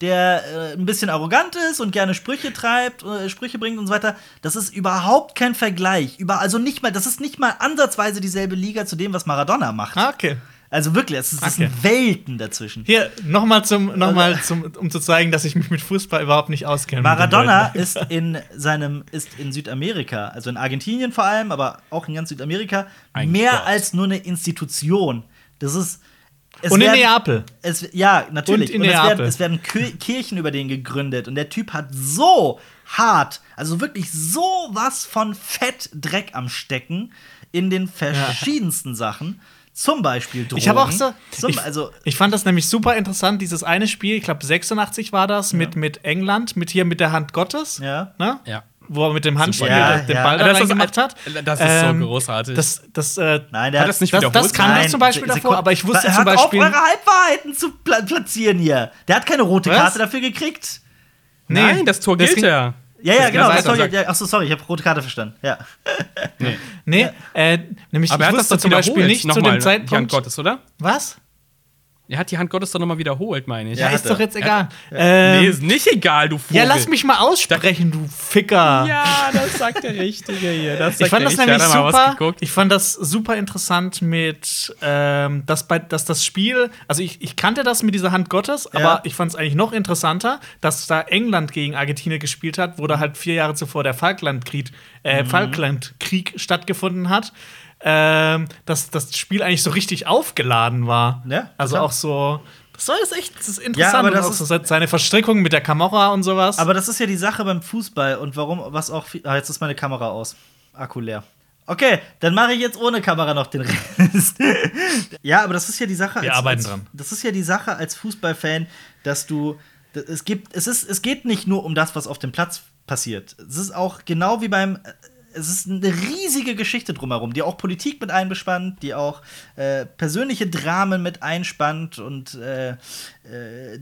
der äh, ein bisschen arrogant ist und gerne Sprüche treibt, äh, Sprüche bringt und so weiter. Das ist überhaupt kein Vergleich. Über, also nicht mal, das ist nicht mal ansatzweise dieselbe Liga zu dem, was Maradona macht. Ah, okay. Also wirklich, es es sind Welten dazwischen. Hier, nochmal zum, noch mal zum, um zu zeigen, dass ich mich mit Fußball überhaupt nicht auskenne. Maradona ist in seinem ist in Südamerika, also in Argentinien vor allem, aber auch in ganz Südamerika Ein mehr Gott. als nur eine Institution. Das ist es Und in werden- Neapel. Es, ja, natürlich. Und in es, werden, Neapel. es werden Kir- Kirchen über den gegründet und der Typ hat so hart, also wirklich so was von Fett Dreck am Stecken in den verschiedensten Sachen. Zum Beispiel Drogen. Ich habe auch so. Zum, ich, also, ich fand das nämlich super interessant, dieses eine Spiel, ich glaube 86 war das, mit, mit England, mit hier mit der Hand Gottes. ja. Ne? Ja. Wo er mit dem Handspiel Ja, den ja. Ball da Das ist- reingemacht hat. das ist Ähm, so großartig. Das, das, äh, Nein, der Hat das nicht das, wiederholt? das kam Nein, das zum Beispiel Se- davor, Sekunde. aber ich wusste Hört zum Beispiel. auf, eure Halbwahrheiten zu pla platzieren hier. Der hat keine rote Was? Karte dafür gekriegt. Nee, Nein, das Tor gilt ja. Ja, ja, Das genau. Das weiter, sorry, ja, achso, sorry, ich habe rote Karte verstanden. Ja. Nee, (laughs) äh, nämlich Aber ich er hat das wusste doch zum Beispiel nicht zu dem Hand Zeitpunkt. Gottes, oder? Was? Er hat die Hand Gottes doch nochmal wiederholt, meine ich. Ja, Ja, ist doch jetzt egal. nee, Ähm, ist nicht egal, du Vogel. ja, lass mich mal aussprechen, du Ficker. Ja, das sagt der Richtige hier. Ich fand das nämlich er super. Ich fand das super interessant mit, ähm, dass, bei, dass das Spiel, also ich, ich kannte das mit dieser Hand Gottes, aber Ja. ich fand es eigentlich noch interessanter, dass da England gegen Argentinien gespielt hat, wo da halt vier Jahre zuvor der Falklandkrieg, äh, Mhm. Falklandkrieg stattgefunden hat. Ähm, dass das Spiel eigentlich so richtig aufgeladen war. Ja, also auch so. Das war jetzt echt das ist interessant. aber und das auch ist- so seine Verstrickung mit der Kamera und sowas. Aber das ist ja die Sache beim Fußball und warum, was auch. Ah, jetzt ist meine Kamera aus. Akku leer. Okay, dann mache ich jetzt ohne Kamera noch den Rest. (laughs) ja, aber das ist ja die Sache. Wir als, arbeiten als, dran. Das ist ja die Sache als Fußballfan, dass du. Es, gibt, es, ist, es geht nicht nur um das, was auf dem Platz passiert. Es ist auch genau wie beim. Es ist eine riesige Geschichte drumherum, die auch Politik mit einbespannt, die auch äh, persönliche Dramen mit einspannt und äh, äh,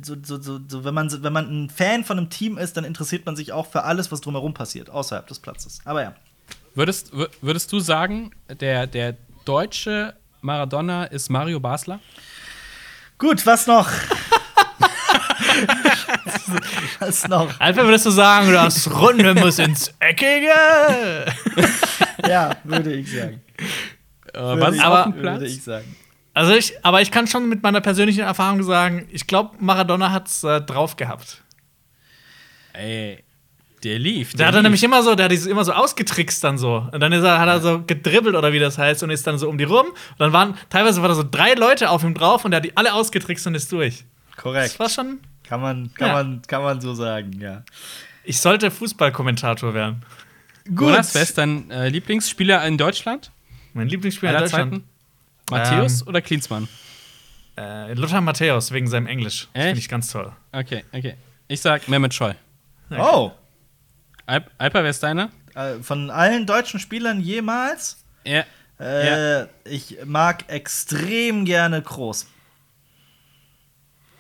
so, so, so, so, wenn, man, wenn man ein Fan von einem Team ist, dann interessiert man sich auch für alles, was drumherum passiert, außerhalb des Platzes. Aber ja. Würdest, wür- würdest du sagen, der, der deutsche Maradona ist Mario Basler? Gut, was noch? (laughs) was noch? Alter, würdest du sagen, das Runde muss ins Eckige? Ja, würde ich sagen. Äh, was ist aber- auf dem Platz? Würde ich sagen. Also ich, aber ich kann schon mit meiner persönlichen Erfahrung sagen, ich glaube, Maradona hat's äh, drauf gehabt. Ey, der lief. Der hat er nämlich immer so, der hat dieses immer so ausgetrickst dann so. Und dann ist er, hat er so gedribbelt oder wie das heißt und ist dann so um die rum. Und dann waren, teilweise waren da so drei Leute auf ihm drauf und der hat die alle ausgetrickst und ist durch. Das Korrekt. war schon. Kann man, kann, Ja. man, kann man so sagen, ja. Ich sollte Fußballkommentator werden. Jonas, wer ist dein äh, Lieblingsspieler in Deutschland? Mein Lieblingsspieler in Deutschland. Zeiten? Matthäus Ähm. oder Klinsmann? Äh, Lothar Matthäus wegen seinem Englisch. Finde ich ganz toll. Okay, okay. Ich sag Mehmet Scholl. Oh, Alp, Alper, wer ist deiner? äh, von allen deutschen Spielern jemals? Ja. Äh, Ich mag extrem gerne Kroos.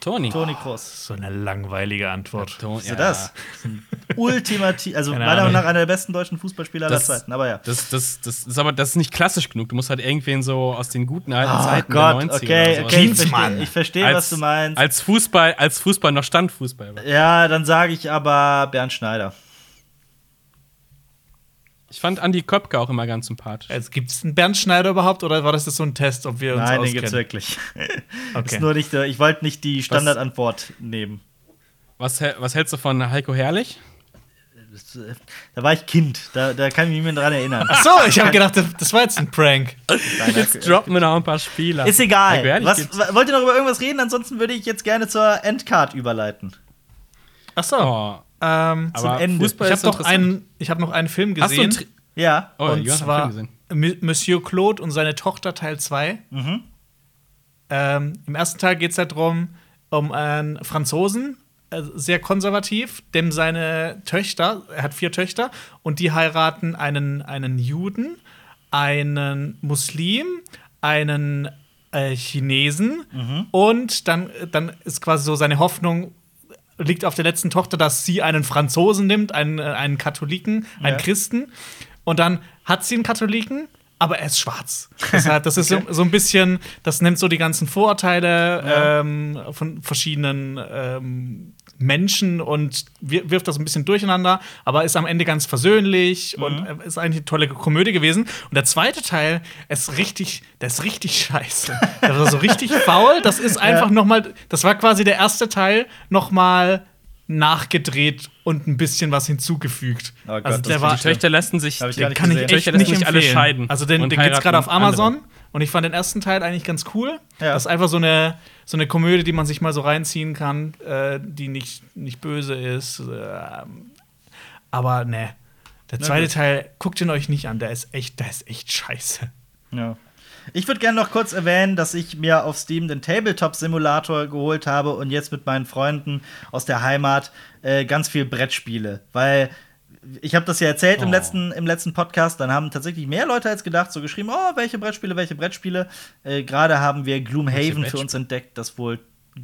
Toni. Toni Kroos. So eine langweilige Antwort. Ton- Ist ja das? Ultimativ, also meiner Meinung nach einer der besten deutschen Fußballspieler aller Das- Zeiten, aber ja. Das, das, das ist aber das ist nicht klassisch genug. Du musst halt irgendwen so aus den guten alten Oh Zeiten Gott, der 90er okay, okay, ich verstehe, ich verstehe was du meinst. Als Fußball, als Fußball noch Standfußball. war. Ja, dann sage ich aber Bernd Schneider. Ich fand Andi Köpke auch immer ganz sympathisch. Jetzt gibt es einen Bernd Schneider überhaupt oder war das so ein Test, ob wir uns Nein, den auskennen? gibt's wirklich. (laughs) Okay. Ist nur nicht, äh, ich wollte nicht die Standardantwort nehmen. Was, was hältst du von Heiko Herrlich? Da war ich Kind, da, da kann ich mich nicht mehr dran erinnern. Ach so, ich habe gedacht, das- war jetzt ein Prank. Jetzt droppen wir noch ein paar Spieler. Ist egal. Heiko Was, gibt's. wollt ihr noch über irgendwas reden? Ansonsten würde ich jetzt gerne zur Endcard überleiten. Ach so. Oh, Ähm, aber Ende. Fußball ich habe noch, einen- ich hab noch einen Film Hast du einen gesehen. Tri Ja. Oh, und zwar gesehen. Monsieur Claude und seine Tochter Teil 2. Mhm. Ähm, Im ersten Teil geht es darum, um einen Franzosen, äh, sehr konservativ, dem seine Töchter, er hat vier Töchter, und die heiraten einen, einen Juden, einen Muslim, einen äh, Chinesen und dann, dann ist quasi so seine Hoffnung liegt auf der letzten Tochter, dass sie einen Franzosen nimmt, einen, äh, einen Katholiken, einen Ja. Christen. Und dann hat sie einen Katholiken, aber er ist schwarz. Das, das ist (laughs) so, so ein bisschen, das nimmt so die ganzen Vorurteile Ja. ähm, von verschiedenen ähm, Menschen und wir- wirft das ein bisschen durcheinander, aber ist am Ende ganz versöhnlich und Mhm. äh, ist eigentlich eine tolle Komödie gewesen. Und der zweite Teil ist richtig, der ist richtig (laughs) scheiße. Der war so richtig (laughs) faul. Das ist einfach noch mal, das war quasi der erste Teil noch mal nachgedreht und ein bisschen was hinzugefügt. Oh Gott, also der war, Die Töchter lassen sich, nicht kann ich echt nicht sich alle scheiden. Also den, und den gibt's gerade auf heiraten andere. Und ich fand den ersten Teil eigentlich ganz cool. Ja. Das ist einfach so eine, so eine Komödie, die man sich mal so reinziehen kann, äh, die nicht, nicht böse ist. Ähm, aber ne, der zweite gut. Teil, guckt ihn euch nicht an, der ist echt, der ist echt scheiße. Ja. Ich würde gerne noch kurz erwähnen, dass ich mir auf Steam den Tabletop-Simulator geholt habe und jetzt mit meinen Freunden aus der Heimat äh, ganz viel Brett spiele. Weil ich habe das ja erzählt im, Oh. letzten, im letzten Podcast, dann haben tatsächlich mehr Leute als gedacht so geschrieben, oh, welche Brettspiele, welche Brettspiele. Äh, Gerade haben wir Gloomhaven für uns entdeckt, das wohl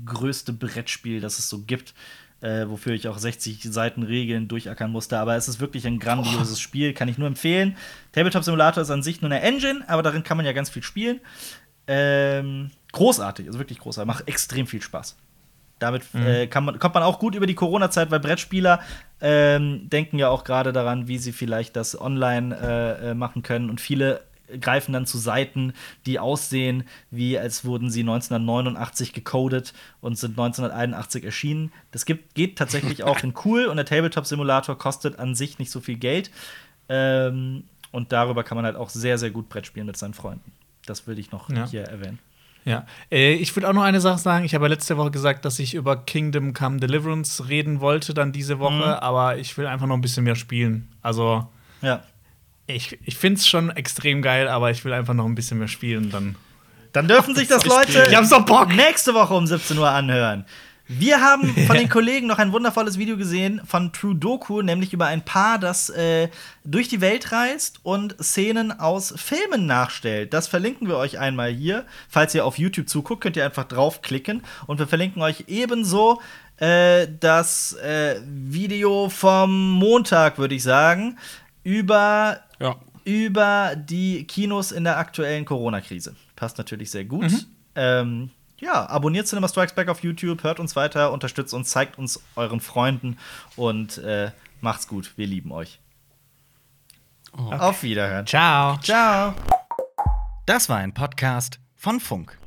größte Brettspiel, das es so gibt. Äh, wofür ich auch 60 Seiten Regeln durchackern musste. Aber es ist wirklich ein grandioses Spiel, kann ich nur empfehlen. Tabletop Simulator ist an sich nur eine Engine, aber darin kann man ja ganz viel spielen. Ähm, großartig, also wirklich großartig, macht extrem viel Spaß. Damit äh, kann man, kommt man auch gut über die Corona-Zeit, weil Brettspieler ähm, denken ja auch gerade daran, wie sie vielleicht das online äh, äh, machen können. Und viele greifen dann zu Seiten, die aussehen, wie als wurden sie 1989 gecodet und sind 1981 erschienen. Das gibt, geht tatsächlich (laughs) auch in cool und der Tabletop-Simulator kostet an sich nicht so viel Geld. Ähm, und darüber kann man halt auch sehr, sehr gut Brett spielen mit seinen Freunden. Das würde ich noch Ja. hier erwähnen. Ja, äh, ich würde auch noch eine Sache sagen. Ich habe ja letzte Woche gesagt, dass ich über Kingdom Come Deliverance reden wollte, dann diese Woche, Mhm. aber ich will einfach noch ein bisschen mehr spielen. Also, Ja. ich, ich finde es schon extrem geil, aber ich will einfach noch ein bisschen mehr spielen. Dann. Dann dürfen sich das Leute Ich hab's doch Bock. nächste Woche um 17 Uhr anhören. Wir haben von den (laughs) Kollegen noch ein wundervolles Video gesehen von True Doku, nämlich über ein Paar, das äh, durch die Welt reist und Szenen aus Filmen nachstellt. Das verlinken wir euch einmal hier. Falls ihr auf YouTube zuguckt, könnt ihr einfach draufklicken. Und wir verlinken euch ebenso äh, das äh, Video vom Montag, würde ich sagen, über Ja. über die Kinos in der aktuellen Corona-Krise. Passt natürlich sehr gut. Mhm. Ähm, ja, abonniert Cinema Strikes Back auf YouTube, hört uns weiter, unterstützt uns, zeigt uns euren Freunden und äh, macht's gut. Wir lieben euch. Auf Wiederhören. Ciao. Ciao. Das war ein Podcast von Funk.